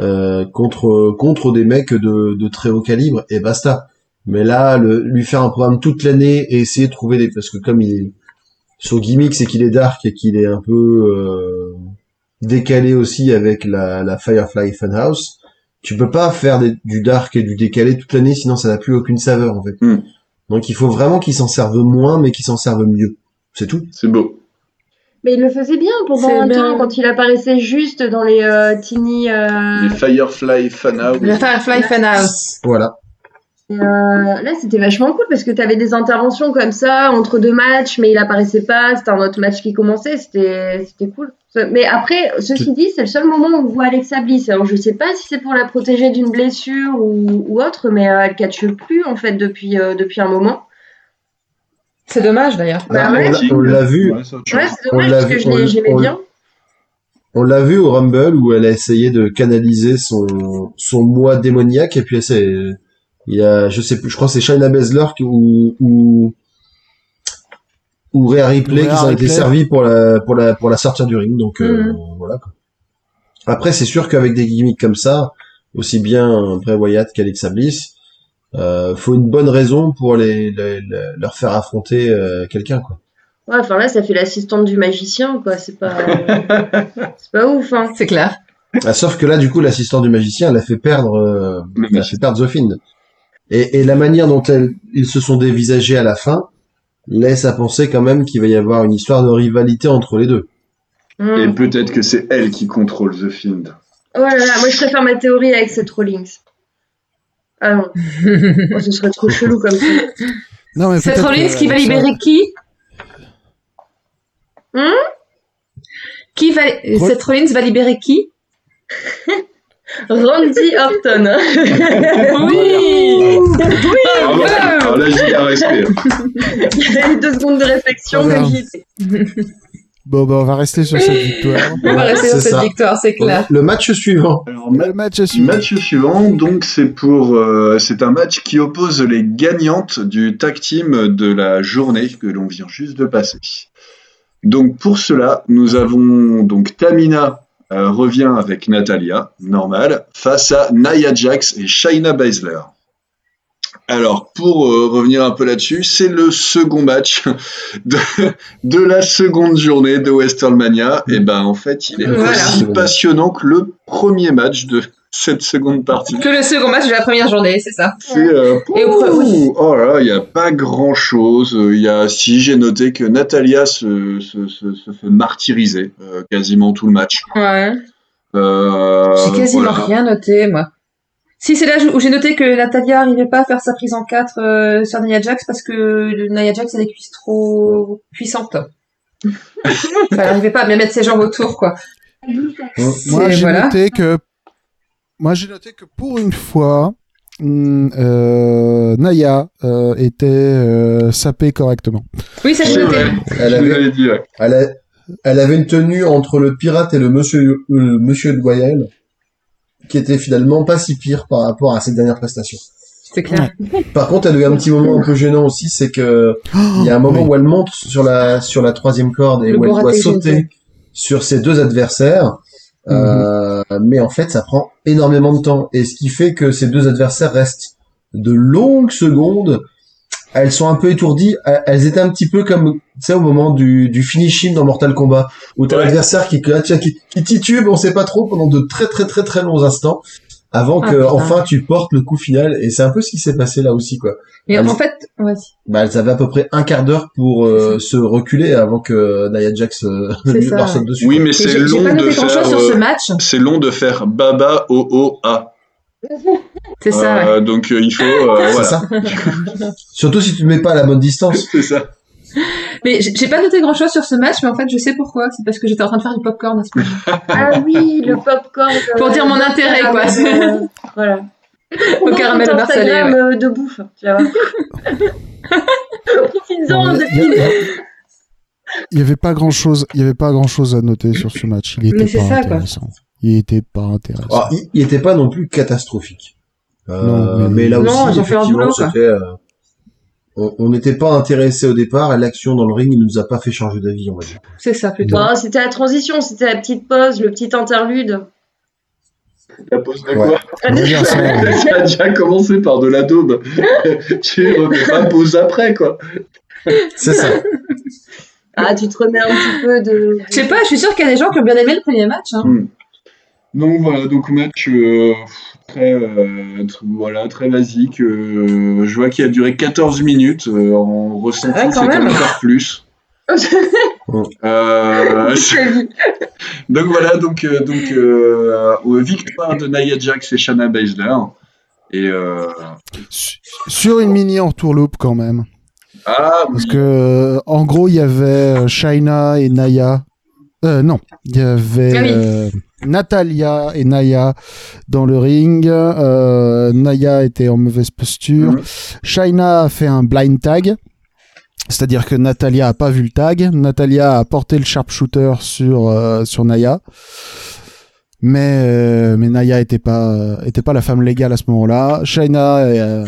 euh, contre contre des mecs de, de très haut calibre et basta. Mais là, le, lui faire un programme toute l'année et essayer de trouver des parce que comme il est son gimmick c'est qu'il est dark et qu'il est un peu euh, décalé aussi avec la, la Firefly Funhouse. Tu peux pas faire des- du dark et du décalé toute l'année sinon ça n'a plus aucune saveur en fait. Hmm. Donc il faut vraiment qu'il s'en serve moins mais qu'il s'en serve mieux. C'est tout. C'est beau. Mais il le faisait bien pendant un bien. temps quand il apparaissait juste dans les euh, teeny. euh, Les Firefly Funhouse. Le Firefly Funhouse. Voilà. Et, euh, là, c'était vachement cool parce que tu avais des interventions comme ça entre deux matchs, mais il apparaissait pas. C'était un autre match qui commençait. C'était, c'était cool. Mais après, ceci dit, c'est le seul moment où on voit Alexa Bliss. Alors, je sais pas si c'est pour la protéger d'une blessure ou, ou autre, mais euh, elle catche plus en fait depuis euh, depuis un moment. C'est dommage d'ailleurs. Bah Ah, ouais. on l'a- on l'a vu. Ouais, c'est Ouais, dommage l'a parce que vu- je l'ai- on- j'aimais on- bien. On l'a vu au Rumble où elle a essayé de canaliser son son moi démoniaque et puis elle s'est il y a je sais plus je crois que c'est Shayna Baszler qui- ou ou ou Ripley Rhea qui s'en été Ripley. servi pour la pour la pour la sortir du ring donc euh, Mhm. voilà quoi. Après c'est sûr qu'avec des gimmicks comme ça aussi bien Bray Wyatt qu'Alexa Bliss euh, faut une bonne raison pour les, les- les- leur faire affronter euh, quelqu'un quoi. Ouais, enfin là, ça fait l'assistante du magicien, quoi. C'est pas, [LAUGHS] c'est pas ouf, hein. C'est clair. Ah, sauf que là, du coup, l'assistant du magicien, elle a fait perdre, euh, Le elle a fait perdre The Fiend. Et, et la manière dont elle, ils se sont dévisagés à la fin laisse à penser quand même qu'il va y avoir une histoire de rivalité entre les deux. Hmm. Et peut-être que c'est elle qui contrôle The Fiend. Oh là là, moi je préfère ma théorie avec Seth Rollins. Ah non, [LAUGHS] Oh, ce serait trop chelou comme ça. Non, mais Rollins que qui va libérer qui? Hmm? Qui va... Seth Rollins va libérer qui? [LAUGHS] Randy [LAUGHS] Orton. Oui Ah ouais, alors là, j'ai un respect. Il y a eu deux secondes de réflexion, Voilà. mais j'y étais. Bon, bah, on va rester sur cette victoire. [LAUGHS] On va rester sur cette ça. victoire, c'est clair. Le match suivant. Alors, Le match suivant. Match suivant, donc c'est pour euh, c'est un match qui oppose les gagnantes du tag team de la journée que l'on vient juste de passer. Donc pour cela, nous avons donc Tamina euh, revient avec Natalia, normal, face à Nia Jax et Shayna Baszler. Alors pour euh, revenir un peu là-dessus, c'est le second match [LAUGHS] de, de la seconde journée de WrestleMania. Et ben en fait, il est Voilà. aussi passionnant que le premier match de cette seconde partie. Que le second match de la première journée, c'est ça. C'est euh, Et ouh, oh là là, il y a pas grand chose. Il y a si j'ai noté que Natalia se, se, se, se fait martyriser euh, quasiment tout le match. Ouais. Euh, J'ai quasiment voilà. rien noté, moi. Si, c'est là où j'ai noté que Natalia arrivait pas à faire sa prise en 4 euh, sur Nia Jax parce que Nia Jax a des cuisses trop puissantes. [LAUGHS] Enfin, elle arrivait pas à bien mettre ses jambes autour, quoi. Moi, j'ai voilà. noté que, moi, j'ai noté que pour une fois, hum, euh, Naya euh, était euh, sapée correctement. Oui, ça j'ai C'est noté. Elle je avait, l'avais dit, ouais. elle, a- elle avait une tenue entre le pirate et le monsieur, euh, le monsieur de Goyal, qui était finalement pas si pire par rapport à ses dernières prestations. C'est clair. Par contre, elle a eu un petit moment un peu gênant aussi, c'est que il y a un moment Oui. où elle monte sur la sur la troisième corde et Le où elle doit sauter sur ses deux adversaires. Euh, mais en fait, ça prend énormément de temps et ce qui fait que ces deux adversaires restent de longues secondes. Elles sont un peu étourdies. Elles- Elles étaient un petit peu comme, tu sais, au moment du, du finishing dans Mortal Kombat, où t'as Ouais. l'adversaire qui, qui, qui titube, on sait pas trop, pendant de très très très très longs instants, avant Ah, que putain. enfin tu portes le coup final. Et c'est un peu ce qui s'est passé là aussi, quoi. Mais Allez. en fait, vas-y. Bah, elles avaient à peu près un quart d'heure pour euh, se reculer avant que Nia Jax euh, leur saute dessus. Oui, mais c'est long de faire. chose sur ce euh, match. c'est long de faire Baba O O A. [LAUGHS] C'est ça, ouais. Euh, Donc euh, il faut euh, C'est voilà. ça. [LAUGHS] Surtout si tu ne mets pas à la bonne distance. C'est ça. Mais j'ai pas noté grand chose sur ce match, mais en fait, je sais pourquoi. C'est parce que j'étais en train de faire du popcorn à ce moment. Ah oui, le popcorn. euh, Pour dire mon intérêt, quoi. euh, voilà. Au caramel compte marseillais, Instagram euh, de bouffe, tu vois. [LAUGHS] Non, il y a- Il y avait pas grand chose, il y avait pas grand chose à noter sur ce match. Il était Mais pas ça, quoi. intéressant. Il était pas intéressant. Alors, il, il était pas non plus catastrophique. Euh, Non, mais- mais là Non, aussi, ils ont fait leur effectivement, boulot, quoi. c'était. On n'était pas intéressé au départ et l'action dans le ring, il nous a pas fait changer d'avis, on va dire. C'est ça, plutôt. Bon, c'était la transition, c'était la petite pause, le petit interlude. La pause de Ouais. quoi [LAUGHS] ouais. Ça a déjà commencé par de la daube. [LAUGHS] tu remets pas pause après quoi. C'est ça. Ah, tu te remets un petit peu de. Je sais pas, je suis sûre qu'il y a des gens qui ont bien aimé le premier match. Hein. Donc voilà, donc match euh, très, euh, voilà, très basique. euh, je vois qu'il a duré 14 minutes. euh, en ressenti, Ouais, quand c'était encore plus. [LAUGHS] Euh, [LAUGHS] [LAUGHS] donc voilà, donc, euh, donc victoire de Nia Jax et Shanna Baszler. Et euh, Su- Sur une mini entourloupe quand même. ah, Parce que, en gros, il y avait Shaina et Naya Euh, non, il y avait Ah oui. Natalia et Naya dans le ring. Euh, Naya était en mauvaise posture. Mhm. Shaina a fait un blind tag. C'est-à-dire que Natalia a pas vu le tag. Natalia a porté le sharpshooter sur euh, sur Naya. Mais euh, mais Naya était pas euh, était pas la femme légale à ce moment-là. Shaina euh,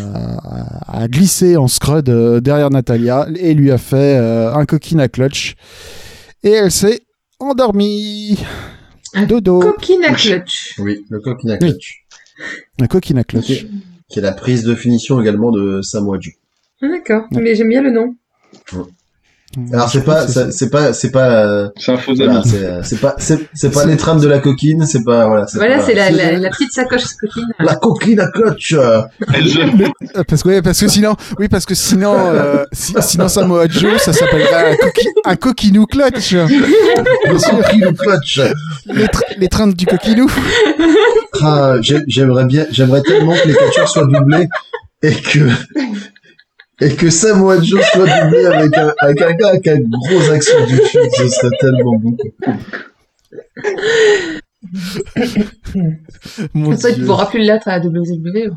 a, a glissé en scrud derrière Natalia et lui a fait un coquine à clutch. Et elle s'est endormie. Un Dodo. Coquine à clutch. Oui, le coquin à Oui. clutch. Un coquine à clutch. Qui est la prise de finition également de Samoa Joe. Ah, D'accord, mais j'aime bien le nom. Alors c'est pas, c'est pas, c'est pas, C'est un faux voilà, ami. c'est, euh, c'est pas, c'est, pas les trames de la coquine, c'est pas, voilà. Voilà, c'est la, la, la petite sacoche coquine. la coquine à clutch. euh, Parce que, ouais, parce que sinon, oui, parce que sinon, euh, si- sinon Samoa Joe, ça s'appellerait un, coqui, un coquinou clutch. Au clutch. les, du coquinou. Ah, j'ai- j'aimerais bien, j'aimerais tellement que les catcheurs soient doublés et que et que Samoa Joe soit doublé avec un avec un gars avec un gros accent du sud, ce serait tellement bon. Mon Comme ça, il pourra plus l'être à la WWE.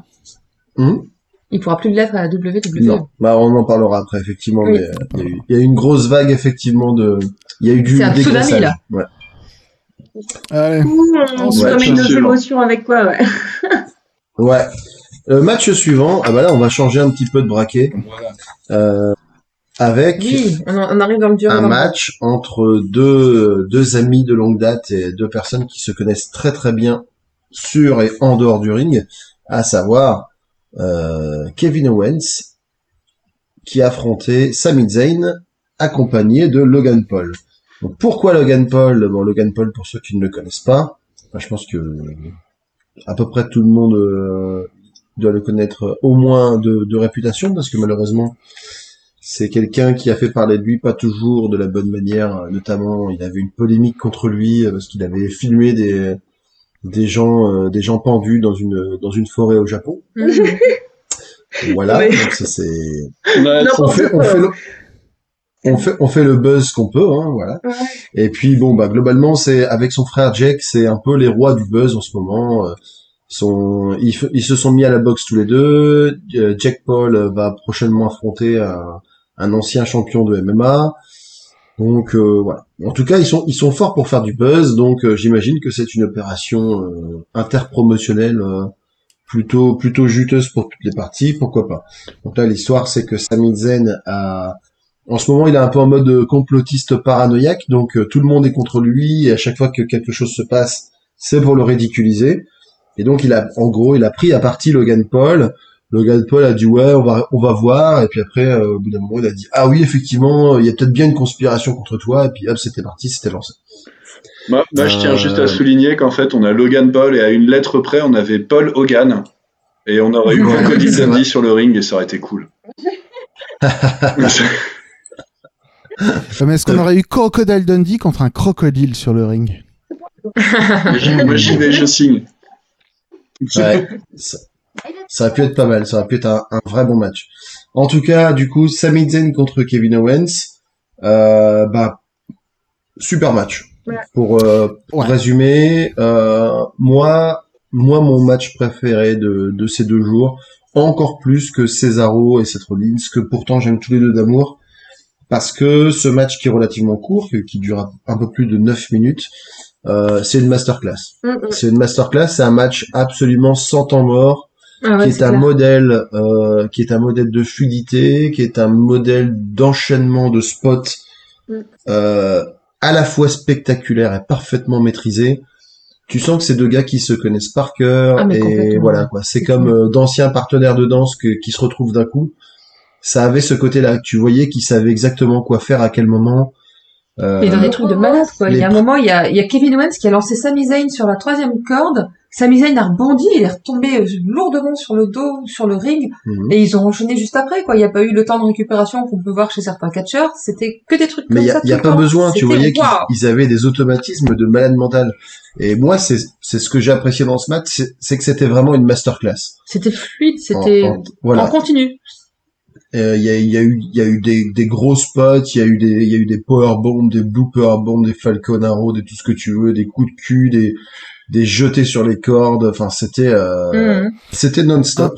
Hum Il pourra plus l'être à la WWE. non, bah on en parlera après effectivement, Oui. mais euh, il y, a eu- il y a eu une grosse vague effectivement de, il y a eu du C'est un tsunami, là. Ouais. Allez. Ouh, on Ouais, se remet nos émotions avec quoi, ouais. Ouais. Le match suivant, ah bah là on va changer un petit peu de braquet euh, avec Oui, on, en- on arrive dans le dur. un dans le- match entre deux, deux amis de longue date et deux personnes qui se connaissent très très bien sur et en dehors du ring, à savoir euh, Kevin Owens qui affrontait Sami Zayn accompagné de Logan Paul. Donc, pourquoi Logan Paul? Bon, Logan Paul, pour ceux qui ne le connaissent pas, enfin, je pense que à peu près tout le monde euh, doit le connaître au moins de, de réputation, parce que malheureusement, c'est quelqu'un qui a fait parler de lui pas toujours de la bonne manière. Notamment, il avait une polémique contre lui euh, parce qu'il avait filmé des des gens euh, des gens pendus dans une dans une forêt au Japon. [LAUGHS] Voilà, donc ça c'est On fait, on fait le, on fait, on fait le buzz qu'on peut, hein, voilà. Ouais. Et puis bon, bah globalement, c'est avec son frère Jack, c'est un peu les rois du buzz en ce moment. euh, Sont, ils, se sont mis à la boxe tous les deux. Euh, Jack Paul va prochainement affronter un, ancien champion de MMA. Donc euh, voilà. En tout cas, ils sont, ils sont forts pour faire du buzz. Donc euh, j'imagine que c'est une opération euh, interpromotionnelle euh, plutôt, plutôt juteuse pour toutes les parties. Pourquoi pas? Donc là, l'histoire, c'est que Sami Zayn a, en ce moment, il est un peu en mode complotiste paranoïaque, donc tout le monde est contre lui, et à chaque fois que quelque chose se passe, c'est pour le ridiculiser. Et donc, il a, en gros, il a pris à partie Logan Paul. Logan Paul a dit ouais, on va, on va voir, et puis après, euh, au bout d'un moment, il a dit ah oui, effectivement, il y a peut-être bien une conspiration contre toi, et puis hop, c'était parti, c'était lancé. Moi, moi, je tiens Euh, juste à souligner qu'en fait, on a Logan Paul et à une lettre près, on avait Paul Hogan. Et on aurait eu vrai. Dundee sur le ring et ça aurait été cool. [LAUGHS] Euh, Mais est-ce qu'on aurait eu Crocodile Dundee contre un crocodile sur le ring? Moi, j'y vais, je signe. Ouais, ça, ça aurait pu être pas mal, ça aurait pu être un, un vrai bon match. En tout cas, du coup, Sami Zayn contre Kevin Owens, euh, bah, super match. Ouais. Pour, euh, pour Ouais. résumer, euh, moi, moi, mon match préféré de, de ces deux jours, encore plus que Cesaro et Seth Rollins, que pourtant j'aime tous les deux d'amour, parce que ce match qui est relativement court, qui- qui dure un peu plus de 9 minutes, euh, c'est une masterclass. Mm, mm. C'est une masterclass, c'est un match absolument sans temps mort, Ah ouais, qui est, un clair. modèle, euh, qui est un modèle de fluidité, qui est un modèle d'enchaînement de spots, Mm. euh, à la fois spectaculaire et parfaitement maîtrisé. Tu sens que c'est deux gars qui se connaissent par cœur Ah, et voilà quoi. C'est comme euh, d'anciens partenaires de danse que- qui se retrouvent d'un coup. Ça avait ce côté-là. Tu voyais qu'ils savaient exactement quoi faire à quel moment. Euh, Mais dans des trucs de malade, quoi. Il y a un moment, il y a, il y a Kevin Owens qui a lancé Sami Zayn sur la troisième corde. Sami Zayn a rebondi, il est retombé euh, lourdement sur le dos, sur le ring, Mhm. et ils ont enchaîné juste après, quoi. Il n'y a pas eu le temps de récupération qu'on peut voir chez certains catcheurs. C'était que des trucs Mais comme il y a, ça. y a pas besoin, tu voyais qu'ils avaient des automatismes de malade mental. Et moi, c'est c'est ce que j'ai apprécié dans ce match, c'est que c'était vraiment une masterclass. C'était fluide, En- c'était en- voilà. en continu. Euh, Il y, a, y a eu, il y a eu des, des gros spots, il y a eu des, il y a eu des power bombs, des blue power bombs, des Falcon Arrow, des tout ce que tu veux, des coups de cul, des, des jetés sur les cordes. Enfin, c'était, euh, Mhm. c'était non-stop.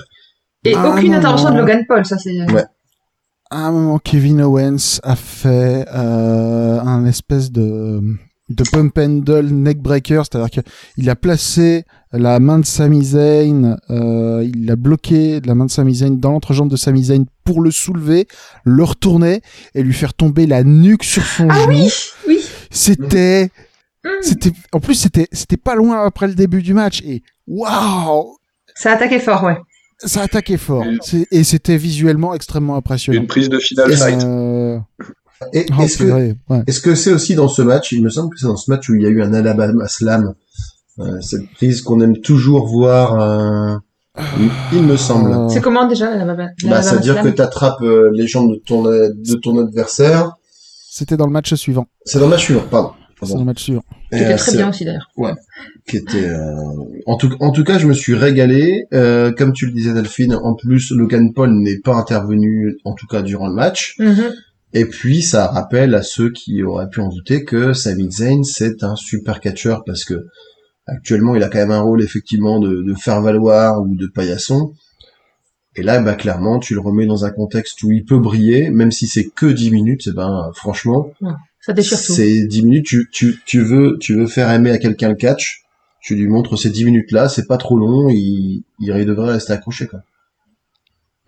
Et Ah, aucune non, intervention non. de Logan Paul, ça c'est. Ouais. À un moment, Kevin Owens a fait euh, un espèce de de pump handle neckbreaker, c'est-à-dire qu'il a placé la main de Sami Zayn, euh, il a bloqué la main de Sami Zayn dans l'entrejambe de Sami Zayn pour le soulever, le retourner et lui faire tomber la nuque sur son Ah genou. oui, oui. C'était, Mm. c'était, en plus c'était, c'était pas loin après le début du match et waouh, Ça a attaqué fort, ouais. ça attaquait fort Et- c'était visuellement extrêmement impressionnant. Une prise de final fight. Euh, Et oh, est-ce que, purée, ouais. est-ce que c'est aussi dans ce match, il me semble que c'est dans ce match où il y a eu un Alabama Slam, euh, cette prise qu'on aime toujours voir, euh, il, me semble. Euh, C'est comment déjà la, la, la, Bah, ça veut dire que tu attrapes les jambes de ton, de ton adversaire. C'était dans le match suivant. C'est dans le match suivant, pardon. C'est dans le match suivant. C'était euh, très bien aussi d'ailleurs. qui était euh, en tout en tout cas je me suis régalé euh, comme tu le disais Delphine en plus Logan Paul n'est pas intervenu en tout cas durant le match Mhm. Et puis ça rappelle à ceux qui auraient pu en douter que Sami Zayn c'est un super catcheur parce que actuellement il a quand même un rôle effectivement de, de faire valoir ou de paillasson et là bah clairement tu le remets dans un contexte où il peut briller même si c'est que 10 minutes et ben franchement Ça déchire tout. c'est 10 minutes, tu, tu, tu veux, tu veux faire aimer à quelqu'un le catch, tu lui montres ces 10 minutes là, c'est pas trop long, il, il devrait rester accroché, quoi.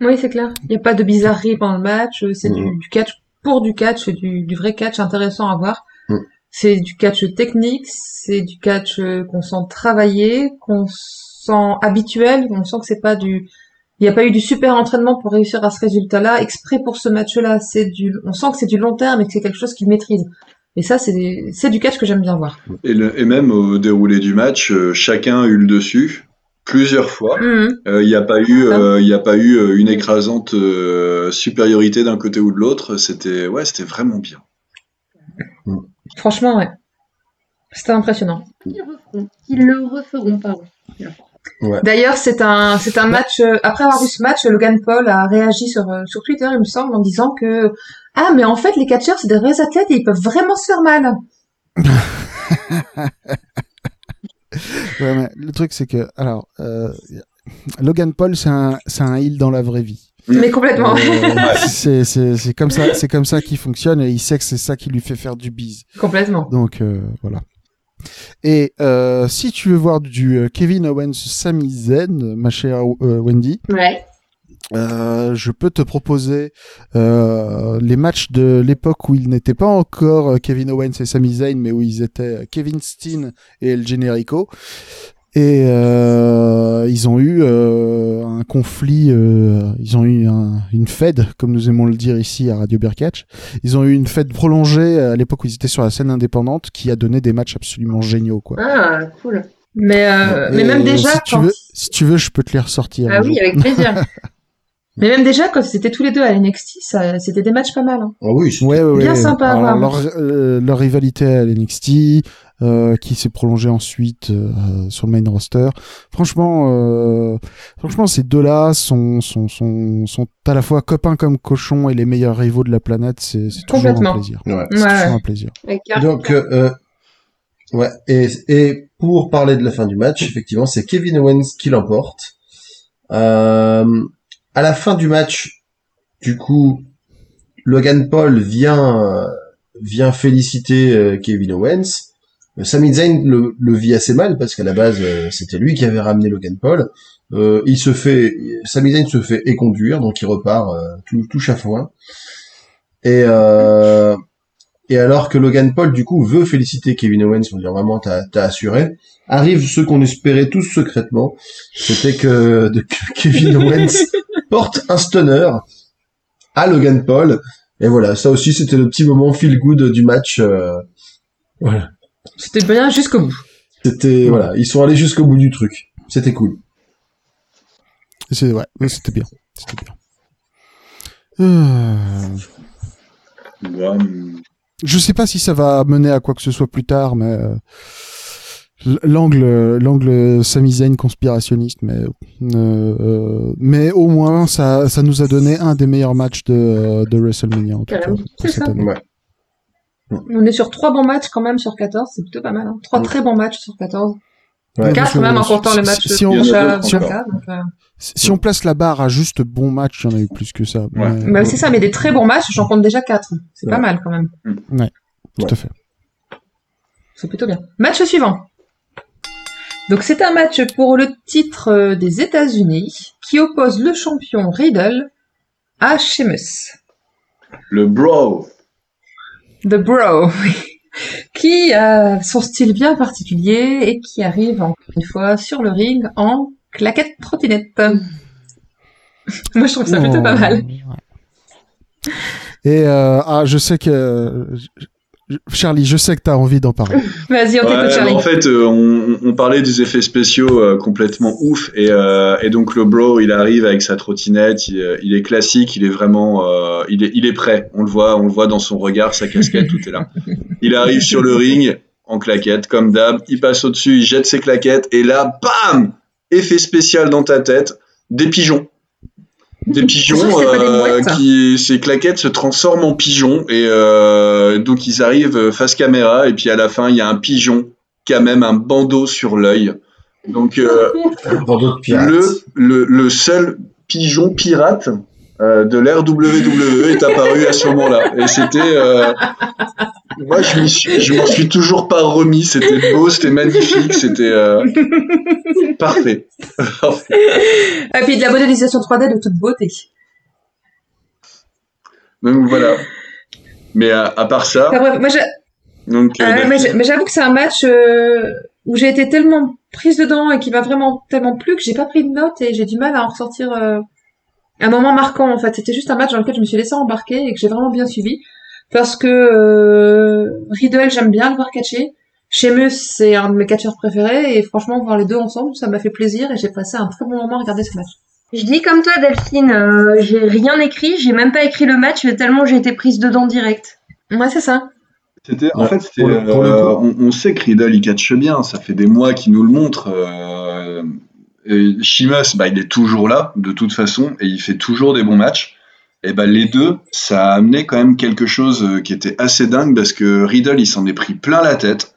Oui, c'est clair. Il n'y a pas de bizarrerie pendant le match. euh, C'est du, Mhm. du catch pour du catch, c'est du, du vrai catch intéressant à voir. Mhm. C'est du catch technique, c'est du catch euh, qu'on sent travaillé, qu'on sent habituel. On sent que c'est pas du, il n'y a pas eu du super entraînement pour réussir à ce résultat-là, exprès pour ce match-là. C'est du, on sent que c'est du long terme et que c'est quelque chose qu'il maîtrise. Et ça, c'est des- c'est du catch que j'aime bien voir. Et, le- et même au déroulé du match, euh, chacun a eu le dessus plusieurs fois. Mhm. Il n'y a pas eu, euh, y a pas eu euh, une écrasante euh, supériorité d'un côté ou de l'autre. C'était, ouais, c'était vraiment bien. Franchement, ouais. C'était impressionnant. Ils le referont. Ils le referont, pardon. D'ailleurs, c'est un, c'est un match. euh, après avoir vu ce match, Logan Paul a réagi sur euh, sur Twitter, il me semble, en disant que ah, mais en fait, les catcheurs, c'est des vrais athlètes et ils peuvent vraiment se faire mal. [LAUGHS] Ouais, mais le truc c'est que alors euh, Logan Paul c'est un c'est un heel dans la vraie vie. Mais complètement. Euh, [LAUGHS] c'est c'est c'est comme ça c'est comme ça qu'il fonctionne et il sait que c'est ça qui lui fait faire du bise. complètement. Donc euh, voilà. Et euh, si tu veux voir du Kevin Owens Sami Zayn, ma chère Wendy, Ouais. Euh, je peux te proposer euh, les matchs de l'époque où ils n'étaient pas encore euh, Kevin Owens et Sami Zayn, mais où ils étaient euh, Kevin Steen et El Generico. Et euh, ils ont eu euh, un conflit, euh, ils ont eu un- une fed, comme nous aimons le dire ici à Radio Berkatch. Ils ont eu une fed prolongée à l'époque où ils étaient sur la scène indépendante, qui a donné des matchs absolument géniaux, quoi. Ah, cool. Mais euh, Et, mais même déjà si tu quand veux, si tu veux, je peux te les ressortir. Ah oui, jour. avec plaisir. [LAUGHS] mais même déjà quand c'était tous les deux à NXT, ça c'était des matchs pas mal. Hein. Ah oui, Ouais, ouais, Bien ouais. sympa à voir. leur, euh, leur rivalité à l'NXT, euh, qui s'est prolongée ensuite euh, sur le main roster. Franchement, euh, franchement, ces deux-là sont, sont, sont, sont à la fois copains comme cochons et les meilleurs rivaux de la planète. C'est c'est toujours un Complètement. plaisir. ouais. C'est Ouais, toujours ouais. un plaisir. Donc, ouais, et, et pour parler de la fin du match, effectivement, c'est Kevin Owens qui l'emporte. Euh, à la fin du match, du coup, Logan Paul vient euh, vient féliciter euh, Kevin Owens. Euh, Sami Zayn le, le vit assez mal parce qu'à la base c'était lui qui avait ramené Logan Paul. Il se fait, Sami Zayn se fait éconduire, donc il repart tout, tout chafouin. Et et alors que Logan Paul, du coup, veut féliciter Kevin Owens pour dire vraiment t'as assuré, arrive ce qu'on espérait tous secrètement, c'était que Kevin Owens porte un stunner à Logan Paul. Et voilà, ça aussi c'était le petit moment feel good du match. euh, voilà, C'était bien jusqu'au bout. c'était voilà, ils sont allés jusqu'au bout du truc. C'était cool. C'est ouais, c'était bien. C'était bien. Euh, Ouais, je sais pas si ça va mener à quoi que ce soit plus tard, mais euh, l'angle l'angle Sami Zayn conspirationniste mais euh, euh, mais au moins ça ça nous a donné un des meilleurs matchs de de WrestleMania en tout cas, Carrément. pour C'est cette ça. année. Ouais. On est sur trois bons matchs quand même sur 14, c'est plutôt pas mal. Hein. Trois Mm. très bons matchs sur 14. Ouais. Quatre Donc, même en comptant le si- match si on- de on- donc, euh, Si on place la barre à juste bon match, il y en a eu plus que ça. Ouais. Mais- bah, c'est ça, mais des très bons matchs, j'en compte déjà quatre. C'est Ouais. pas mal quand même. Tout à fait. C'est plutôt bien. Match suivant. Donc c'est un match pour le titre euh, des États-Unis qui oppose le champion Riddle à Sheamus. Le bro. The Bro, [LAUGHS] oui. qui a son style bien particulier et qui arrive encore une fois sur le ring en claquette trottinette. [LAUGHS] Moi je trouve ça plutôt Oh, pas mal. ouais. Et euh, ah, je sais que Charlie, je sais que t'as envie d'en parler. [LAUGHS] Vas-y, on t'écoute Charlie. en fait, euh, on, on parlait des effets spéciaux euh, complètement ouf, et, euh, et donc le bro, il arrive avec sa trottinette, il, il est classique, il est vraiment, euh, il est, il est prêt. On le voit, on le voit dans son regard, sa casquette, tout est là. [LAUGHS] Il arrive sur le ring en claquette, comme d'hab, il passe au-dessus, il jette ses claquettes, et là, bam, effet spécial dans ta tête, des pigeons. Des pigeons, euh, qui, ces claquettes se transforment en pigeons, et euh, donc ils arrivent face caméra, et puis à la fin, il y a un pigeon qui a même un bandeau sur l'œil. Donc euh, le, le, le seul pigeon pirate euh, de l'ère WWE est apparu à ce moment-là. Et c'était... euh, moi, je m'y suis- je m'en suis toujours pas remis. C'était beau, c'était magnifique, c'était euh, parfait. [LAUGHS] Et puis de la modélisation 3D de toute beauté. Donc voilà. Mais à, à part ça, Enfin, bref, moi, donc... euh, ouais, mais j'avoue que c'est un match euh, où j'ai été tellement prise dedans et qui m'a vraiment tellement plu que j'ai pas pris de notes et j'ai du mal à en ressortir euh, un moment marquant en fait. C'était juste un match dans lequel je me suis laissé embarquer et que j'ai vraiment bien suivi parce que euh, Riddle j'aime bien le voir catcher. Sheamus c'est un de mes catcheurs préférés et franchement voir les deux ensemble ça m'a fait plaisir et j'ai passé un très bon moment à regarder ce match. Je dis comme toi, Delphine, euh, j'ai rien écrit, j'ai même pas écrit le match tellement j'ai été prise dedans direct. Ouais c'est ça. C'était, en fait, c'était, pour le- pour le euh, on, on sait que Riddle il catche bien, ça fait des mois qu'il nous le montre. Euh, et Sheamus, bah, il est toujours là, de toute façon, et il fait toujours des bons matchs. Et ben les deux, ça a amené quand même quelque chose euh, qui était assez dingue parce que Riddle il s'en est pris plein la tête.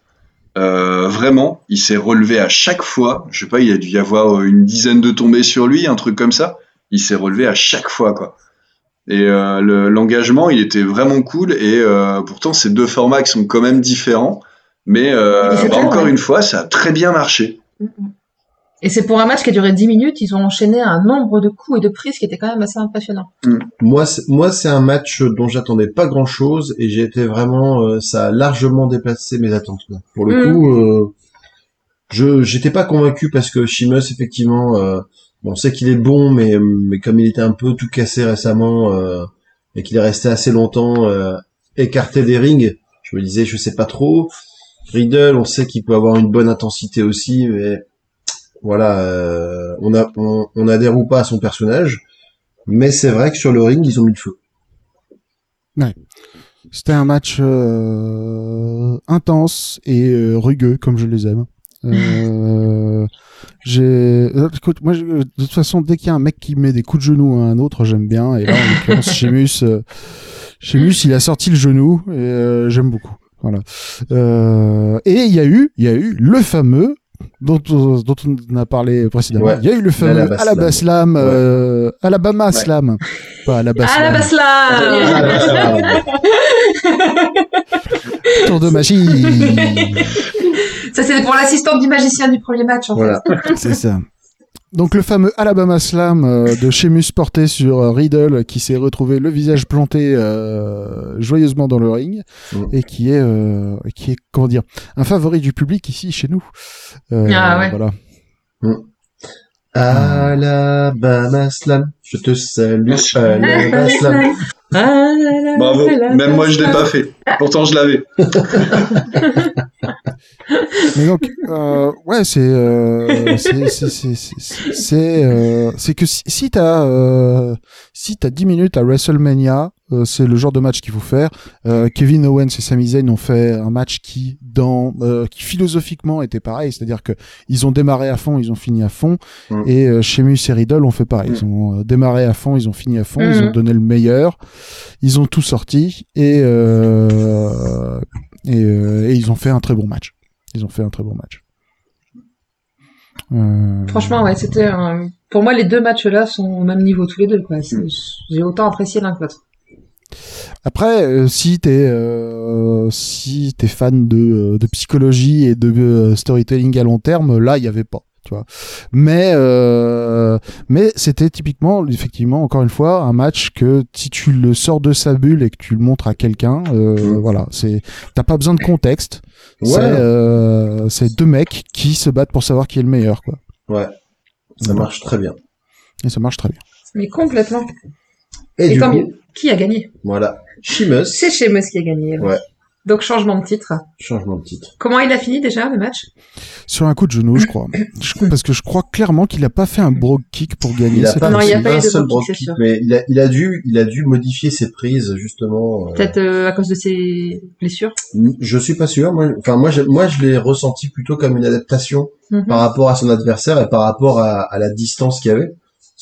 Euh, vraiment, il s'est relevé à chaque fois. Je sais pas, il a dû y avoir euh, une dizaine de tombées sur lui, un truc comme ça. Il s'est relevé à chaque fois, quoi. Et euh, le- l'engagement, il était vraiment cool. Et euh, pourtant, ces deux formats qui sont quand même différents. Mais euh, bah, clair, encore ouais. une fois, ça a très bien marché. Et c'est pour un match qui a duré 10 minutes, ils ont enchaîné un nombre de coups et de prises qui était quand même assez impressionnant. Moi, c'est- moi, c'est un match dont j'attendais pas grand chose et j'ai été vraiment, euh, ça a largement dépassé mes attentes. Pour le Mm. coup, euh, je, j'étais pas convaincu parce que Sheamus, effectivement, euh, bon, on sait qu'il est bon, mais, mais comme il était un peu tout cassé récemment euh, et qu'il est resté assez longtemps euh, écarté des rings, je me disais, je sais pas trop. Riddle, on sait qu'il peut avoir une bonne intensité aussi, mais voilà, euh, on a, on, on adhère ou pas à son personnage. Mais c'est vrai que sur le ring, ils ont mis le feu. C'était un match euh, intense et euh, rugueux comme je les aime. Euh, [LAUGHS] j'ai euh, écoute moi je- de toute façon dès qu'il y a un mec qui met des coups de genou à un autre j'aime bien et là en l'occurrence [LAUGHS] Sheamus euh, Sheamus il a sorti le genou et euh, j'aime beaucoup voilà euh, et il y a eu il y a eu le fameux dont, on- dont on a parlé précédemment Ouais. il y a eu le fameux L'Alabama Alabama Slam euh, Alabama Ouais. Slam pas Alabama la Slam basse tour de machine Ça c'était pour l'assistante du magicien du premier match en Voilà. C'est ça. Donc le fameux Alabama Slam euh, de Sheamus porté sur euh, Riddle qui s'est retrouvé le visage planté euh, joyeusement dans le ring Mm. et qui est euh, qui est comment dire un favori du public ici chez nous. Euh, Ah ouais. Voilà. Alabama Slam, je te salue. Merci. Alabama Slam. Ah là là Bravo. là Même moi, je l'ai pas fait. Pourtant, je l'avais. [LAUGHS] Mais donc euh, ouais c'est euh, c'est c'est c'est c'est c'est euh, c'est que si, si t'as euh, si t'as 10 minutes à WrestleMania euh, c'est le genre de match qu'il faut faire. Euh, Kevin Owens et Sami Zayn ont fait un match qui, dans, euh, qui philosophiquement était pareil, c'est-à-dire que ils ont démarré à fond, ils ont fini à fond, Mm. et euh, Sheamus et Riddle ont fait pareil. Ils ont euh, démarré à fond, ils ont fini à fond, ils ont Mhm. donné le meilleur, ils ont tout sorti et euh, et, euh, et ils ont fait un très bon match. Ils ont fait un très bon match. Euh, Franchement, ouais, c'était un... Pour moi, les deux matchs-là sont au même niveau tous les deux, J'ai autant apprécié l'un que l'autre. Après, euh, si t'es euh, si t'es fan de, euh, de psychologie et de euh, storytelling à long terme, là il y avait pas, tu vois. Mais euh, mais c'était typiquement, effectivement, encore une fois, un match que si tu le sors de sa bulle et que tu le montres à quelqu'un, euh, Mm. voilà, c'est t'as pas besoin de contexte. C'est Ouais, euh, c'est deux mecs qui se battent pour savoir qui est le meilleur, quoi. ouais. Ça marche très bien. Et ça marche très bien. Mais complètement. Et, Et du tant coup, mieux. Qui a gagné? Voilà. Sheamus, C'est Sheamus qui a gagné. Ouais. Donc changement de titre. changement de titre. Comment il a fini déjà le match? Sur un coup de genou, je crois. Je- parce que je crois clairement qu'il a pas fait un brogue kick pour gagner. Il a C'est pas Non, il a fait pas eu un de seul brogue kick, mais il a, il a dû, il a dû modifier ses prises justement. euh, Peut-être euh, à cause de ses blessures? Je suis pas sûr. Moi, enfin moi, je, moi, je l'ai ressenti plutôt comme une adaptation Mhm. par rapport à son adversaire et par rapport à, à la distance qu'il y avait.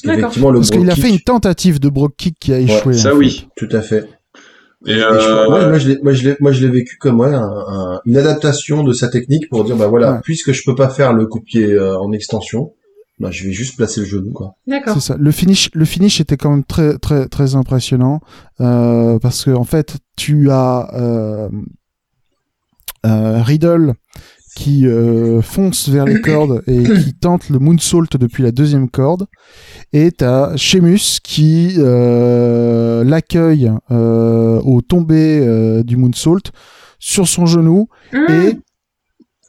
Parce D'accord. qu'effectivement, le Parce qu'il a fait une tentative de brogue kick qui a échoué. Ça en oui. tout à fait. Et, Et je- euh, moi, moi, je l'ai, moi, je l'ai, moi, je l'ai vécu comme ouais, un- un- une adaptation de sa technique pour dire bah voilà, Ouais. puisque je peux pas faire le coup de pied euh, en extension, bah je vais juste placer le genou quoi. D'accord. C'est ça. Le finish, le finish était quand même très très très impressionnant euh, parce que en fait tu as euh, euh, Riddle qui euh, fonce vers les cordes et [COUGHS] qui tente le moonsault depuis la deuxième corde. Et t'as Sheamus qui euh, l'accueille euh, au tombé euh, du moonsault sur son genou. Mmh, et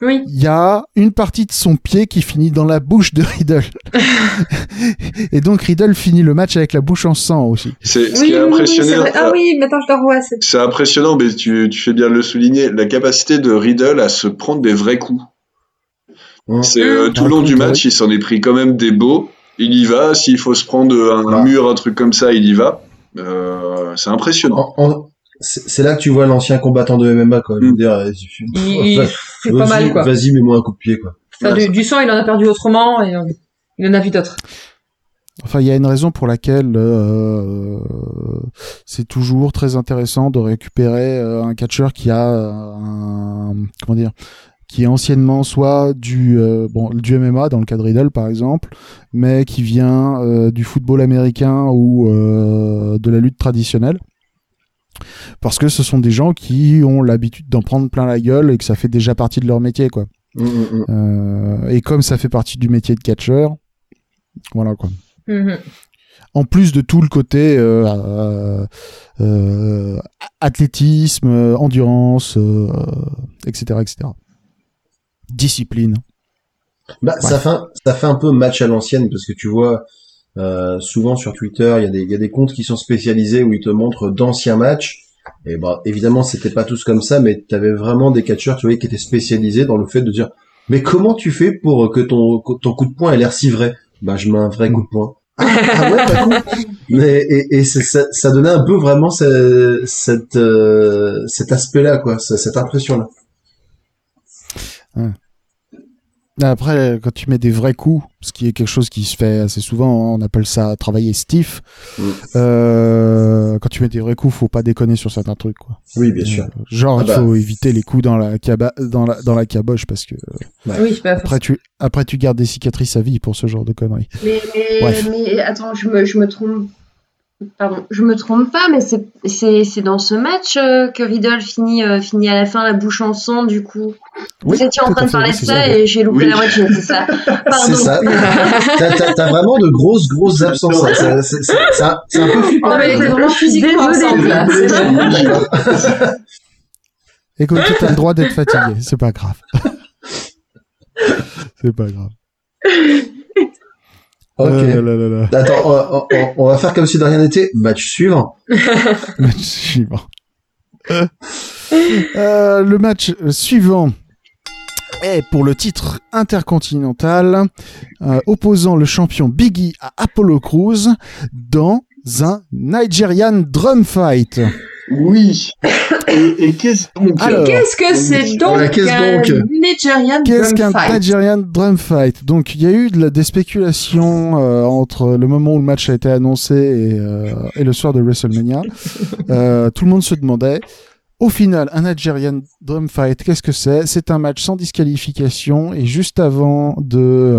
Oui. il y a une partie de son pied qui finit dans la bouche de Riddle. [LAUGHS] et donc Riddle finit le match avec la bouche en sang aussi. c'est ce Oui, qui est oui, oui, impressionnant. Ah oui, maintenant je le revois. c'est- impressionnant, mais tu, tu fais bien de le souligner, la capacité de Riddle à se prendre des vrais coups. C'est euh, tout le long du match, il s'en est pris quand même des beaux. Il y va, s'il faut se prendre un Bah. mur, un truc comme ça, il y va. Euh, c'est impressionnant. En- en- c'est là que tu vois l'ancien combattant de MMA quoi. Je veux Mm. dire, euh, Il, fait [LAUGHS] pas vas-y, mal, quoi. Vas-y, mets-moi un coup de pied quoi. Enfin, Ouais, du, du sang, il en a perdu autrement et euh, il en a vu d'autres. Enfin, il y a une raison pour laquelle euh, c'est toujours très intéressant de récupérer euh, un catcheur qui a un comment dire qui est anciennement soit du euh, bon du MMA dans le cas de Riddle par exemple, mais qui vient euh, du football américain ou euh, de la lutte traditionnelle. Parce que ce sont des gens qui ont l'habitude d'en prendre plein la gueule et que ça fait déjà partie de leur métier, quoi. Mm, mm, mm. Euh, et comme ça fait partie du métier de catcheur, voilà quoi. Mhm. En plus de tout le côté euh, euh, euh, athlétisme, endurance, euh, etc., etc. Discipline. Bah, ça fait un, ça fait un peu match à l'ancienne parce que tu vois euh, souvent sur Twitter il y a des y a des comptes qui sont spécialisés où ils te montrent d'anciens matchs. Et bah évidemment c'était pas tous comme ça mais t'avais vraiment des catcheurs tu vois qui étaient spécialisés dans le fait de dire mais comment tu fais pour que ton ton coup de poing ait l'air si vrai? Bah je mets un vrai coup de poing. Ah, ah ouais mais et, et ça, ça donnait un peu vraiment euh, cet aspect là quoi ce- cette impression là Après, quand tu mets des vrais coups, ce qui est quelque chose qui se fait assez souvent, on appelle ça travailler stiff. Mm. Euh, quand tu mets des vrais coups, faut pas déconner sur certains trucs, quoi. oui bien sûr Euh, genre, Ah il bah. faut éviter les coups dans la, caba dans la, dans la caboche parce que Oui, bah, après tu, après tu gardes des cicatrices à vie pour ce genre de conneries. Mais, mais, Bref. mais attends, je me, je me trompe. Pardon, je me trompe pas, mais c'est, c'est, c'est dans ce match euh, que Riddle finit, euh, finit à la fin la bouche en sang, du coup. Oui, Vous étiez en train de parler de ça, et j'ai loupé Oui. la moitié, c'est ça. [LAUGHS] Pardon. C'est ça. [LAUGHS] T'as, vraiment de grosses, grosses absences. C'est, un, peu flippant. Non, mais je- vraiment physiquement D'accord. Écoute, tu as le droit d'être fatigué, c'est pas grave. [LAUGHS] c'est pas grave. Ok. Euh, là, là, là. Attends, on, on- on- on va faire comme si de rien n'était. Match suivant. [LAUGHS] Match suivant. Euh, le match suivant est pour le titre intercontinental, euh, opposant le champion Biggie à Apollo Crews dans un Nigerian Drum Fight. Oui. Et, et qu'est-ce donc Alors, Qu'est-ce que c'est donc Ouais, qu'est-ce un donc Nigerian Qu'est-ce Drum qu'un Fight Nigerian Drum Fight Donc, il y a eu de la, des spéculations euh, entre le moment où le match a été annoncé et, euh, et le soir de WrestleMania. [LAUGHS] Euh, tout le monde se demandait. Au final, un Nigerian Drum Fight, qu'est-ce que c'est? C'est un match sans disqualification et juste avant de...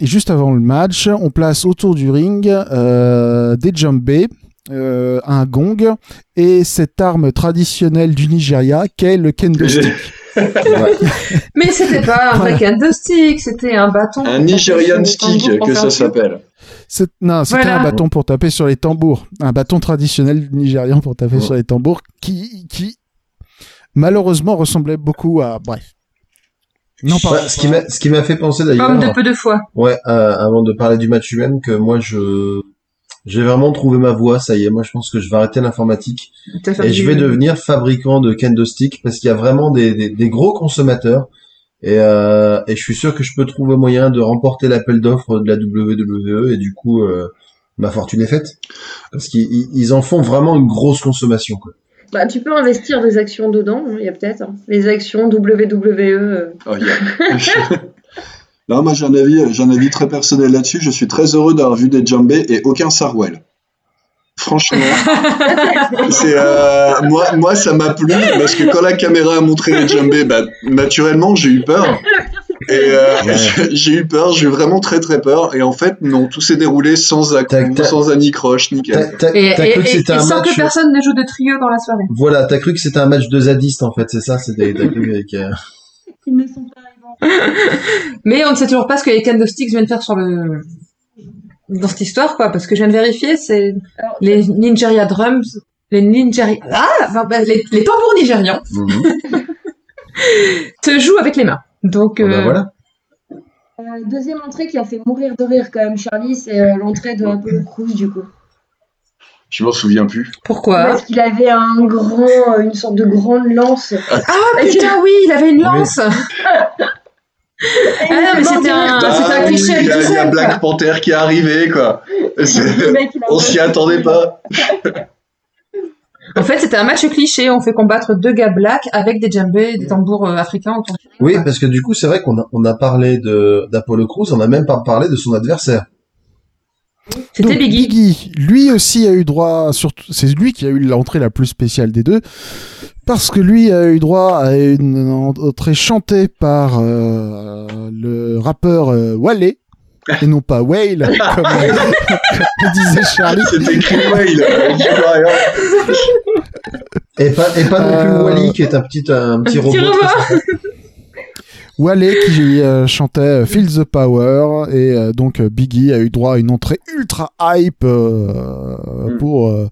Et juste avant le match, on place autour du ring euh, des jumbés, euh, un gong et cette arme traditionnelle du Nigeria qu'est le kendo stick. [LAUGHS] Mais c'était pas un vrai candlestick, c'était un bâton. Un Nigerian stick, que ça s'appelle. C'est- Non, c'était Voilà. un bâton pour taper sur les tambours. Un bâton traditionnel nigérian pour taper Ouais. sur les tambours qui, qui, malheureusement, ressemblait beaucoup à... Bref. Non, Bah, pardon. ce qui m'a, ce qui m'a fait penser d'ailleurs, Homme de peu de foi. ouais, euh, avant de parler du match lui-même, que moi je, j'ai vraiment trouvé ma voie. Ça y est, moi je pense que je vais arrêter l'informatique et je du- vais devenir fabricant de kendo stick parce qu'il y a vraiment des, des, des gros consommateurs et, euh, et je suis sûr que je peux trouver moyen de remporter l'appel d'offres de la WWE et du coup euh, ma fortune est faite parce qu'ils ils- ils en font vraiment une grosse consommation. Quoi. Bah, tu peux investir des actions dedans, hein, il y a peut-être. hein. Les actions WWE. euh. Oh, il y a- non, moi j'ai un avis, j'ai un avis très personnel là-dessus. Je suis très heureux d'avoir vu des Jambé et aucun Sarwell. Franchement, [LAUGHS] c'est euh, moi, moi ça m'a plu parce que quand la caméra a montré les Jambé, bah, naturellement j'ai eu peur. Et euh, [LAUGHS] Ouais. [LAUGHS] j'ai eu peur, j'ai eu vraiment très très peur. Et en fait, non, tout s'est déroulé sans accroc, sans anicroche, nickel. t'as, cru que c'était un sans match. que personne ne joue de trio dans la soirée. Voilà, t'as cru que c'était un match de zadistes en fait, c'est ça, c'était t'as cru avec. euh, Ils ne sont pas arrivants. [LAUGHS] Mais on ne sait toujours pas ce que les candlesticks viennent faire sur le dans cette histoire quoi parce que je viens de vérifier c'est les Nigeria drums les Nigeria ah enfin, bah, les, les tambours nigérians mhm. te jouent avec les mains donc Bon, bah, euh, voilà. euh, deuxième entrée qui a fait mourir de rire quand même Charlie, c'est euh, l'entrée de Apollo Crews du coup. Je m'en souviens plus. pourquoi Parce qu'il avait un grand, une sorte de grande lance. ah putain oui il avait une lance [LAUGHS] ah non mais c'était un Ah, un cliché il y a, tout il y a seul Black. Panther qui est arrivé, quoi. Mec, On s'y attendait pas. En fait c'était un match cliché. On fait combattre deux gars blacks avec des djembés et des tambours euh, africains autour Oui, parce que du coup, c'est vrai qu'on a, on a parlé de d'Apollo Crews, on a même pas parlé de son adversaire. c'était Donc, Biggie lui aussi a eu droit, surtout, c'est lui qui a eu l'entrée la plus spéciale des deux, parce que lui a eu droit à une entrée chantée par euh, le rappeur euh, Wale, et non pas Whale, [LAUGHS] comme, euh, [LAUGHS] disait Charlie. C'est écrit Whale. euh. Et pas et pas non plus Euh, Wally qui est un petit un petit Un robot. petit robot. [LAUGHS] Wale qui euh, chantait Feel the Power et euh, donc Biggie a eu droit à une entrée ultra hype euh, Mm. pour euh,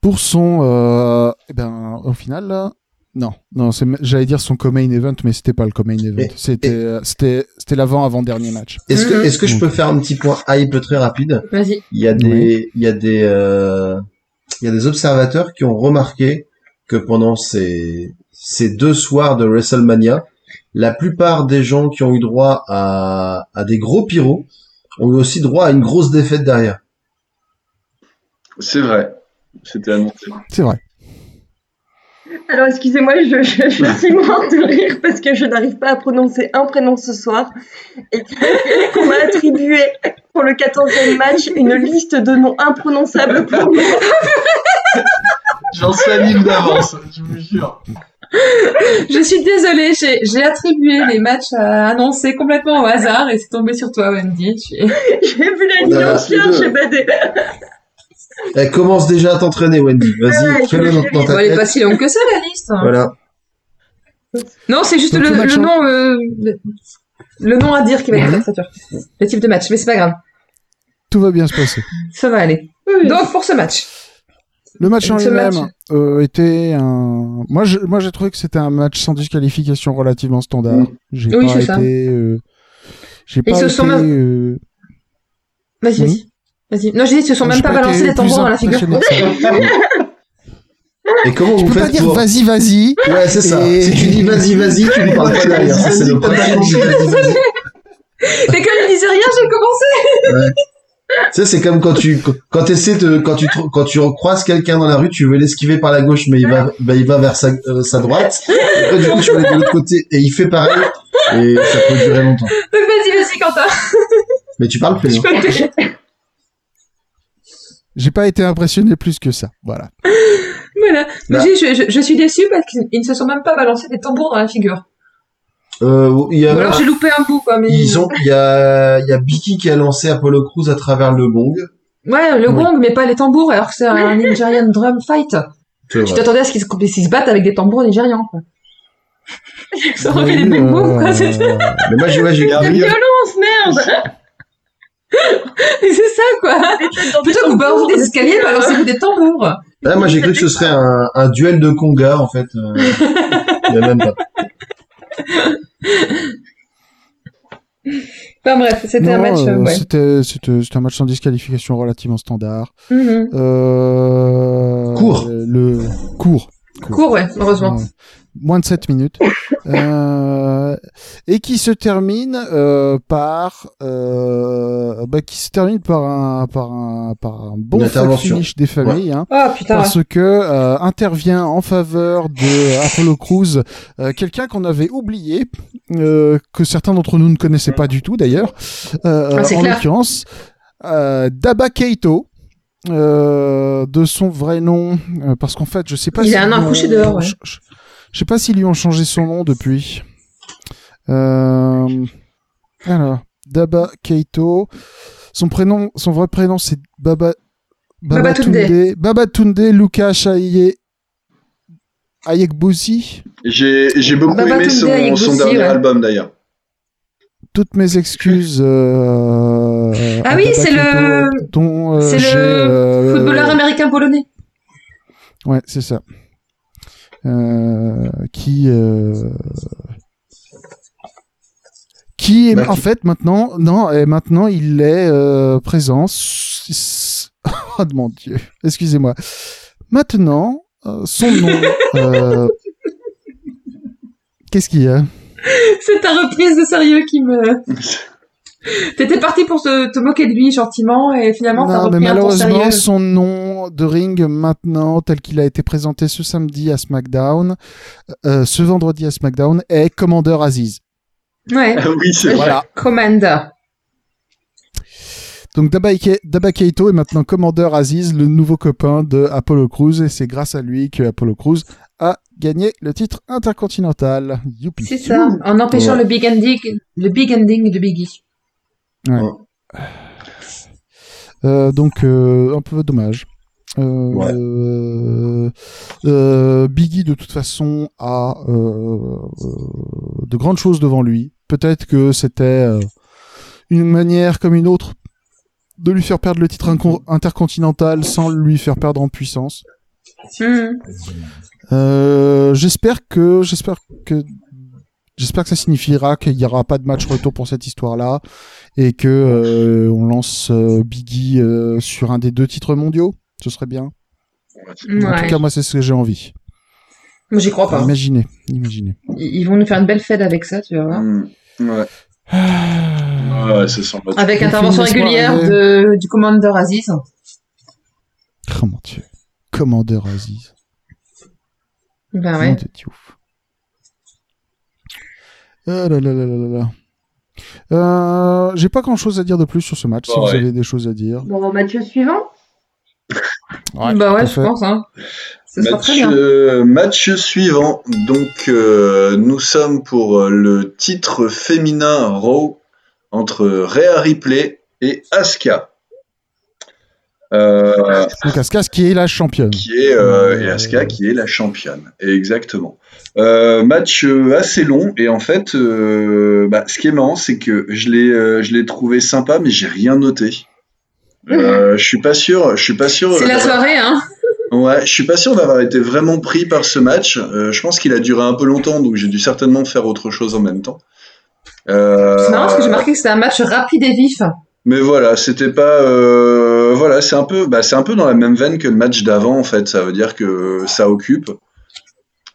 pour son euh, eh ben au final non non c'est j'allais dire son co-main event mais c'était pas le co-main event Et- c'était euh, c'était c'était l'avant avant dernier match Est-ce que est-ce que je peux faire un petit point hype très rapide? Vas-y Il y a des il y a des euh, il y a des observateurs qui ont remarqué que pendant ces ces deux soirs de WrestleMania, la plupart des gens qui ont eu droit à à des gros pyros ont eu aussi droit à une grosse défaite derrière. C'est vrai. C'était annoncé. c'est vrai Alors excusez-moi, je, je, je suis morte de rire parce que je n'arrive pas à prononcer un prénom ce soir et qu'on m'a attribué pour le 14e match une liste de noms imprononçables pour moi. J'en salive d'avance, je vous jure. Je suis désolée, j'ai attribué les matchs à annoncer complètement au hasard et c'est tombé sur toi, Wendy. J'ai vu la les deux. j'ai badé. Elle commence déjà à t'entraîner, Wendy. Vas-y, fais-le Bon, ta elle est pas si longue que ça, la liste. Voilà. Non, c'est juste Donc, le, le match le en- nom, euh, le, le nom à dire qui va être très dur. Le type de match, mais c'est pas grave. tout va bien se passer Ça va aller. Donc, pour ce match. le match en Ce lui-même match. euh, était un moi je moi j'ai trouvé que c'était un match sans disqualification relativement standard Mm. j'ai Oui, pas c'est ça. été euh, j'ai Ils pas se été sont même- euh, Vas-y, Oui. vas-y. Vas-y. Non, j'ai dit, ils se sont même pas été balancé les plus tambours dans la figure. Et comment Tu vous peux pas dire pour vas-y, vas-y. Ouais, c'est ça. Et- Si tu dis vas-y, vas-y, tu ne parles pas derrière. Ça, c'est le principe du vas-y, vas-y. Mais quand il disait rien, j'ai commencé. Tu sais, c'est comme quand tu quand essaies de quand tu quand tu croises quelqu'un dans la rue, tu veux l'esquiver par la gauche, mais il va bah, il va vers sa, euh, sa droite. Et après, du coup, tu veux aller de l'autre côté et il fait pareil et ça peut durer longtemps. Donc vas-y, vas-y, Quentin. Mais tu parles plus. Je hein. peux te payer. J'ai pas été impressionné plus que ça. Voilà. [LAUGHS] Voilà. Mais Bah. je, je, je suis déçue parce qu'ils ne se sont même pas balancés des tambours dans la figure. Euh, il y a Ou alors j'ai loupé un bout, quoi. Mais... ils ont il y a il y a Biki qui a lancé Apollo Crews à travers le gong. Ouais, le Oui. gong, mais pas les tambours, alors que c'est un [LAUGHS] Nigerian drum fight. Tu t'attendais à ce qu'ils se, battent avec des tambours nigérians, quoi. Ça aurait [LAUGHS] fait les mêmes mots, quoi. C'est Mais moi, j'ai La violence, merde c'est ça, quoi. Plutôt que vous balancez des escaliers, balancez-vous des tambours. Là, moi, j'ai cru que ce serait un, un duel de conga, en fait. Euh, [LAUGHS] mais même pas. Enfin bref, c'était un match, euh, euh, ouais. C'était c'était c'était un match sans disqualification relativement standard. Mhm. Euh, Court. Le court. Court, ouais, heureusement. Moins de 7 minutes. [LAUGHS] Euh, et qui se termine euh, par euh, bah, qui se termine par un par un par un bon finish des familles hein, Oh putain, ouais. parce que euh, intervient en faveur de Apollo Crews euh, quelqu'un qu'on avait oublié euh, que certains d'entre nous ne connaissaient pas du tout d'ailleurs euh, Ah, en l'occurrence euh, Daba Keito euh, de son vrai nom euh, parce qu'en fait je sais pas Il si a un an couché dehors, ouais. je, je- je sais pas s'ils lui ont changé son nom depuis euh, alors Daba Keito son prénom son vrai prénom c'est Baba Babatunde. Babatunde Luka Chaye Ayekbouzi J'ai j'ai beaucoup aimé son, dernier ouais. album d'ailleurs. toutes mes excuses euh, Ah oui, c'est Keito, le- dont, euh, c'est j'ai, le euh, Footballeur américain polonais. Ouais, c'est ça. Euh, qui euh, qui est Bah, en fait maintenant non et maintenant il est euh, présent [LAUGHS] oh mon dieu excusez-moi. Maintenant euh, son nom euh, [LAUGHS] qu'est-ce qu'il y a? C'est ta reprise de sérieux qui me... [LAUGHS] [LAUGHS] T'étais parti pour te, te moquer de lui gentiment et finalement t'as non mais repris un ton malheureusement sérieux. son nom de ring maintenant tel qu'il a été présenté ce samedi à SmackDown euh, ce vendredi à SmackDown est Commander Aziz Ouais, Ah oui, c'est vrai. voilà Commander. Donc Daba Keito est maintenant Commander Aziz, le nouveau copain de Apollo Crews, et c'est grâce à lui que Apollo Crews a gagné le titre intercontinental. Youpi. C'est ça, en empêchant Ouais. le big ending, le big ending de Biggie. Euh, donc euh, un peu dommage. Euh, euh, Biggie de toute façon a euh, de grandes choses devant lui. Peut-être que c'était une manière comme une autre de lui faire perdre le titre intercontinental sans lui faire perdre en puissance. Euh, j'espère que j'espère que j'espère que ça signifiera qu'il n'y aura pas de match retour pour cette histoire-là et que euh, on lance euh, Biggie euh, sur un des deux titres mondiaux. Ce serait bien. En tout Ouais. cas, moi, c'est ce que j'ai envie. Moi j'y crois pas. Imaginez, imaginez. Ils vont nous faire une belle fête avec ça, tu vas voir. Mm. Ouais. Ouais, c'est sans match. Avec On intervention régulière de, du Commander Aziz. Oh mon dieu. Commander Aziz. Ben ouais. Ah là là là là là. Euh, j'ai pas grand chose à dire de plus sur ce match, si vous avez des choses à dire. Bon, match suivant. Ouais, bah ouais, je fait. pense. Hein. Ce sera Match, très bien. euh, match suivant. Donc, euh, nous sommes pour euh, le titre féminin Raw entre Rhea Ripley et Asuka. Euh, Donc Asuka qui est la championne. qui est euh, et Asuka qui est la championne. Exactement. Euh, match euh, assez long et en fait, euh, bah, ce qui est marrant, c'est que je l'ai, euh, je l'ai trouvé sympa, mais j'ai rien noté. Euh, je suis pas sûr. Je suis pas sûr. C'est la soirée, hein. Ouais, je suis pas sûr d'avoir été vraiment pris par ce match. Euh, je pense qu'il a duré un peu longtemps, donc j'ai dû certainement faire autre chose en même temps. Euh, C'est marrant parce que j'ai marqué que c'était un match rapide et vif. mais voilà, c'était pas. euh, voilà, c'est un peu, bah, c'est un peu dans la même veine que le match d'avant en fait. Ça veut dire que ça occupe.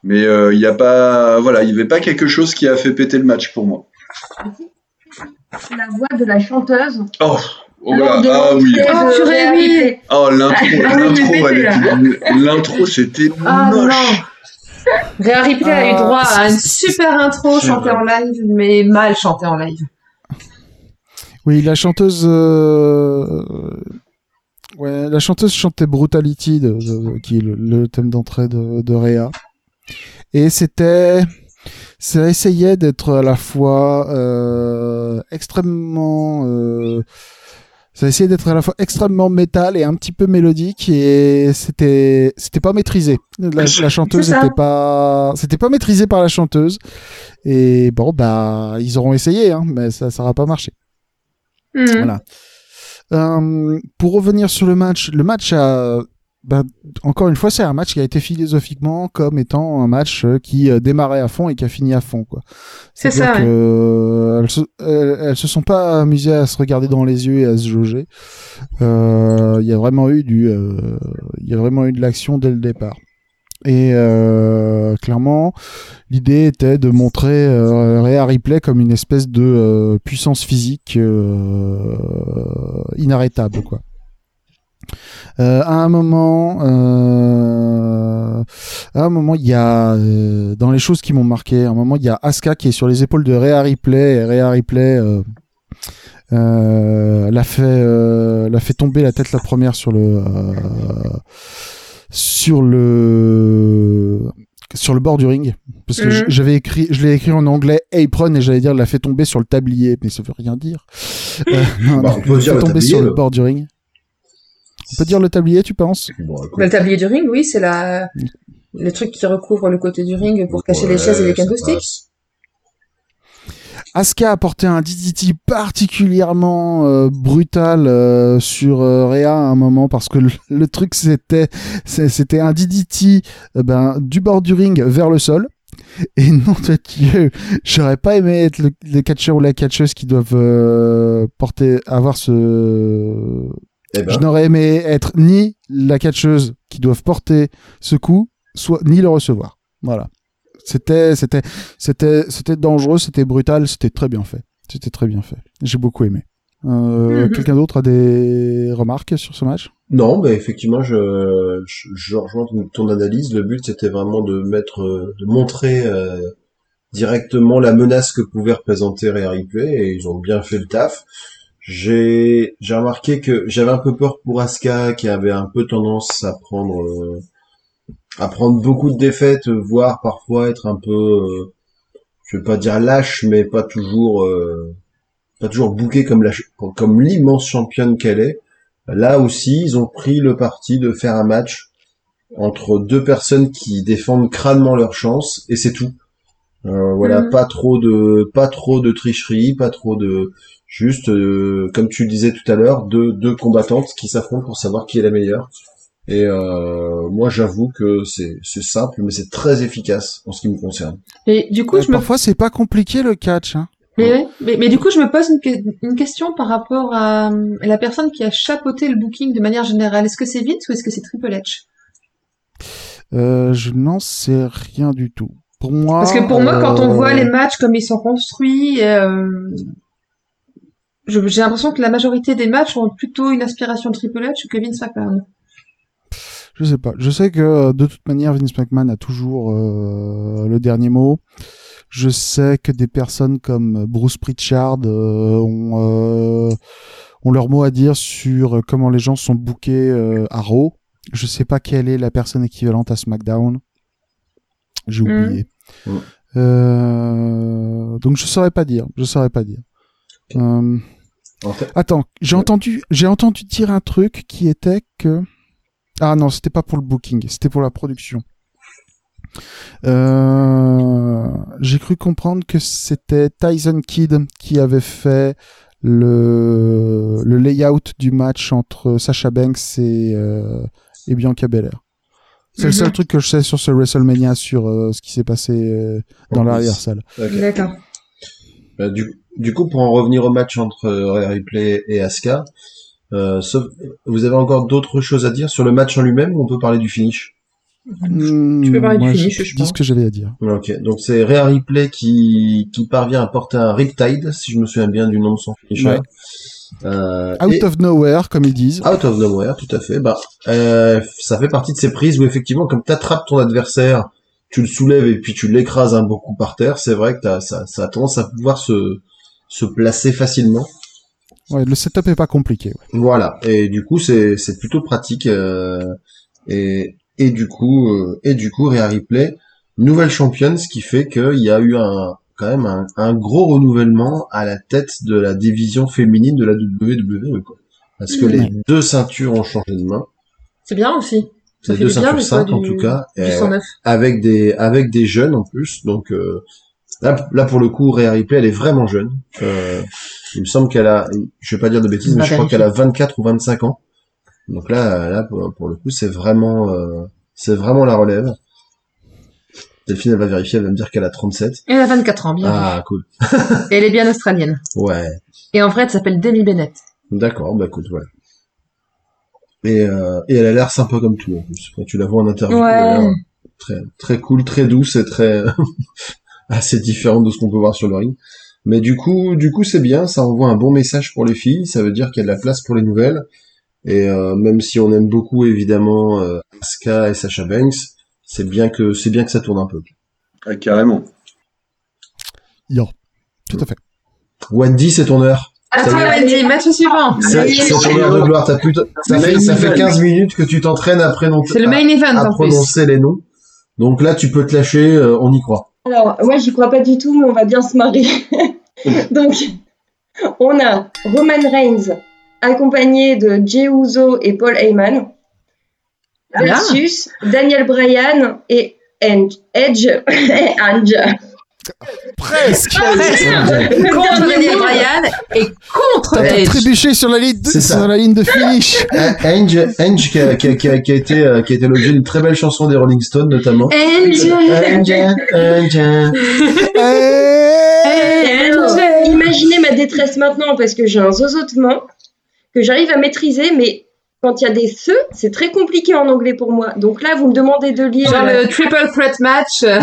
Mais euh, il y a pas, voilà, il y avait pas quelque chose qui a fait péter le match pour moi. La voix de la chanteuse. Oh, Oh, voilà. Ah oui. Purée, oui. Oh, l'intro, Ah l'intro, elle là. était- l'intro, c'était Ah moche. non. Rhea Ripley a eu Ah, droit à une super intro chantée en live, mais mal chantée en live. Oui, la chanteuse, euh, ouais, la chanteuse chantait Brutality, de, de- qui est le, le thème d'entrée de, de Rhea. Et c'était, ça essayait d'être à la fois euh, extrêmement, euh, ça essayait d'être à la fois extrêmement métal et un petit peu mélodique et c'était, c'était pas maîtrisé. La, la chanteuse C'est ça. était pas, c'était pas maîtrisé par la chanteuse. Et bon, bah, ils auront essayé, hein, mais ça, ça aura pas marché. Mhm. Voilà. Euh, pour revenir sur le match, le match a, bah, encore une fois, c'est un match qui a été philosophiquement comme étant un match euh, qui euh, démarrait à fond et qui a fini à fond, quoi. C'est ça, que, elles, se, elles, elles se sont pas amusées à se regarder dans les yeux et à se jauger. Euh, Il y a vraiment eu du, euh, il y a vraiment eu de l'action dès le départ. Et euh, clairement, l'idée était de montrer euh, Ripley comme une espèce de euh, puissance physique euh, inarrêtable, quoi. À un moment, à un moment, il y a dans les choses qui m'ont marqué, à un moment, il y a Asuka qui est sur les épaules de Rhea Ripley. Et Rhea Ripley l'a fait, l'a fait tomber la tête la première sur le sur le sur le bord du ring. Parce que Mhm. j'avais écrit je l'ai écrit en anglais apron et j'allais dire l'a fait tomber sur le tablier mais ça veut rien dire. Euh, [LAUGHS] non, Bah, on peut l'a dire fait le tomber tablier, sur le bord du ring. On peut dire le tablier tu penses? Bon, écoute, Le tablier du ring, oui, c'est la... le truc qui recouvre le côté du ring pour cacher les chaises et les candlesticks. Asuka a porté un DDT particulièrement euh, brutal euh, sur euh, Rhea à un moment parce que le, le truc c'était c'était un DDT euh, ben, du bord du ring vers le sol. Et [LAUGHS] non de Dieu, j'aurais pas aimé être le, le catcheur ou la catcheuse qui doivent euh, porter avoir ce Eh ben, je n'aurais aimé être ni la catcheuse qui doivent porter ce coup, soit ni le recevoir. Voilà. C'était, c'était, c'était, c'était dangereux, c'était brutal, c'était très bien fait. C'était très bien fait. J'ai beaucoup aimé. Euh, Mhm. Quelqu'un d'autre a des remarques sur ce match? Non, mais effectivement, je, je, je rejoins ton, ton analyse. Le but, c'était vraiment de mettre, de montrer euh, directement la menace que pouvait représenter Ripley, et ils ont bien fait le taf. J'ai, j'ai remarqué que j'avais un peu peur pour Asuka, qui avait un peu tendance à prendre, euh, à prendre beaucoup de défaites, voire parfois être un peu, euh, je vais pas dire lâche, mais pas toujours, euh, pas toujours bouquée comme la, comme l'immense championne qu'elle est. Là aussi, ils ont pris le parti de faire un match entre deux personnes qui défendent crânement leur chance et c'est tout. Euh, voilà, Mhm. pas trop de pas trop de tricherie, pas trop de juste euh, comme tu le disais tout à l'heure, deux deux combattantes qui s'affrontent pour savoir qui est la meilleure. Et euh, moi, j'avoue que c'est c'est simple, mais c'est très efficace en ce qui me concerne. Et du coup, Euh, je me Parfois, c'est pas compliqué le catch. Hein. Mais, ouais, mais, mais du coup, je me pose une, que- une question par rapport à, euh, la personne qui a chapeauté le booking de manière générale. Est-ce que c'est Vince ou est-ce que c'est Triple H? Euh, je n'en sais rien du tout. Pour moi, Parce que pour moi, quand on euh, voit les matchs comme ils sont construits, euh, j'ai l'impression que la majorité des matchs ont plutôt une aspiration Triple H que Vince McMahon. Je sais pas. Je sais que euh, de toute manière, Vince McMahon a toujours euh, le dernier mot. Je sais que des personnes comme Bruce Pritchard euh, ont, euh, ont leur mot à dire sur comment les gens sont bookés euh, à Raw. Je sais pas quelle est la personne équivalente à SmackDown. J'ai Mm. oublié. Euh, donc je saurais pas dire. Je saurais pas dire. Euh, En fait, Attends, j'ai entendu, j'ai entendu dire un truc qui était que ah non, c'était pas pour le booking, c'était pour la production. Euh, j'ai cru comprendre que c'était Tyson Kidd qui avait fait le le layout du match entre Sasha Banks et euh, et Bianca Belair. C'est le seul Mhm. truc que je sais sur ce WrestleMania sur euh, ce qui s'est passé euh, dans l'arrière-salle. D'accord. Euh, du, du coup, pour en revenir au match entre Ripley et Asuka, euh, sauf, vous avez encore d'autres choses à dire sur le match en lui-même ou on peut parler du finish? Tu peux parler du finish, je, je dis pense. ce que j'avais à dire. Ok, donc c'est Rhea Ripley qui, qui parvient à porter un Riptide, si je me souviens bien du nom de son finisher. Ouais. Euh, Out et- of nowhere, comme ils disent. Out of nowhere, tout à fait. Bah, euh, ça fait partie de ces prises où effectivement, comme t'attrapes ton adversaire, tu le soulèves et puis tu l'écrases un beau coup par terre, c'est vrai que t'as, ça, ça a tendance à pouvoir se, se placer facilement. Ouais, le setup est pas compliqué. ouais. Voilà. Et du coup, c'est, c'est plutôt pratique. euh, et, et du coup, euh, et du coup, Rhea Ripley, nouvelle championne, ce qui fait qu'il y a eu un, quand même un, un gros renouvellement à la tête de la division féminine de la WWE, quoi. Parce que les Ouais. deux ceintures ont changé de main. C'est bien aussi. Ça Les fait deux ceintures simples, en tout cas. Du euh, 109. avec des avec des jeunes en plus donc euh, là là pour le coup Rhea Ripley elle est vraiment jeune euh, il me semble qu'elle a je vais pas dire de bêtises mais je crois qu'elle a 24 ou 25 ans donc là là pour, pour le coup c'est vraiment euh, c'est vraiment la relève Delphine elle va vérifier elle va me dire qu'elle a 37 Elle a 24 ans, bien. ah cool Et elle est bien australienne. ouais Et en vrai, elle s'appelle Demi Bennett. d'accord bah écoute voilà et euh, et elle a l'air sympa comme tout en plus quand tu la vois en interview elle a Ouais. l'air très très cool, très douce et très [LAUGHS] assez différente de ce qu'on peut voir sur le ring. Mais du coup, du coup, c'est bien, ça envoie un bon message pour les filles. Ça veut dire qu'il y a de la place pour les nouvelles. Et euh, même si on aime beaucoup évidemment euh, Asuka et Sasha Banks, c'est bien que c'est bien que ça tourne un peu. Ah, carrément. Yo. Tout à fait. Wendy, c'est ton heure. À est. Wendy, match suivant. C'est ton heure de gloire. T'as plus, ça fait ça fait 15 minutes que tu t'entraînes à prononcer C'est le main event à en plus. prononcer les noms. Donc là, tu peux te lâcher. euh, on y croit. Alors, moi, j'y crois pas du tout, mais on va bien se marrer. [LAUGHS] Donc, on a Roman Reigns, accompagné de Jey Uso et Paul Heyman, Ah. versus Daniel Bryan et Edge. Edge. [LAUGHS] Presque. Contre Daniel Bryan et contre T'as Edge. trébuché sur la ligne de, C'est ça. sur la ligne de finish. Ange, Ange qui, a, qui, a, qui, a, qui a été, euh, qui a été l'objet d'une très belle chanson des Rolling Stones notamment. Edge. Ange, Ange. Eh Alors, imaginez ma détresse maintenant parce que j'ai un zozotement que j'arrive à maîtriser, mais quand il y a des ce, c'est très compliqué en anglais pour moi. Donc là, vous me demandez de lire Genre le triple threat match. euh,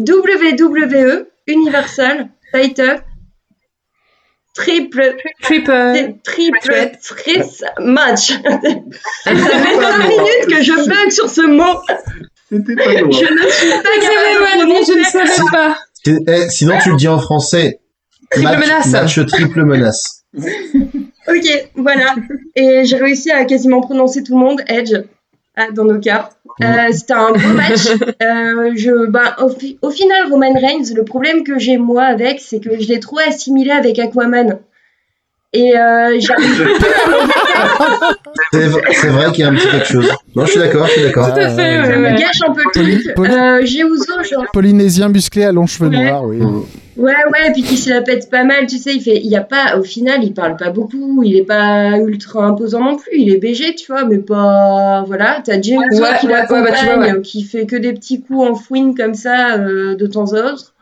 WWE Universal Title Triple Triple. Triple Threat. Match. Ça fait 20 minutes que je bug sur ce mot. C'était pas loin. Je ne suis pas capable de je ne savais pas. Eh, sinon, tu le dis en français. Triple match, menace. Match triple menace. [LAUGHS] Ok, voilà. Et j'ai réussi à quasiment prononcer tout le monde, Edge, ah, dans nos cas. Euh, C'était un beau match. [LAUGHS] Euh, je, bah, au, fi- au final, Roman Reigns, le problème que j'ai moi avec, c'est que je l'ai trop assimilé avec Aquaman. Et euh, [LAUGHS] C'est vrai qu'il y a un petit quelque chose. Non, je suis d'accord, je suis d'accord. Tout à fait, ouais, Ça me ouais. gâche un peu le truc. poli- Euh, j'ai Ouzo, genre. Polynésien musclé à longs cheveux Ouais. noirs, oui. Ouais, ouais, et puis qui se la pète pas mal, tu sais, il fait, il y a pas, au final, il parle pas beaucoup, il est pas ultra imposant non plus, il est BG, tu vois, mais pas, voilà, t'as Ouais, qui ouais, ouais, l'accompagne, bah, tu vois, ouais. qui fait que des petits coups en fouine comme ça, euh, de temps à autre.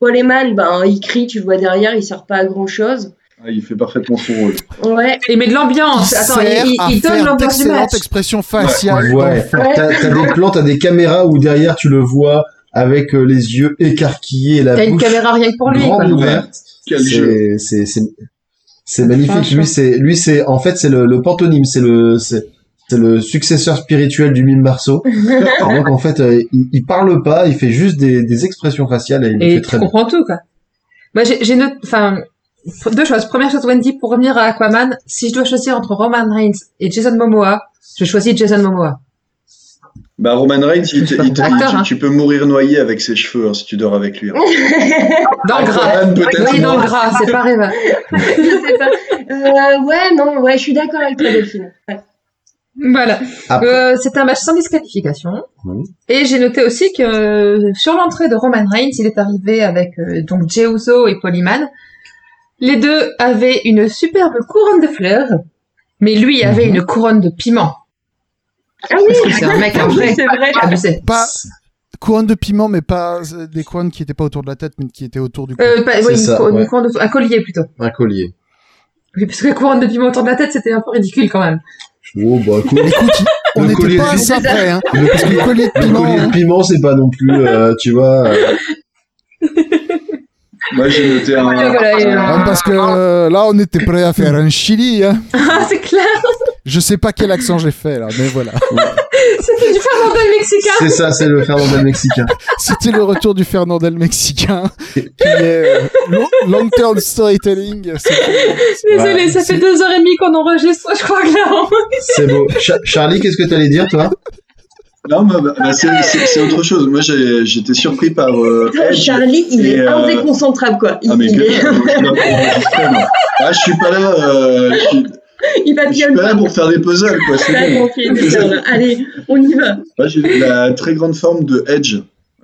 Paul Heyman, ben, il crie, tu le vois derrière, il sert pas à grand chose. Ah, il fait parfaitement son rôle. Ouais, Il met de l'ambiance. Il Attends, sert il, il, à il donne l'ambiance du match. expressions faciales. Ouais. fond. T'as t'as des plans, t'as des caméras où derrière tu le vois avec euh, les yeux écarquillés et la une caméra rien que pour lui. grande ouverte. C'est c'est magnifique. Lui c'est lui c'est en fait c'est le, le pantonyme, c'est le c'est c'est le successeur spirituel du mime Marceau. [LAUGHS] Donc en fait euh, il, il parle pas, il fait juste des, des expressions faciales et il Et fait tu très bien. comprends tout, quoi. Moi, j'ai j'ai noté, enfin, deux choses. Première chose, Wendy, pour revenir à Aquaman, si je dois choisir entre Roman Reigns et Jason Momoa, je choisis Jason Momoa. Bah, Roman Reigns, il te- il te- Acteur, tu- hein. tu peux mourir noyé avec ses cheveux hein, si tu dors avec lui. hein. [LAUGHS] Dans le gras. Aquaman, peut-être Oui, dans le gras, c'est pas rêve. [LAUGHS] je sais pas. Euh, ouais, non, ouais, je suis d'accord avec toi, Delphine. Ouais. Voilà. Après- Euh, c'est un match sans disqualification. Et j'ai noté aussi que euh, sur l'entrée de Roman Reigns, il est arrivé avec euh, donc Jey Uso et Paul Heyman. Les deux avaient une superbe couronne de fleurs, mais lui avait Mhm. une couronne de piment. Ah oui, Parce que c'est un mec [LAUGHS] un vrai c'est vrai. abusé. Pas couronne de piment, mais pas euh, des couronnes qui étaient pas autour de la tête, mais qui étaient autour du cou. Euh, pas- oui, une ça, cou- une ouais. couronne de- un collier plutôt. Un collier. Oui, parce que la couronne de piment autour de la tête, c'était un peu ridicule quand même. Oh bah [LAUGHS] écoute, Écoute, on Le n'était collier pas de- près, hein. Le, Parce que le collier de le piment, collier hein. de piment, c'est pas non plus, euh, tu vois. euh, [LAUGHS] Moi, j'ai noté un. Parce que euh, là, on était prêt à faire un chili. Hein. [LAUGHS] Ah, c'est clair. Je sais pas quel accent j'ai fait là, mais voilà. [LAUGHS] C'était du Fernandel mexicain. c'est ça, c'est le Fernandel mexicain. C'était le retour du Fernandel mexicain, qui est euh, lo- long-term storytelling. Désolé, Ouais, ça fait deux heures et demie qu'on enregistre, je crois que là. C'est beau. Cha- Charlie, qu'est-ce que t'allais dire, toi? Non, bah, bah, bah, c'est c'est- c'est autre chose. Moi, j'ai- j'étais surpris par euh, Edge. Charlie, il est euh, indéconcentrable, quoi. Il, Ah, mais il que- est- moi, je suis là pour enregistrer, moi. Ah, je suis pas là. euh, je suis- il je suis pas là pour faire des puzzles, quoi. Bon. là. [LAUGHS] Allez, on y va. Moi, j'ai la très grande forme de Edge.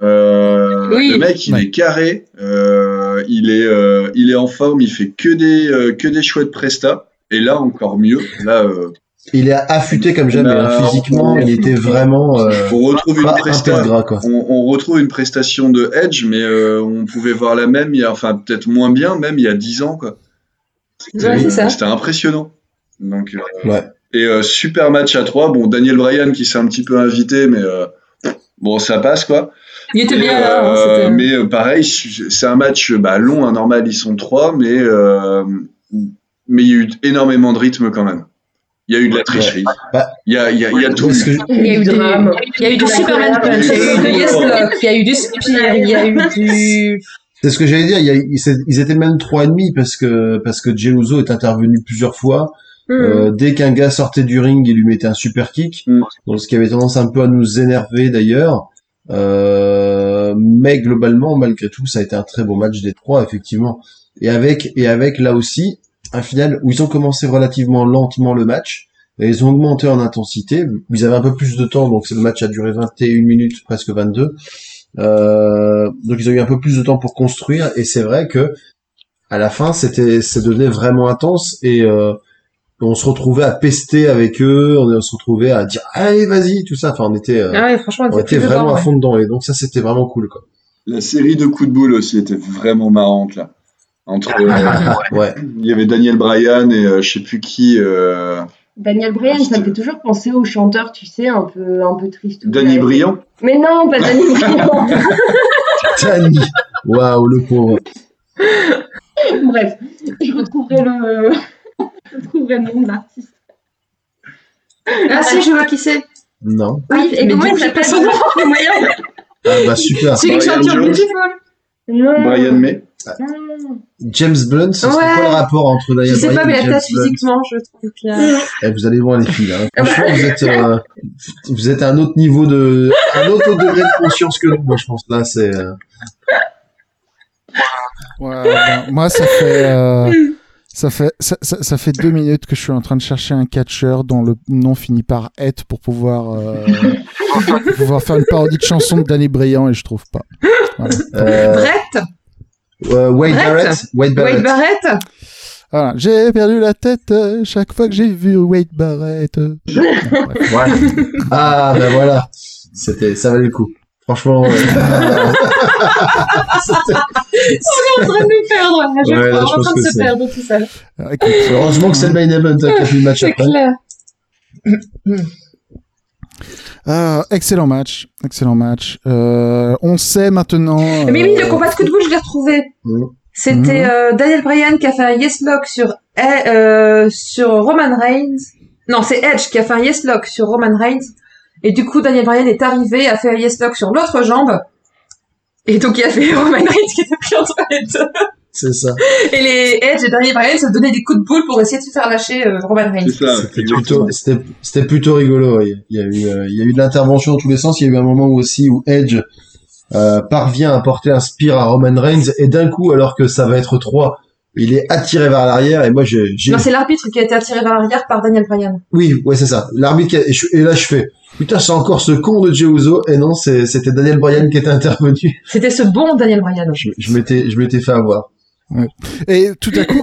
Euh, Oui. Le mec, il Ouais. est carré, euh, il est, euh, il est en forme, il fait que des, euh, que des chouettes prestats. Et là, encore mieux. Là, euh, Il est affûté comme jamais. hein. Bah, Physiquement, il était vraiment euh, on retrouve une un gras, quoi. On, on retrouve une prestation de Edge, mais euh, on pouvait voir la même, il y a, enfin peut-être moins bien, même il y a 10 ans, quoi. C'était Ouais, c'est ça. c'était impressionnant. Donc, euh, Ouais. Et euh, super match à 3. Bon, Daniel Bryan qui s'est un petit peu invité, mais euh, bon, ça passe, quoi. Il était Et, bien là. hein, euh, mais euh, pareil, c'est un match bah, long, hein, normal, ils sont trois, mais euh, mais il y a eu énormément de rythme quand même. Il y a eu de la tricherie. Bah, Il y a, il y a, il y a tout. Parce que- Il y a eu des, drame. il y a eu du Superman Punch, il y a eu du Yes Lock, il y a eu du Spear, il y a eu du. C'est ce que j'allais dire. Il y a, ils étaient même trois et demi parce que parce que Jey Uso est intervenu plusieurs fois. Hmm. Euh, dès qu'un gars sortait du ring, il lui mettait un super kick. Mm. Donc ce qui avait tendance un peu à nous énerver d'ailleurs. Euh, mais globalement, malgré tout, ça a été un très beau match des trois, effectivement. Et avec et avec là aussi un final où ils ont commencé relativement lentement le match. Et ils ont augmenté en intensité. Ils avaient un peu plus de temps, donc le match a duré 21 minutes, presque 22. Euh, donc ils ont eu un peu plus de temps pour construire. Et c'est vrai que à la fin, c'était, c'est devenu vraiment intense et euh, on se retrouvait à pester avec eux, on se retrouvait à dire allez vas-y tout ça. Enfin, on était, euh, Ah ouais, franchement, on était vraiment dedans, à ouais. fond dedans et donc ça c'était vraiment cool quoi. La série de coups de boule aussi était vraiment marrante là. Entre, [LAUGHS] euh, ouais. il y avait Daniel Bryan et euh, je sais plus qui. Euh, Daniel Bryan, ça me fait toujours penser au chanteur, tu sais, un peu, un peu triste. Danny Briand? Mais non, pas Danny [LAUGHS] Briand. Tani, waouh le pauvre. Bref, je retrouverai le, je retrouverai le nom de l'artiste. Ah si, je vois qui c'est. Non. Oui, et mais comment il s'appelle son nom. [LAUGHS] Ah bah super. C'est qui Brian chante sur Jones. Beautiful. Non. Brian May. Non. James Blunt, ce serait Ouais. quoi le rapport entre Je Daniel sais Bryan pas, mais la tête physiquement, je trouve y a... [LAUGHS] Eh, vous allez voir les filles. Hein. Franchement, vous êtes, euh, vous êtes à un autre niveau de, un autre degré de conscience que nous. Moi, je pense là, c'est. euh, Ouais, ben, moi, ça fait, euh, ça fait, ça, ça, ça fait deux minutes que je suis en train de chercher un catcheur dont le nom finit par et pour pouvoir, euh, [LAUGHS] pour pouvoir faire une parodie de chanson de Danny Briand et je trouve pas. Voilà. euh, Brett euh, Wade Barrett. Wade Barrett. Wade Barrett Voilà. J'ai perdu la tête euh, chaque fois que j'ai vu Wade Barrett. [LAUGHS] Ouais. Ah, ben voilà. C'était, ça valait le coup. Franchement. euh, [LAUGHS] On est en train de nous perdre, je Ouais, là, On est en train de se c'est- perdre tout seul. Écoute, heureusement que c'est le main event qui a pris le match C'est après. clair. [CLEARS THROAT] euh, excellent match, excellent match. Euh, on sait maintenant. Mais oui, euh, le combat de coup de boule, je l'ai retrouvé. Mhm. C'était Mhm. euh, Daniel Bryan qui a fait un yes lock sur euh, sur Roman Reigns. Non, c'est Edge qui a fait un yes lock sur Roman Reigns. Et du coup, Daniel Bryan est arrivé, a fait un yes lock sur l'autre jambe. Et donc, il a fait [LAUGHS] Roman Reigns qui était pris entre les deux. C'est ça. Et les Edge et Daniel Bryan se donnaient des coups de boule pour essayer de se faire lâcher euh, Roman Reigns. C'était plutôt, c'était, c'était plutôt rigolo. oui. Il y a eu, euh, il y a eu de l'intervention dans tous les sens. Il y a eu un moment où aussi où Edge euh, parvient à porter un spear à Roman Reigns et d'un coup, alors que ça va être 3, il est attiré vers l'arrière et moi j'ai. Non, c'est l'arbitre qui a été attiré vers l'arrière par Daniel Bryan. oui, ouais c'est ça. L'arbitre a- et, là je fais putain c'est encore ce con de Jey Uso et non c'était Daniel Bryan qui était intervenu. C'était ce bon Daniel Bryan. Je, je m'étais, je m'étais fait avoir. Et tout à coup,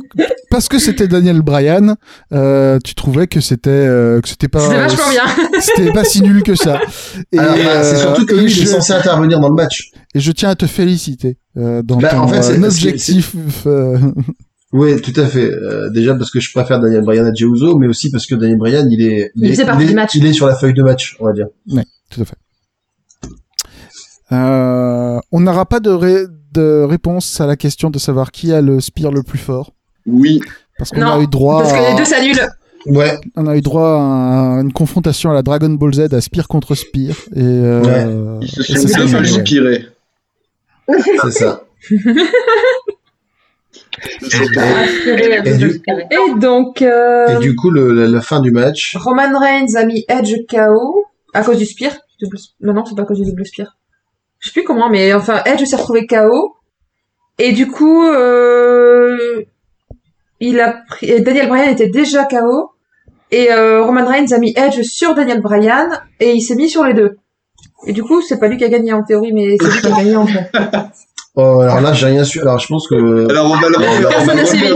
parce que c'était Daniel Bryan, euh, tu trouvais que c'était euh, que c'était pas C'était vachement bien. [LAUGHS] c'était pas si nul que ça. Et, Alors, bah, c'est euh, surtout que lui il est censé intervenir dans le match. et je tiens à te féliciter euh, dans Bah, ton en fait, c'est- euh, c'est- objectif. euh, Oui, tout à fait. Euh, déjà parce que je préfère Daniel Bryan à Jey mais aussi parce que Daniel Bryan, il est, Il est, partie est- il est sur la feuille de match, on va dire. Tout à fait. Euh, on n'aura pas de, ré- de réponse à la question de savoir qui a le spear le plus fort. Oui, Parce qu'on a eu droit Parce que à- les deux s'annulent. Ouais. on a eu droit à une confrontation à la Dragon Ball Z à spear contre spear et euh, ils se sont. C'est ça. Et du- inspiré. Et donc, euh, Et du coup, le, la, la fin du match, Roman Reigns a mis Edge KO à cause du spear. Double... Non, non, c'est pas à cause du double spear. Je sais plus comment, mais enfin, Edge s'est retrouvé KO. Et du coup, euh... il a pris... Daniel Bryan était déjà KO. Et euh, Roman Reigns a mis Edge sur Daniel Bryan et il s'est mis sur les deux. Et du coup, c'est pas lui qui a gagné en théorie, mais c'est lui qui a gagné en fait. [LAUGHS] oh, alors là, j'ai rien su. Alors, je pense que, Alors on va le [LAUGHS] Personne n'a suivi.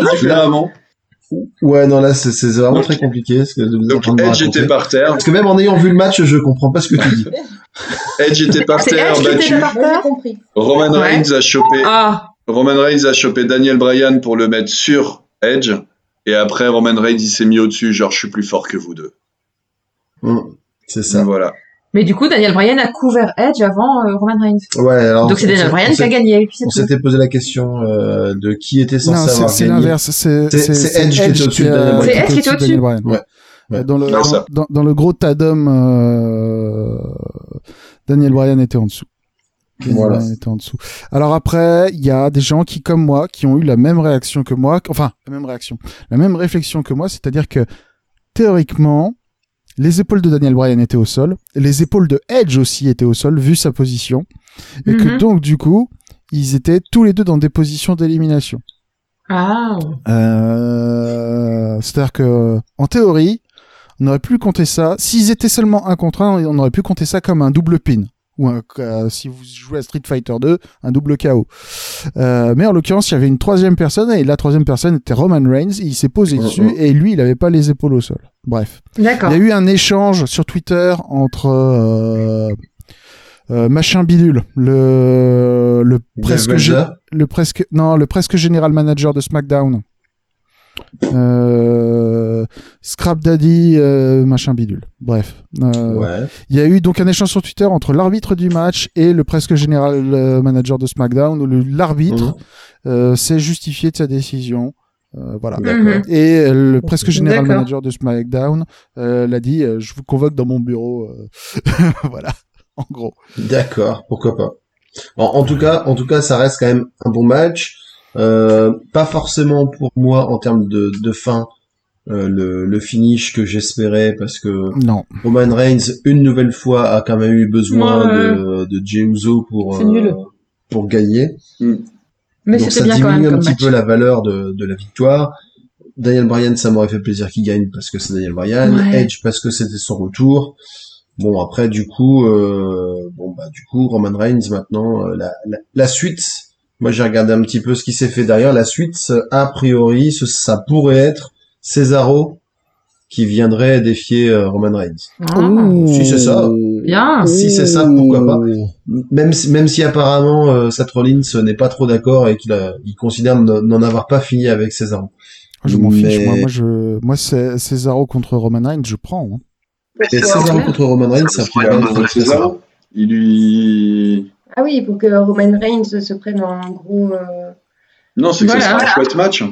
Ouais, non, là, c'est vraiment très compliqué ce que vous Donc Edge raconter. était par terre, Parce que même en ayant vu le match, je comprends pas ce que tu dis. [LAUGHS] Edge était par terre battu. Roman Ouais. Reigns a chopé Ah, Roman Reigns a chopé Daniel Bryan pour le mettre sur Edge. Et après, Roman Reigns, il s'est mis au-dessus, genre, je suis plus fort que vous deux. Hum, C'est ça. Voilà. Mais du coup, Daniel Bryan a couvert Edge avant euh, Roman Reigns. Ouais, alors. Donc c'est on Daniel Bryan qui a gagné. Et puis c'est On s'était posé la question euh, de qui était Non, censé c'est avoir gagné. l'inverse. C'est C'est- c'est Edge qui était au-dessus de Daniel Bryan. C'est Edge qui était de Daniel Bryan. Ouais. Ouais. Dans, le, C'est ça. dans, dans- dans le gros tadum, euh, Daniel Bryan était en dessous. Daniel Voilà. Bryan était en dessous. Alors après, il y a des gens qui, comme moi, qui ont eu la même réaction que moi, enfin, la même réaction, la même réflexion que moi, c'est-à-dire que, théoriquement, les épaules de Daniel Bryan étaient au sol, les épaules de Edge aussi étaient au sol, vu sa position, et que Mhm. donc, du coup, ils étaient tous les deux dans des positions d'élimination. Ah. Euh, C'est-à-dire que, en théorie, on aurait pu compter ça. S'ils étaient seulement un contre un, on aurait pu compter ça comme un double pin. Ou un, euh, si vous jouez à Street Fighter 2, un double KO. Euh, mais en l'occurrence, il y avait une troisième personne et la troisième personne était Roman Reigns. Et il s'est posé dessus et lui, il avait pas les épaules au sol. Bref. D'accord. Il y a eu un échange sur Twitter entre euh, euh, machin bidule, le le presque le presque non le presque général manager de SmackDown. Euh, Scrap Daddy, euh, machin bidule. Bref, Euh, Ouais. il y a eu donc un échange sur Twitter entre l'arbitre du match et le presque général manager de SmackDown. où L'arbitre Mhm. euh, s'est justifié de sa décision. Euh, voilà. D'accord. Mhm. Et euh, le presque général manager de SmackDown euh, l'a dit euh, je vous convoque dans mon bureau. euh. [LAUGHS] voilà, en gros. D'accord, pourquoi pas. En, en tout cas, en tout cas, ça reste quand même un bon match. Euh, pas forcément pour moi en termes de, de fin euh, le, le finish que j'espérais parce que Non. Roman Reigns une nouvelle fois a quand même eu besoin Ouais. de, de Jey Uso pour C'est euh, nul. pour gagner. Mais Donc c'était ça bien quand diminue même un petit match. peu la valeur de, de la victoire. Daniel Bryan, ça m'aurait fait plaisir qu'il gagne parce que c'est Daniel Bryan. Ouais. Edge parce que c'était son retour. Bon après du coup, euh, bon bah du coup Roman Reigns maintenant euh, la, la, la suite. Moi j'ai regardé un petit peu ce qui s'est fait derrière. La suite, a priori, ce- ça pourrait être Cesaro qui viendrait défier euh, Roman Reigns. Ah, Si c'est ça. Bien. Si c'est ça, pourquoi pas. Même si, même si apparemment euh, Seth Rollins n'est pas trop d'accord et qu'il il considère n'en avoir pas fini avec Cesaro. Je m'en Mais- fiche. Moi, moi, je, moi, c'est Cesaro contre Roman Reigns, je prends. hein. Et Cesaro contre Roman Reigns, ça pourrait être Cesaro. Il lui. Ah oui, pour que Roman Reigns se prenne en gros. euh, Non, c'est que Voilà. ça sera un chouette match.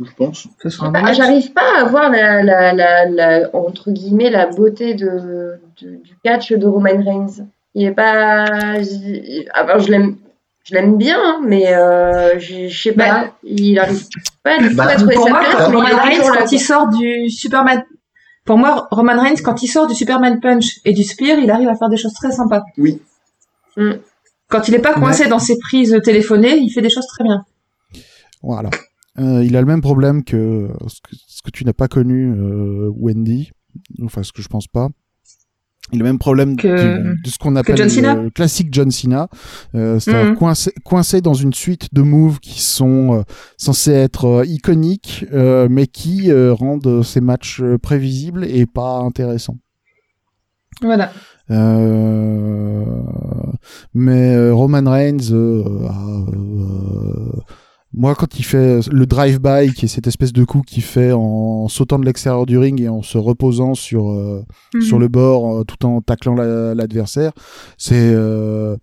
Je pense. Bah. J'arrive pas à voir la, la, la, la- entre guillemets la beauté de, de- du catch de Roman Reigns. Il est pas. j- Alors je l'aime, je l'aime bien, hein, mais euh, je je sais pas, Bah, il arrive pas du tout bah, à trouver Pour sa moi, place. Roman Reigns, quand il sort du Superman, pour moi, Roman Reigns, quand il sort du Superman Punch et du Spear, il arrive à faire des choses très sympas. Oui. Mm. Quand il est pas coincé dans ses prises téléphonées, il fait des choses très bien. Voilà. Euh, il a le même problème que ce que, ce que tu n'as pas connu, euh, Wendy. Enfin, ce que je pense pas. Il a le même problème Que- de, de ce qu'on appelle John Cena le classique John Cena. Euh, C'est-à-dire Mhm. coincé, coincé dans une suite de moves qui sont censés être iconiques, mais qui rendent ces matchs prévisibles et pas intéressants. Voilà. Euh, mais euh, Roman Reigns, euh, a, euh, moi, quand il fait le drive-by, qui est cette espèce de coup qu'il fait en sautant de l'extérieur du ring et en se reposant sur euh, Mhm. sur le bord, euh, tout en taclant la- l'adversaire, c'est euh,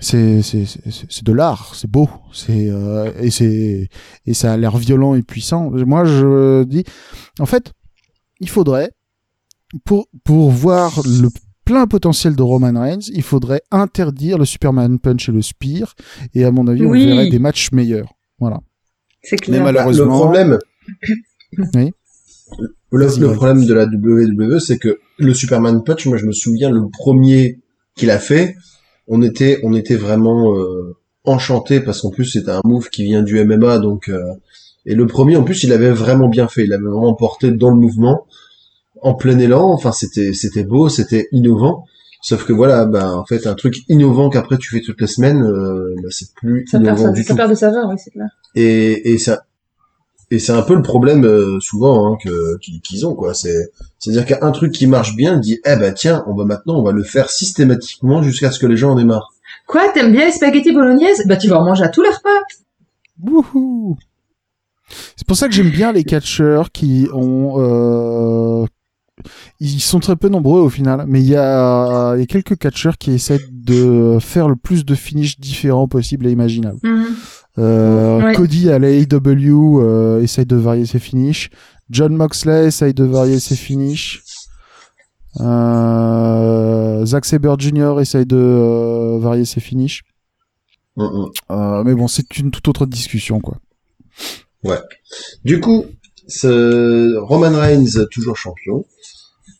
c'est c'est c'est c'est de l'art, c'est beau, c'est euh, et c'est et ça a l'air violent et puissant. Moi, je dis, en fait, il faudrait pour pour voir le plein potentiel de Roman Reigns, il faudrait interdire le Superman Punch et le Spear, et à mon avis, Oui. on verrait des matchs meilleurs. Voilà. C'est Mais clair. malheureusement- Le problème, Oui. le, Vas-y, le Greg. problème de la WWE, c'est que le Superman Punch, moi je me souviens le premier qu'il a fait, on était, on était vraiment euh, enchanté parce qu'en plus c'était un move qui vient du MMA, donc euh, et le premier en plus il avait vraiment bien fait, il avait vraiment porté dans le mouvement, en plein élan, enfin c'était, c'était beau, c'était innovant. Sauf que voilà, ben en fait un truc innovant qu'après tu fais toutes les semaines, euh, ben, c'est plus Ça perd, innovant ça, du ça tout. perd de saveur, oui, c'est clair. et et ça et c'est un peu le problème euh, souvent hein, que qu'ils qu'ils ont quoi c'est c'est à dire qu'un truc qui marche bien dit eh ben tiens on va maintenant on va le faire systématiquement jusqu'à ce que les gens en aient marre Quoi, t'aimes bien les spaghettis bolognaises? Bah tu vas en manger à tous les repas. Wouhou C'est pour ça que j'aime bien les catcheurs qui ont. Euh... Ils sont très peu nombreux au final, mais il y a, il y a quelques catcheurs qui essaient de faire le plus de finishes différents possible et imaginables. Euh, Ouais. Cody à la AEW euh, essaye de varier ses finishes. John Moxley essaye de varier ses finishes. Euh, Zack Sabre Jr. essaye de euh, varier ses finishes. Euh, mais bon, c'est une toute autre discussion, quoi. du coup ce Roman Reigns toujours champion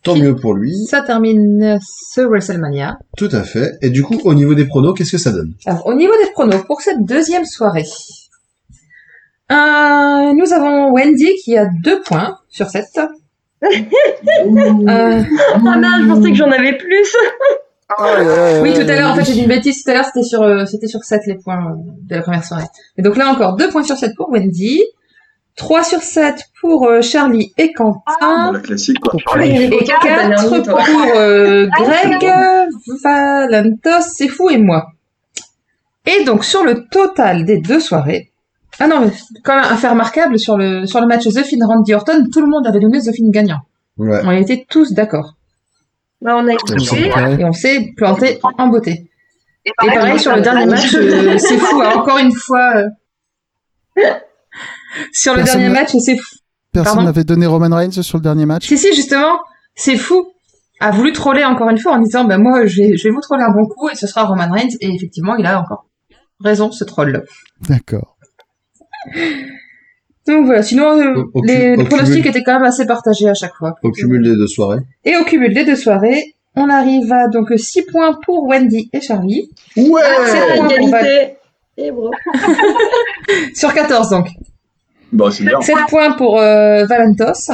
tant mieux pour lui Ça termine ce WrestleMania. tout à fait et du coup au niveau des pronos qu'est-ce que ça donne? Alors, au niveau des pronos, pour cette deuxième soirée, euh, nous avons Wendy qui a deux points sur 7. [LAUGHS] Euh, Ah merde, je pensais que j'en avais plus. oui, tout à l'heure, en fait, j'ai dit une bêtise. Tout à l'heure, c'était sur, euh, c'était sur 7 les points euh, de la première soirée. Et donc là, encore deux points sur 7 pour Wendy. 3 sur 7 pour euh, Charlie et Quentin. La classique, quoi. Et 4 pour euh, Greg, Valentos, c'est fou et moi. Et donc sur le total des deux soirées, ah non mais quand même un fait remarquable sur le sur le match The Finn Randy Orton, tout le monde avait donné The Finn gagnant. ouais On était tous d'accord Bah, on a écouté. et on s'est planté en beauté. Et pareil sur le dernier match, euh, c'est fou. hein, encore une fois, euh, sur le Personne dernier match, c'est fou. Personne n'avait donné Roman Reigns sur le dernier match. Si, si, justement, c'est fou. A voulu troller encore une fois en disant, ben moi, je vais, je vais vous troller un bon coup et ce sera Roman Reigns. Et effectivement, il a encore raison, ce troll. D'accord. Donc voilà, sinon, euh, Au- au les, pronostics cumul. étaient quand même assez partagés à chaque fois. au cumul des deux soirées Et au cumul des deux soirées, on arrive à donc 6 points pour Wendy et Charlie. Ouais C'est bon. égalité. Et bon. [LAUGHS] Sur 14 donc. Bah, c'est bien. 7 points pour euh, Valentos.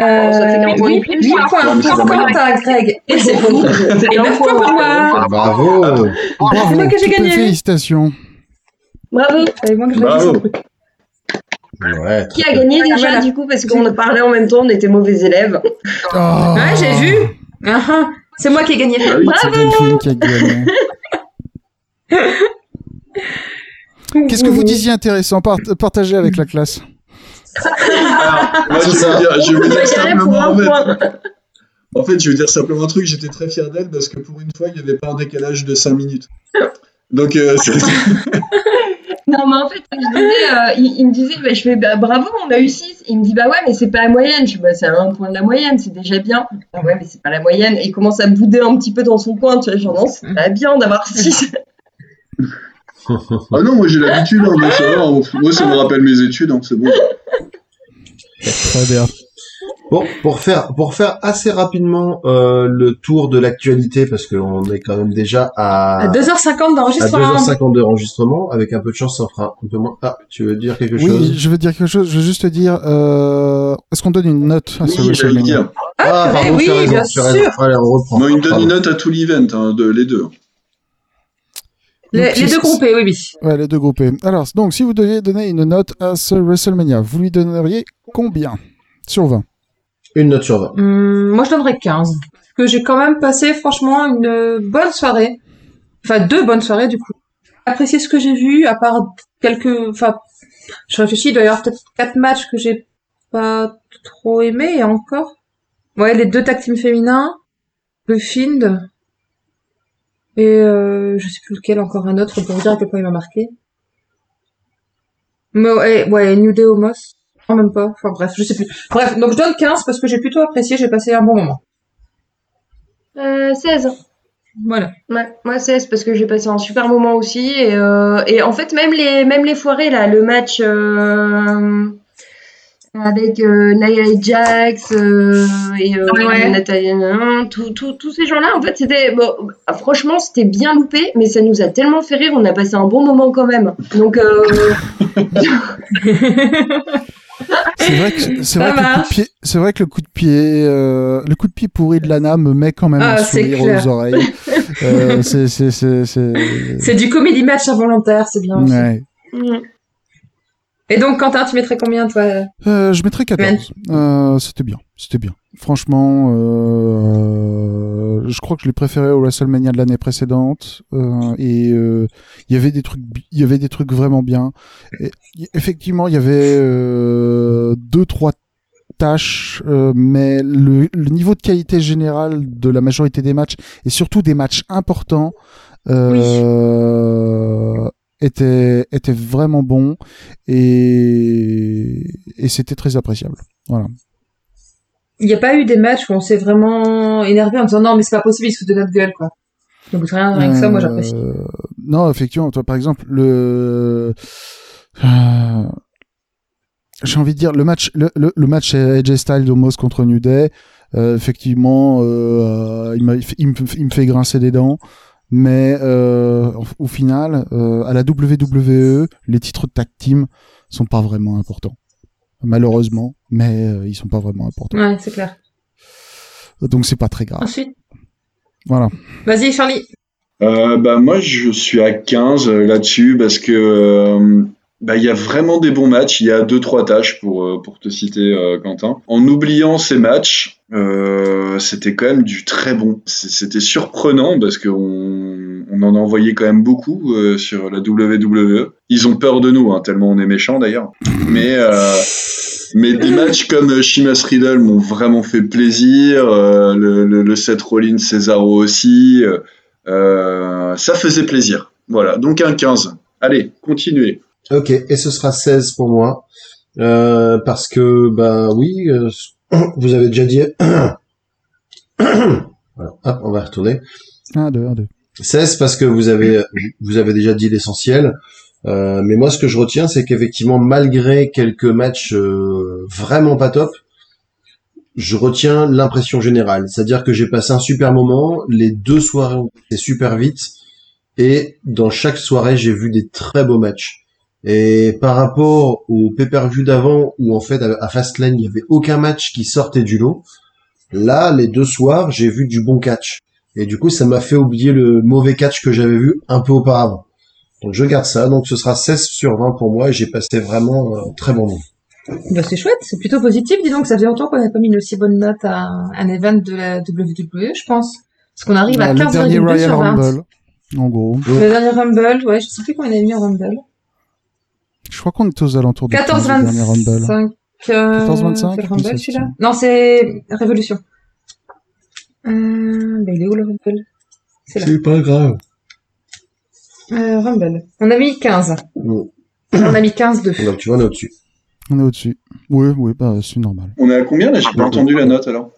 Euh, ça fait qu'un point de 8, plus, hein. points Ouais, mais c'est pour. Quentin, Greg et c'est fou. [LAUGHS] Et 9 points pour moi. bravo c'est moi que j'ai gagné. Félicitations. Bravo. Fallait moins que Bravo. un truc. ouais Qui a bien. gagné déjà Voilà. du coup parce qu'on parlé en même temps, on était mauvais élèves. Oh, Ouais, j'ai vu. Ah, ah. C'est moi qui ai gagné. Ah oui. C'est Delphine qui a gagné. [LAUGHS] Qu'est-ce que vous disiez intéressant Part- Partagez avec la classe. Alors, moi, je veux dire, je veux simplement, un en fait. En fait, je veux dire simplement un truc, j'étais très fier d'elle parce que pour une fois, il n'y avait pas un décalage de 5 minutes. Donc, euh, [LAUGHS] Non, mais en fait, je disais, euh, il, il me disait, bah, je fais, bah, bravo, on a eu 6. Il me dit, bah ouais, mais c'est pas la moyenne. Je dis, bah, c'est un point de la moyenne, c'est déjà bien. Ah ouais, mais c'est pas la moyenne. Et il commence à bouder un petit peu dans son coin, tu vois, genre, non, c'est pas bien d'avoir 6. [LAUGHS] ah non, moi j'ai l'habitude, hein, donc ça va, moi ça me rappelle mes études, donc c'est bon. Très bien. Bon, pour faire pour faire assez rapidement euh, le tour de l'actualité parce qu'on est quand même déjà à À 2h50 à d'enregistrement. 2h50 d'enregistrement. Avec un peu de chance, ça fera un peu moins. Ah, tu veux dire quelque Oui, chose? je veux dire quelque chose. Je veux juste te dire, euh, est-ce qu'on donne une note à ce Oui, WrestleMania dire. Ah, purée, pardon, oui, tu as raison, bien tu as raison. sûr. Allez, on reprend. Moi, il me donne une note à tout l'event, hein, de, les deux. Les, deux groupés, oui, oui. Ouais, les deux groupés. Alors, donc, si vous deviez donner une note à ce WrestleMania, vous lui donneriez combien? Sur 20. Une note sur 20. Hum, moi, je donnerais 15. Parce que j'ai quand même passé, franchement, une bonne soirée. Enfin, deux bonnes soirées, du coup. Apprécié ce que j'ai vu, à part quelques, enfin, je réfléchis, il doit y avoir peut-être quatre matchs que j'ai pas trop aimé et encore. Ouais, les deux tag teams féminins, le Find et euh, je sais plus lequel, encore un autre pour vous dire à quel point il m'a marqué. Mais ouais, ouais New Day Homos. Non, même pas. Enfin bref, je sais plus. Bref, donc je donne 15 parce que j'ai plutôt apprécié, j'ai passé un bon moment. Euh, 16. Voilà. Ouais, moi 16 parce que j'ai passé un super moment aussi et, euh, et en fait même les même les foirées là, le match euh, avec euh, Nia Jax euh, et euh, Ouais. Nathalie, tous ces gens-là en fait c'était bon, franchement c'était bien loupé mais ça nous a tellement fait rire, on a passé un bon moment quand même. Donc euh, [LAUGHS] C'est vrai que c'est vrai le coup de pied, c'est vrai que le coup de pied, euh, le coup de pied pourri de Lana me met quand même Ah, un sourire aux oreilles. [LAUGHS] euh, c'est du comédie match involontaire, c'est bien. aussi. Ouais. Et donc, Quentin, tu mettrais combien, toi? Euh, je mettrais 14. Euh, c'était bien, c'était bien. Franchement, euh, je crois que je l'ai préféré au WrestleMania de l'année précédente. euh, et euh, il y avait des trucs, il y avait des trucs vraiment bien. Et, effectivement, il y avait euh, deux trois tâches, euh, mais le, le niveau de qualité général de la majorité des matchs et surtout des matchs importants. Euh, était était vraiment bon et et c'était très appréciable. Voilà. Il n'y a pas eu des matchs où on s'est vraiment énervé en disant non, mais c'est pas possible, ils se foutent de notre gueule, quoi. Donc, rien, rien que ça, moi, j'apprécie. Euh, Non, effectivement, toi par exemple le euh, j'ai envie de dire le match le, le, le match AJ Styles Omos contre New Day euh, effectivement il, il me fait grincer des dents mais euh, au final euh, à la WWE les titres de tag team sont pas vraiment importants. Malheureusement mais euh, ils sont pas vraiment importants. Ouais, c'est clair. donc c'est pas très grave. Ensuite, voilà. Vas-y, Charlie. Euh, bah moi je suis à 15 euh, là-dessus parce que euh, bah, il y a vraiment des bons matchs, il y a deux trois tâches pour euh, pour te citer euh, Quentin. En oubliant ces matchs, euh, c'était quand même du très bon. C'était surprenant parce que on, en a quand même beaucoup sur la WWE. Ils ont peur de nous hein, tellement on est méchants d'ailleurs. Mais mais des matchs comme Sheamus Riddle m'ont vraiment fait plaisir. le, le, le Seth Rollins, Cesaro aussi. ça faisait plaisir. Voilà, donc un 15. Allez, continuez. Ok, et ce sera 16 pour moi. Euh, parce que, bah oui, euh, [CLEARS THROAT] vous avez déjà dit... [CLEARS THROAT] voilà, hop, on va retourner. 1 2 1 2 16 parce que vous avez vous avez déjà dit l'essentiel. Euh, mais moi, ce que je retiens, c'est qu'effectivement, malgré quelques matchs euh, vraiment pas top, je retiens l'impression générale. C'est-à-dire que j'ai passé un super moment. Les deux soirées ont été super vite. Et dans chaque soirée, j'ai vu des très beaux matchs. Et par rapport au pay-per-view d'avant, où en fait, à Fastlane, il n'y avait aucun match qui sortait du lot, là, les deux soirs, j'ai vu du bon catch. Et du coup, ça m'a fait oublier le mauvais catch que j'avais vu un peu auparavant. Donc je garde ça. Donc ce sera 16 sur 20 pour moi et j'ai passé vraiment un très bon moment. Bah, c'est chouette, c'est plutôt positif. Dis donc, ça faisait longtemps qu'on n'avait pas mis une aussi bonne note à un, un event de la WWE, je pense. Parce qu'on arrive à le dernier 15,2 Royal sur 20. Rumble en gros Le dernier Rumble, ouais, je sais plus combien on avait mis en Rumble. Je crois qu'on était aux alentours de 15 le dernier Rumble 14-25. Euh, 14-25, c'est le Rumble, c'est celui-là. Non, c'est Révolution. Euh, bah, il est où le Rumble? C'est là. pas grave. Euh, Rumble. On a mis 15. Bon. On a mis 15-2. Donc tu vois, on est au-dessus. on est au-dessus oui oui bah c'est normal On est à combien là? J'ai pas entendu la note alors.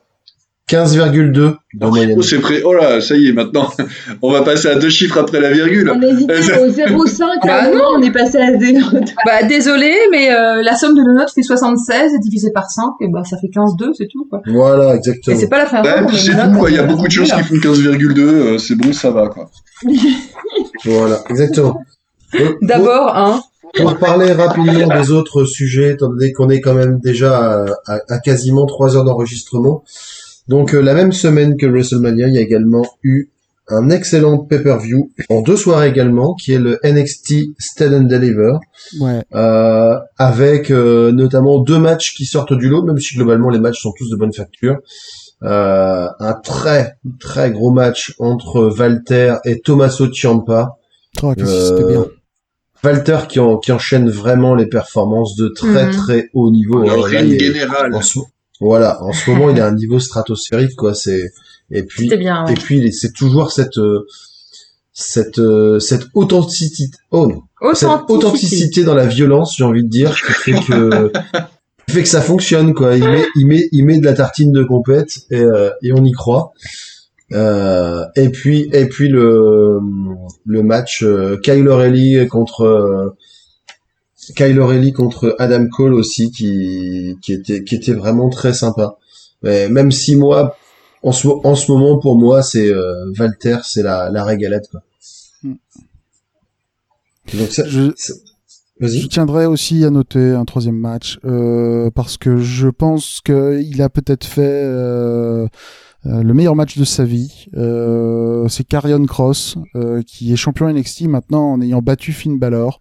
15,2 de moyenne. Oh, c'est prêt. Oh là, ça y est, maintenant, [LAUGHS] on va passer à deux chiffres après la virgule. On hésitait au 0,5 Bah moment, on est passé à 0. Bah, désolé, mais euh, la somme de nos notes fait 76 et divisé par 5, et bah, ça fait 15-2, c'est tout, quoi. Voilà, Et exactement. c'est pas la puis met c'est tout quoi. Il y a beaucoup de choses là. qui font 15,2. euh, c'est bon, ça va quoi. Voilà, exactement. D'abord, hein. Pour parler rapidement des autres sujets, étant donné qu'on est quand même déjà à, à- à quasiment trois heures d'enregistrement. Donc euh, la même semaine que WrestleMania, il y a également eu un excellent pay-per-view en deux soirées également, qui est le NXT Stand and Deliver, ouais euh, avec euh, notamment deux matchs qui sortent du lot, même si globalement les matchs sont tous de bonne facture. Euh, un très très gros match entre Walter et Tommaso Ciampa. oh, Euh, bien Walter qui, en, qui enchaîne vraiment les performances de très Mhm. très haut niveau. Le hein. Là, règne il est- général. en voilà, en ce moment il a [LAUGHS] un niveau stratosphérique quoi. C'est et puis bien, ouais. et puis c'est toujours cette euh, cette euh, cette authenticité oh non cette Authenticité. authenticité dans la violence j'ai envie de dire qui fait que [LAUGHS] qui fait que ça fonctionne quoi. Il met il met il met de la tartine de compète et euh, et on y croit. Euh, et puis et puis le le match euh, Kyle O'Reilly contre euh, Kyle O'Reilly contre Adam Cole aussi qui qui était qui était vraiment très sympa. Mais même si moi en ce en ce moment pour moi c'est euh, Walter c'est la la régalette quoi. Hmm. Donc ça, Je, je tiendrai aussi à noter un troisième match euh, parce que je pense qu'il a peut-être fait euh, euh, le meilleur match de sa vie. Euh, c'est Carrion Cross euh, qui est champion NXT maintenant en ayant battu Finn Balor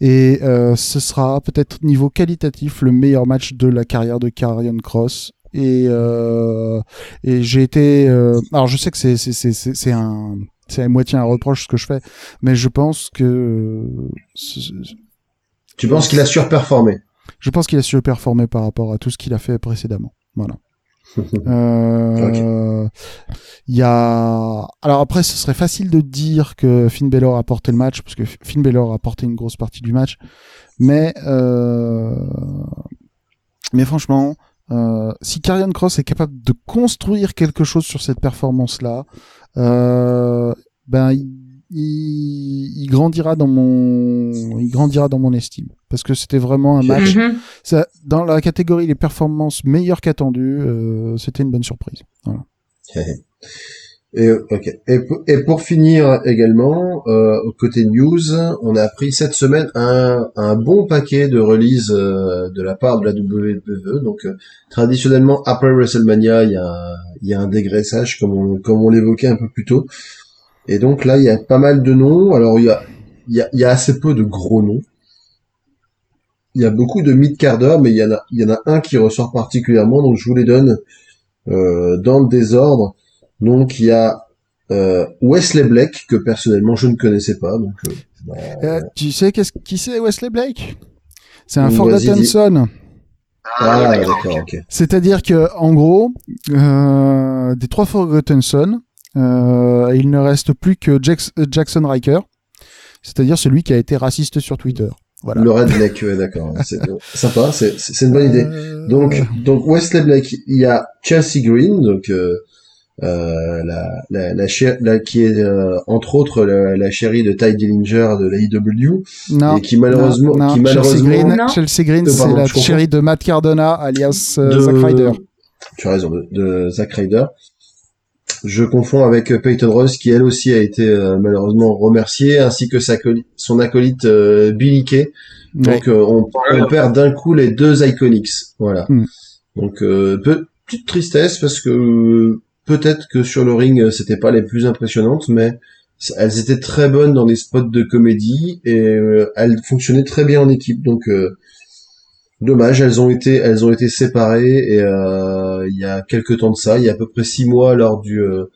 et euh, ce sera peut-être niveau qualitatif le meilleur match de la carrière de Carrion Cross. Et, euh, et j'ai été euh, alors je sais que c'est c'est c'est c'est un c'est à moitié un reproche ce que je fais mais je pense que Tu penses qu'il a surperformé? Je pense qu'il a surperformé par rapport à tout ce qu'il a fait précédemment. Voilà. [LAUGHS] Euh, Il y a. Alors après, ce serait facile de dire que Finn Balor a porté le match parce que Finn Balor a porté une grosse partie du match, mais euh... mais franchement, euh, si Karrion Cross est capable de construire quelque chose sur cette performance-là, ben il, il, il grandira dans mon il grandira dans mon estime parce que c'était vraiment un match Mhm. ça, dans la catégorie les performances meilleures qu'attendues, euh, c'était une bonne surprise. Voilà. [LAUGHS] Et, ok. et, pour- et pour finir également, euh, au côté news, on a appris cette semaine un, un bon paquet de releases euh, de la part de la WWE. Donc euh, traditionnellement, après WrestleMania, il y a, un- il y a un dégraissage, comme on, comme on l'évoquait un peu plus tôt. Et donc là, il y a pas mal de noms. Alors il y a, il y a, il y a assez peu de gros noms. Il y a beaucoup de mid-carders, mais il y en a, il y en a un qui ressort particulièrement, donc je vous les donne euh, dans le désordre. Donc il y a euh, Wesley Blake que personnellement je ne connaissais pas. Donc euh, bah, Euh, tu sais qu'est-ce qui c'est Wesley Blake? C'est un Vas-y, Forgotten dis. Son. ah d'accord, ok. C'est-à-dire que en gros, euh, des trois Forgotten Son, euh, il ne reste plus que Jax- euh, Jackson Riker, c'est-à-dire celui qui a été raciste sur Twitter. Voilà. Le redneck, ouais, d'accord. [LAUGHS] C'est euh, sympa, c'est une bonne idée. Euh, Donc donc Wesley Blake, il y a Chelsea Green, donc euh, euh, la, la, la, la- qui est euh, entre autres la, la chérie de Ty Dillinger de l'AEW non, et qui malheureusement non, non, qui malheureusement Chelsea Green. Chelsea Green, Euh, c'est la chérie de Matt Cardona, alias euh, de Zack Ryder. tu as raison de, de Zack Ryder. Je confonds avec euh, Peyton Royce qui elle aussi a été euh, malheureusement remerciée ainsi que sa coli- son acolyte euh, Billy Kay. Ouais. Donc euh, on, on perd d'un coup les deux Iconics. Voilà. Hmm. Donc euh, pe- petite tristesse parce que euh, peut-être que sur le ring euh, c'était pas les plus impressionnantes mais elles étaient très bonnes dans des spots de comédie et euh, elles fonctionnaient très bien en équipe. Donc euh, dommage, elles ont été elles ont été séparées et euh, il y a quelques temps de ça, il y a à peu près six mois lors du euh,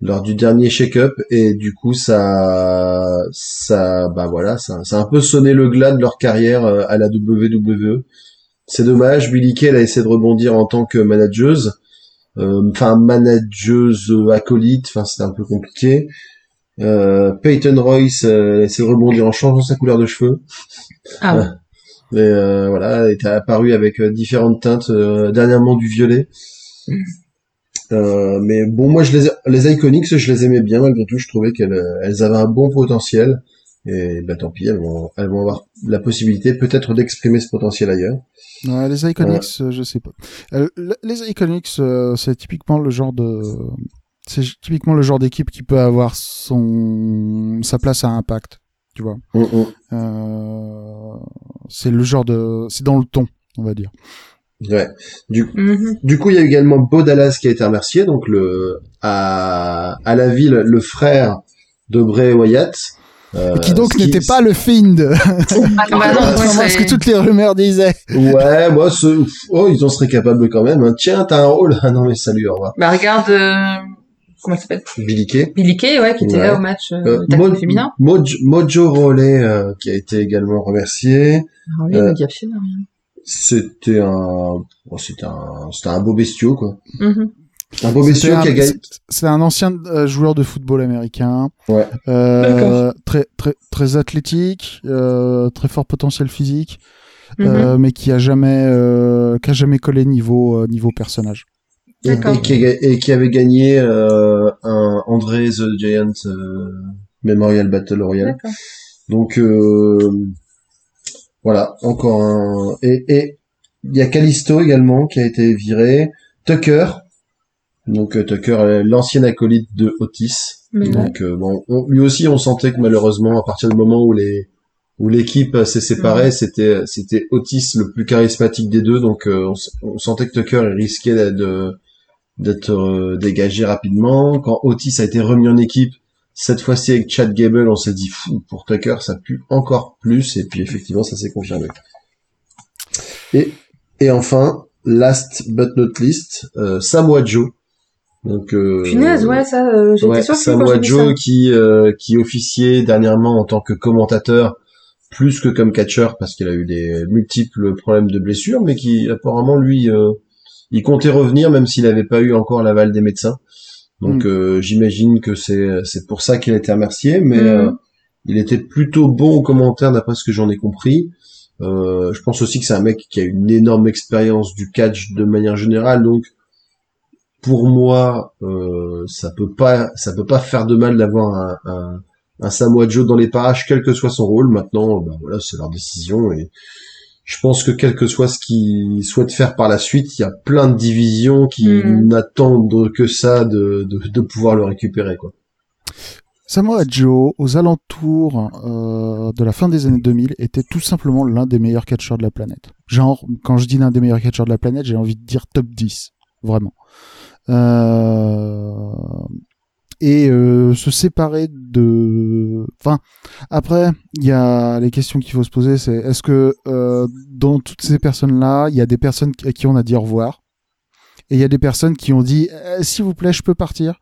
lors du dernier shake-up et du coup ça ça bah voilà ça, ça a un peu sonné le glas de leur carrière euh, à la WWE. C'est dommage, Billy Kay elle a essayé de rebondir en tant que manageuse, euh, enfin manageuse euh, acolyte, enfin c'était un peu compliqué. Euh, Peyton Royce euh, elle a essayé de rebondir en changeant sa couleur de cheveux. Ah ouais. [LAUGHS] Mais euh, voilà, elle était apparue avec euh, différentes teintes, euh, dernièrement du violet. Euh, mais bon, moi, je les, les Iconics, je les aimais bien malgré tout. Je trouvais qu'elles elles avaient un bon potentiel. Et bah tant pis, elles vont, elles vont avoir la possibilité peut-être d'exprimer ce potentiel ailleurs. Ouais, les Iconics, je sais pas. Le- les Iconics, c'est typiquement le genre de, c'est typiquement le genre d'équipe qui peut avoir son sa place à impact, tu vois. Mm, mm. Euh, c'est le genre de, c'est dans le ton, on va dire. Ouais. Du, Mhm. du coup, il y a également Bo Dallas qui a été remercié, donc le à, à la ville, le frère de Bray Wyatt. Euh, qui donc qui- n'était pas le Find, [LAUGHS] Ah bah non, [LAUGHS] ce que toutes les rumeurs disaient. Ouais, moi, ce... oh, ils en seraient capables quand même. hein. Tiens, t'as un rôle. [LAUGHS] Ah non, mais salut, au revoir. Bah regarde, euh, comment il s'appelle. Billy Kay, ouais, qui était Ouais. là au match euh, Euh, Mo- féminin. Mojo, Mojo Rawley, euh, qui a été également remercié. Ah oui, euh. C'était un, bon, c'était un, c'était un beau bestiau, quoi. Mhm. Un beau bestiau un- qui a gagné. c'est- un ancien euh, joueur de football américain. Ouais. Euh, D'accord. très très très athlétique, euh, très fort potentiel physique, Mhm. euh, mais qui a jamais euh, qui a jamais collé niveau euh, niveau personnage. Et, qui, et qui avait gagné euh, un André the Giant euh, Memorial Battle Royale. Donc euh, voilà, encore un. Et et il y a Callisto également qui a été viré. Tucker, donc euh, Tucker, l'ancien acolyte de Otis. Donc euh, bon, on- lui aussi, on sentait que malheureusement, à partir du moment où les où l'équipe s'est séparée, c'était c'était Otis le plus charismatique des deux. Donc on, on sentait que Tucker risquait de d'être euh, dégagé rapidement. Quand Otis a été remis en équipe, cette fois-ci avec Chad Gable, on s'est dit fou pour Tucker, ça pue encore plus. Et puis effectivement, ça s'est confirmé. Et et enfin, last but not least, euh, Samoa Joe. Donc euh, Punaise, ouais, ça, euh, j'étais Ouais, sûre que Samoa Joe ça. qui euh, qui officiait dernièrement en tant que commentateur plus que comme catcheur parce qu'il a eu des multiples problèmes de blessures mais qui apparemment lui euh, il comptait revenir même s'il n'avait pas eu encore l'aval des médecins. Donc Mm. euh, j'imagine que c'est c'est pour ça qu'il a été remercié mais Mm. euh, il était plutôt bon aux commentaires d'après ce que j'en ai compris. Euh, je pense aussi que c'est un mec qui a une énorme expérience du catch de manière générale donc pour moi, euh, ça peut pas, ça peut pas faire de mal d'avoir un, un, un Samoa Joe dans les parages, quel que soit son rôle. Maintenant, ben voilà, c'est leur décision et je pense que quel que soit ce qu'ils souhaitent faire par la suite, il y a plein de divisions qui Mhm. n'attendent que ça de, de, de pouvoir le récupérer, quoi. Samoa Joe, aux alentours euh, de la fin des années 2000, était tout simplement l'un des meilleurs catcheurs de la planète. Genre, quand je dis l'un des meilleurs catcheurs de la planète, j'ai envie de dire top 10, vraiment. Euh, et euh, se séparer de... Enfin, après, il y a les questions qu'il faut se poser, c'est est-ce que euh, dans toutes ces personnes-là, il y a des personnes à qui on a dit au revoir et il y a des personnes qui ont dit Eh, s'il vous plaît, je peux partir.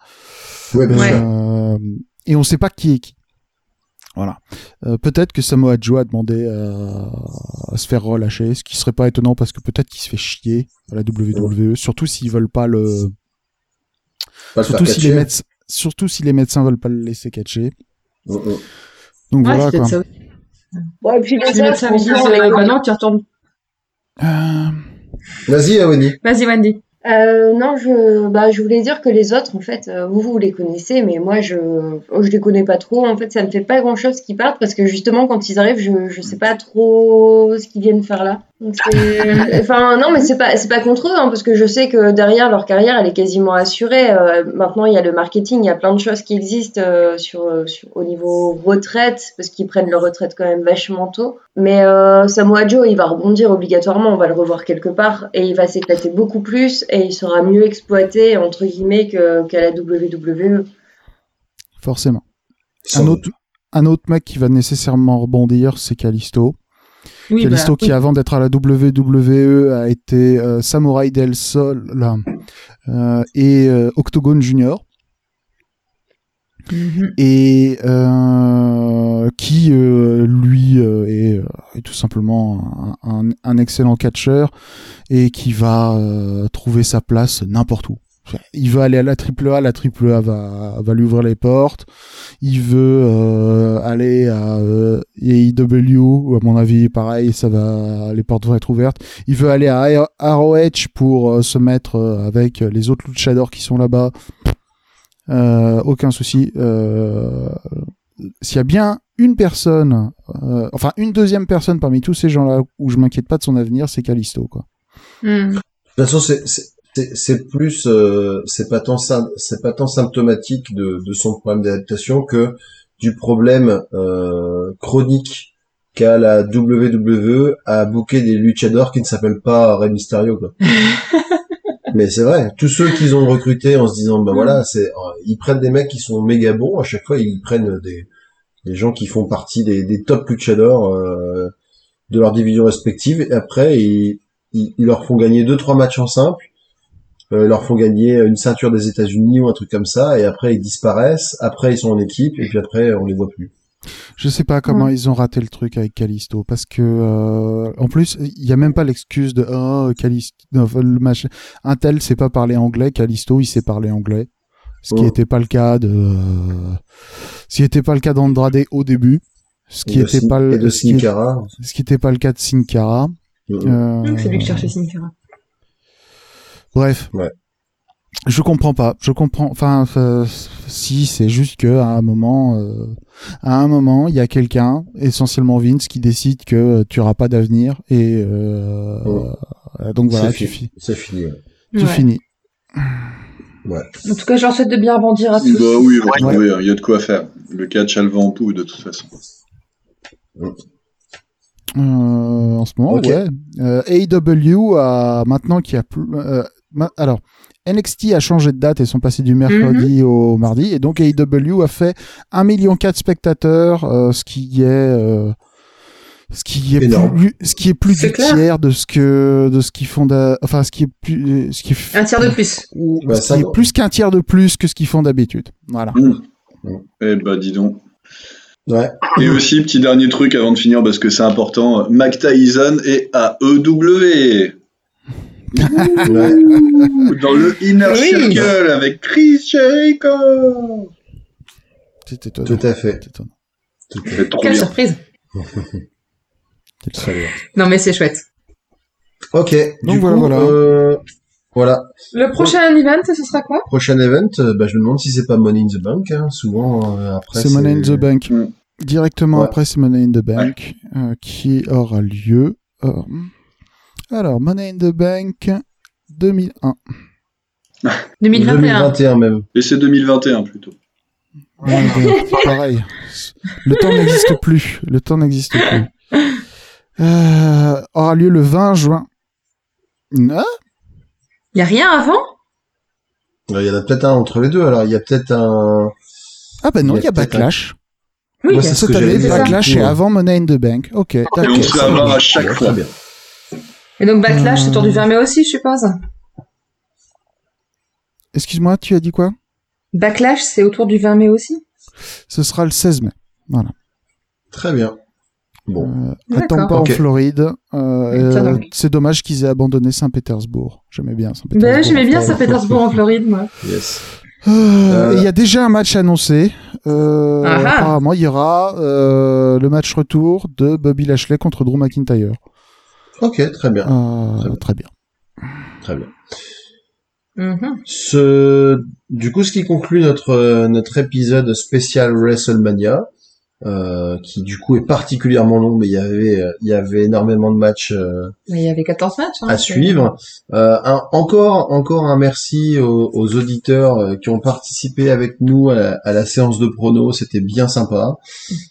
Ouais, bien Ouais. Euh, et on sait pas qui est qui. Voilà. Euh, peut-être que Samoa Joe a demandé euh, à se faire relâcher, ce qui serait pas étonnant parce que peut-être qu'il se fait chier à la WWE, surtout s'ils veulent pas le, Pas surtout faire si les médecins, surtout si les médecins veulent pas le laisser catcher. Mm, mm. Donc Ouais, voilà c'est quoi. peut-être ça. Ouais, et puis les Si les médecins me disent, euh, les- bah non, tu retournes. Euh, Vas-y, Awani. Vas-y, Wendy. Euh, non, je, bah, je voulais dire que les autres, en fait, euh, vous, vous les connaissez, mais moi, je, oh, je les connais pas trop. En fait, ça me fait pas grand-chose qu'ils partent parce que justement, quand ils arrivent, je, je sais pas trop ce qu'ils viennent faire là. Donc, [LAUGHS] enfin, non, mais c'est pas, c'est pas contre eux, hein, parce que je sais que derrière leur carrière, elle est quasiment assurée. Euh, maintenant, il y a le marketing, il y a plein de choses qui existent euh, sur, euh, sur, au niveau retraite, parce qu'ils prennent leur retraite quand même vachement tôt. Mais euh, Samoa Joe, il va rebondir obligatoirement, on va le revoir quelque part, et il va s'éclater beaucoup plus, et il sera mieux exploité, entre guillemets, qu'à la. WWE. forcément. Un autre, un autre mec qui va nécessairement rebondir, c'est Kalisto. Oui, Kalisto bah, qui avant d'être à la WWE a été euh, Samurai del Sol là, euh, et euh, Octogone Junior Mhm. et euh, qui euh, lui euh, est, tout simplement un, excellent catcheur et qui va trouver sa place n'importe où. Il veut aller à la triple A, la triple A va, lui ouvrir les portes. Il veut aller à AEW, à mon avis, pareil, ça va, les portes vont être ouvertes. Il veut aller à ROH pour euh, se mettre avec les autres luchadors qui sont là-bas. Euh, aucun souci. Euh, S'il y a bien une personne, euh, enfin une deuxième personne parmi tous ces gens-là où je m'inquiète pas de son avenir, c'est Kalisto, quoi. Mhm. De toute façon, c'est c'est- plus euh, c'est pas tant c'est pas tant symptomatique de, de son problème d'adaptation que du problème euh, chronique qu'a la WWE à booker des luchadors qui ne s'appellent pas Rey Mysterio quoi. [LAUGHS] Mais c'est vrai, tous ceux qu'ils ont recrutés en se disant bah voilà, c'est euh, ils prennent des mecs qui sont méga bons à chaque fois ils prennent des des gens qui font partie des, des top luchadors euh, de leur division respective et après ils, ils, ils leur font gagner deux trois matchs en simple euh, leur font gagner une ceinture des États-Unis ou un truc comme ça, et après ils disparaissent. Après ils sont en équipe, et puis après on les voit plus. Je sais pas comment ils ont raté le truc avec Callisto parce que euh, en plus il y a même pas l'excuse de oh Callisto le machin un tel sait pas parler anglais Callisto il sait parler anglais ce qui n'était pas le cas de euh, ce qui n'était pas le cas d'Andrade au début ce qui Et de était Sin- pas le de ce qui, Sin Cara. ce qui était pas le cas de Sin Cara Mhm. Euh, C'est lui qui cherchait Sin Cara. Bref. Ouais. Je comprends pas. Je comprends. Enfin, euh, si c'est juste que à un moment, euh, à un moment, il y a quelqu'un, essentiellement Vince, qui décide que euh, tu auras pas d'avenir et euh, euh, donc voilà, C'est tu, fini. fi- C'est fini. ouais. tu Ouais. finis. Ouais. En tout cas, je leur souhaite de bien rebondir à tous. Bah oui, oui, oui, il y a de quoi faire. Le catch a le vent en poupe de toute façon. Euh, en ce moment, Ok. ouais. Euh, AEW a maintenant qui a plus. euh, ma- alors, NXT a changé de date et sont passés du mercredi au mardi. Et donc AEW a fait 1,4 million de spectateurs, euh, ce qui est. euh, ce qui est Énorme. plus, ce qui est plus du clair. tiers de ce que, de ce qu'ils font, enfin, ce qui est plus, ce qui est, Un tiers de plus. ou- Bah, ce qui est plus qu'un tiers de plus que ce qu'ils font d'habitude. Voilà. Eh bah dis donc. Ouais. Et aussi, petit dernier truc avant de finir, parce que c'est important, Mac Tyson est à EW. Ouais. Dans le Inner Oui. Circle avec Chris Jericho. C'est étonnant. Tout à fait. C'est étonnant. Tout à fait. C'est trop Quelle bien. surprise. C'est Très bien. Non, mais c'est chouette. Ok. Donc du voilà, coup, voilà. euh, voilà. Le prochain event, ce sera quoi? Prochain event, euh, bah, je me demande si c'est pas Money in the Bank. Hein. Souvent, euh, après. C'est Money in the Bank. Mm. Directement Ouais. après, c'est Money in the Bank euh, qui aura lieu. Euh, alors, Money in the Bank 2001. 2021. 2021 même. Et c'est 2021 plutôt. Ouais, [LAUGHS] ben, c'est pareil. Le temps n'existe plus. Le temps n'existe plus. Euh, aura lieu le 20 juin. Ah, Il y a rien avant? Euh, Il y en a peut-être un entre les deux. Alors, il y a peut-être un. ah ben non, Il y a y a peut-être Backlash. Oui, il y a- c'est ce Cette que dire. Backlash est avant Money in the Bank. Ok, Et on se fait avoir à chaque fois. Très bien. Et donc Backlash, Euh. c'est autour du 20 mai aussi, je suppose. Excuse-moi, tu as dit quoi? Backlash, c'est autour du 20 mai aussi. Ce sera le 16 mai. Très bien. Bon. Euh, à. Tampa en Floride. Euh, euh, c'est dommage qu'ils aient abandonné Saint-Pétersbourg. J'aimais bien Saint-Pétersbourg. Ben, j'aimais bien Saint-Pétersbourg en Floride, moi. Yes. Euh, Il y a déjà un match annoncé. Euh, Ah ah. apparemment, il y aura euh, le match retour de Bobby Lashley contre Drew McIntyre. Ok, très bien. Euh, très bien. Très bien. Mhm. Ce, du coup, ce qui conclut notre euh, notre épisode spécial WrestleMania, euh, qui du coup est particulièrement long, mais il y avait il y avait énormément de matchs euh, Mais il y avait 14 matchs. hein, à suivre. Euh, un- encore encore un merci aux, aux auditeurs euh, qui ont participé avec nous à la, à la séance de prono, c'était bien sympa.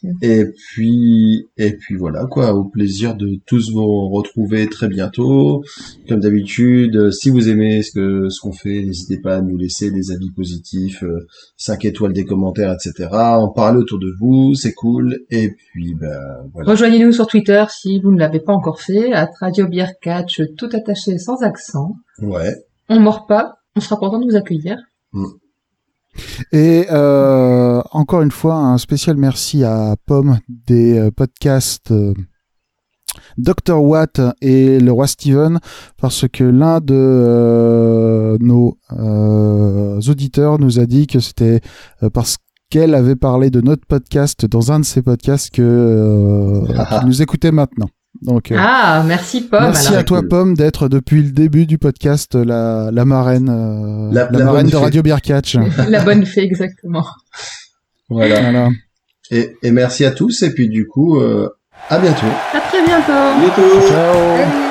Mhm. Et puis et puis voilà quoi, au plaisir de tous vous retrouver très bientôt. Comme d'habitude, euh, si vous aimez ce que ce qu'on fait, n'hésitez pas à nous laisser des avis positifs, euh, 5 étoiles, des commentaires, etc. En parler autour de vous, c'est cool. Et puis ben voilà. Rejoignez-nous sur Twitter si vous ne l'avez pas encore fait, à Radio Beer Catch, tout attaché sans accent. Ouais. On mord pas, on sera content de vous accueillir. Et euh, encore une fois, un spécial merci à Pomme des euh, podcasts euh, Dr. Watt et le roi Steven, parce que l'un de euh, nos euh, auditeurs nous a dit que c'était euh, parce qu'elle avait parlé de notre podcast dans un de ses podcasts que euh, qu'il nous écoutait maintenant. Donc, euh, Ah, merci Pomme. merci alors. à toi. Pomme, d'être depuis le début du podcast la, la marraine, euh, La- la, la marraine de fée. Radio Beer Catch. [LAUGHS] La bonne fée, exactement. Voilà. voilà. Et, et merci à tous. Et puis du coup, euh, à bientôt. À très bientôt. Bientôt. Ciao. Salut.